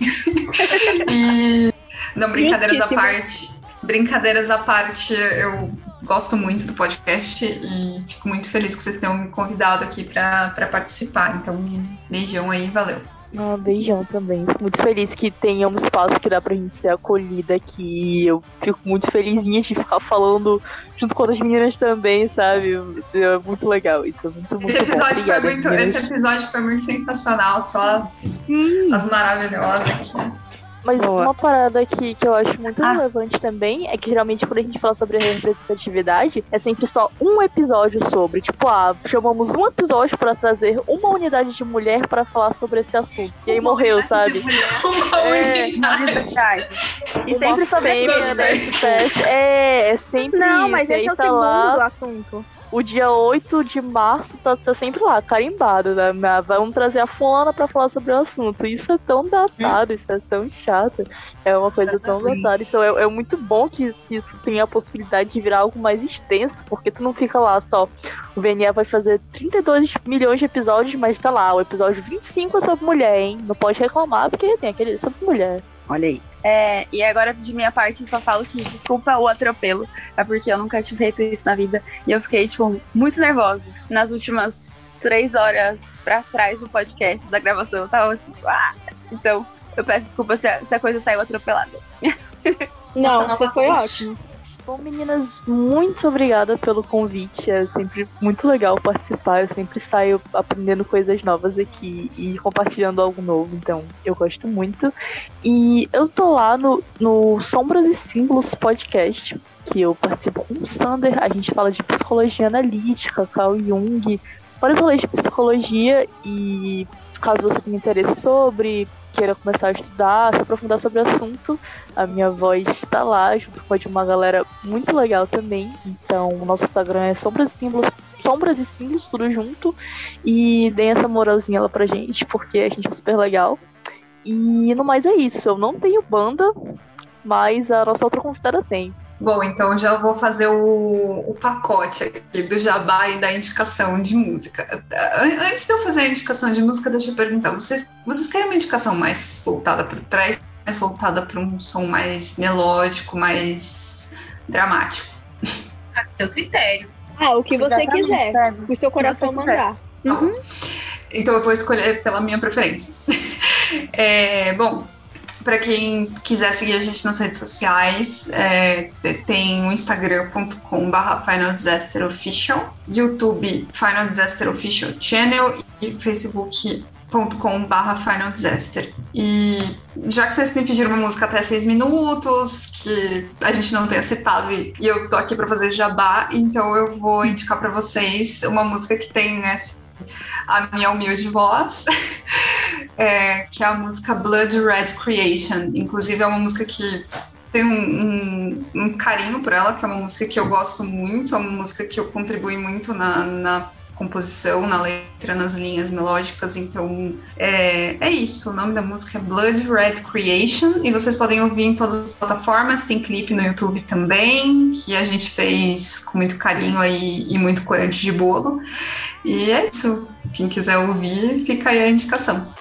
e. Não, brincadeiras à Justíssimo. parte. Brincadeiras à parte, eu gosto muito do podcast e fico muito feliz que vocês tenham me convidado aqui para participar. Então, beijão aí, valeu. Ah, beijão também. Fico muito feliz que tenha um espaço que dá pra gente ser acolhida aqui. Eu fico muito felizinha de ficar falando junto com as meninas também, sabe? É muito legal isso. É muito, muito Esse episódio, Obrigada, foi muito, meninas. esse episódio foi muito sensacional, só as, Sim. as maravilhosas aqui. Mas Boa. uma parada aqui que eu acho muito Ah. relevante também é que geralmente quando a gente fala sobre a representatividade, é sempre só um episódio sobre. Tipo, ah, chamamos um episódio pra trazer uma unidade de mulher pra falar sobre esse assunto. E aí morreu, sabe? Uma É, unidade. E Uma sempre sobre fêmea aquilo, da né? FPS. É, é sempre Não, isso. mas aí esse é o tá segundo lá, assunto. O dia 8 de março tá, tá sempre lá, carimbado, né? Vamos trazer a fulana pra falar sobre o assunto. Isso é tão datado, isso é tão chato. É uma coisa tão datada. Então é, é muito bom que isso tenha a possibilidade de virar algo mais extenso, porque tu não fica lá só. O VNE vai fazer 32 milhões de episódios, mas tá lá, o episódio 25 é sobre mulher, hein? Não pode reclamar, porque tem aquele sobre mulher. Olha aí. É, e agora, de minha parte, eu só falo que desculpa o atropelo. É porque eu nunca tinha feito isso na vida. E eu fiquei, tipo, muito nervosa. Nas últimas três horas pra trás do podcast, da gravação, eu tava tipo, ah! Então, eu peço desculpa se a, se a coisa saiu atropelada. Não, não você foi vamos. ótimo. Bom, meninas, muito obrigada pelo convite. É sempre muito legal participar. Eu sempre saio aprendendo coisas novas aqui e compartilhando algo novo. Então, eu gosto muito. E eu tô lá no, no Sombras e Símbolos podcast, que eu participo com o Sander. A gente fala de psicologia analítica, Carl Jung, vários rolês de psicologia. E caso você tenha interesse sobre, queira começar a estudar, se aprofundar sobre o assunto, a minha voz tá lá, junto com a de uma galera muito legal também. Então, o nosso Instagram é Sombras e Símbolos, Sombras e Símbolos, tudo junto. E deem essa moralzinha lá pra gente, porque a gente é super legal. E no mais é isso. Eu não tenho banda, mas a nossa outra convidada tem. Bom, então já vou fazer o, o pacote aqui do jabá e da indicação de música. An- Antes de eu fazer a indicação de música, deixa eu perguntar: vocês, vocês querem uma indicação mais voltada para o trash, mais voltada para um som mais melódico, mais dramático? A seu critério. Ah, o que você Exatamente, quiser. sabe? O seu coração mandar. Uhum. Então eu vou escolher pela minha preferência. É, bom, para quem quiser seguir a gente nas redes sociais, é, tem o instagram.com.br Final Disaster Official, YouTube Final Disaster Official Channel e facebook.com.br Final Disaster. E já que vocês me pediram uma música até seis minutos, que a gente não tenha citado e, eu tô aqui para fazer jabá, então eu vou indicar para vocês uma música que tem né, a minha humilde voz, é, que é a música Blood Red Creation. Inclusive, é uma música que tem um, um- um carinho por ela, que é uma música que eu gosto muito, é uma música que eu contribuí muito na, na composição, na letra, nas linhas melódicas. Então, é, é isso. O nome da música é Blood Red Creation e vocês podem ouvir em todas as plataformas. Tem clipe no YouTube também, que a gente fez com muito carinho aí e muito corante de bolo. E é isso. Quem quiser ouvir, fica aí a indicação.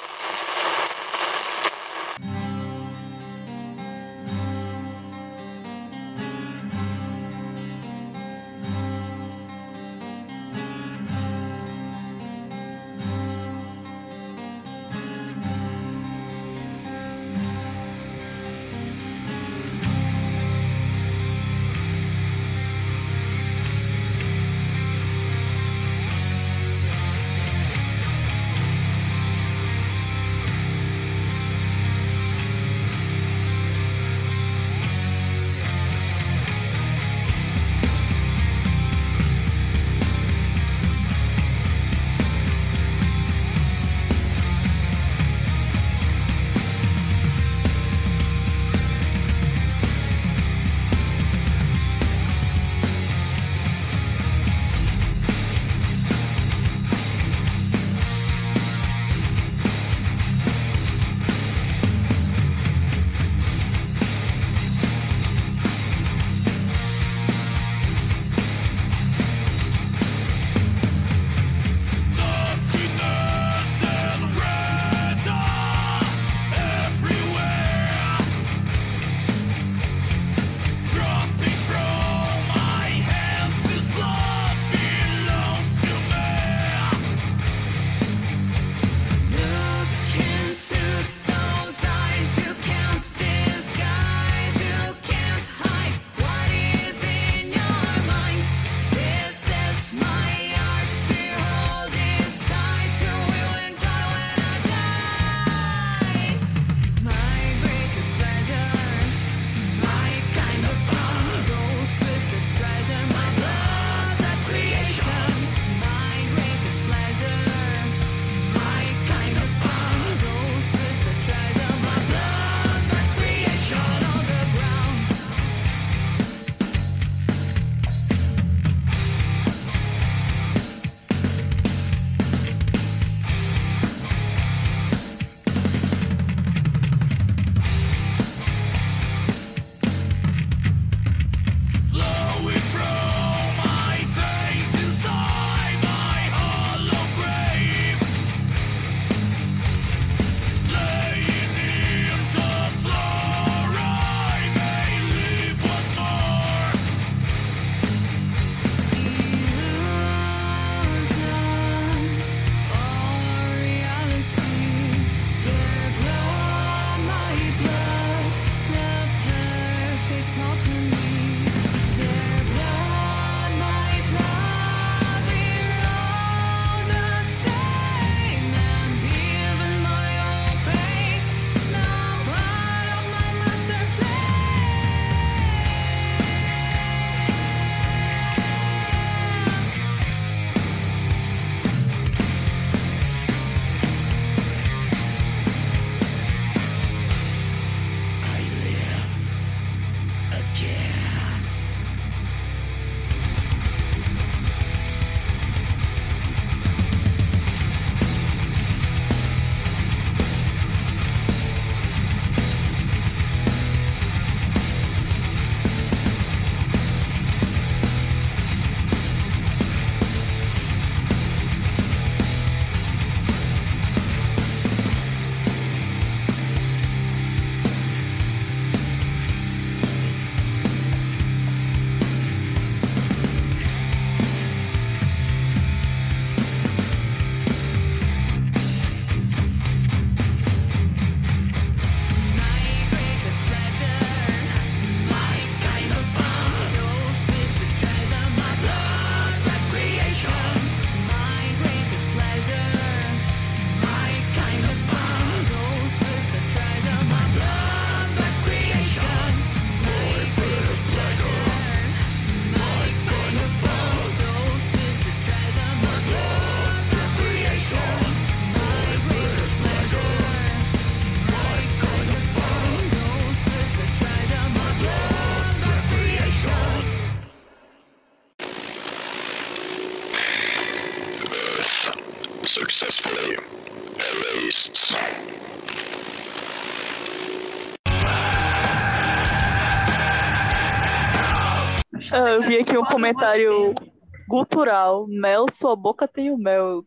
Vi aqui um comentário você- cultural. Mel, sua boca tem o mel.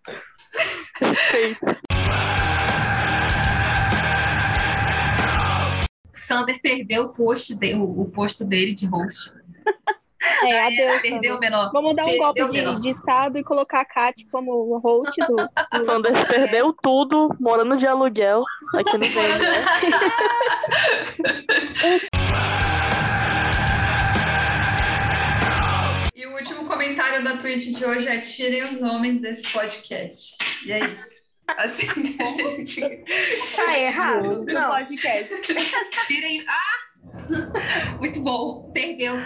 Perfeito. Sander perdeu o, post de- o, o posto dele de host. É, adeus. Perdeu o menor. Vamos dar um golpe de, de estado e colocar a Kat como host do. do... Sanders perdeu tudo, morando de aluguel aqui no VNE. último comentário da Twitch de hoje é tirem os nomes desse podcast. E é isso. Assim que a gente. Tá errado. Do Não. podcast. Tirem. Ah! Muito bom. Perdeu.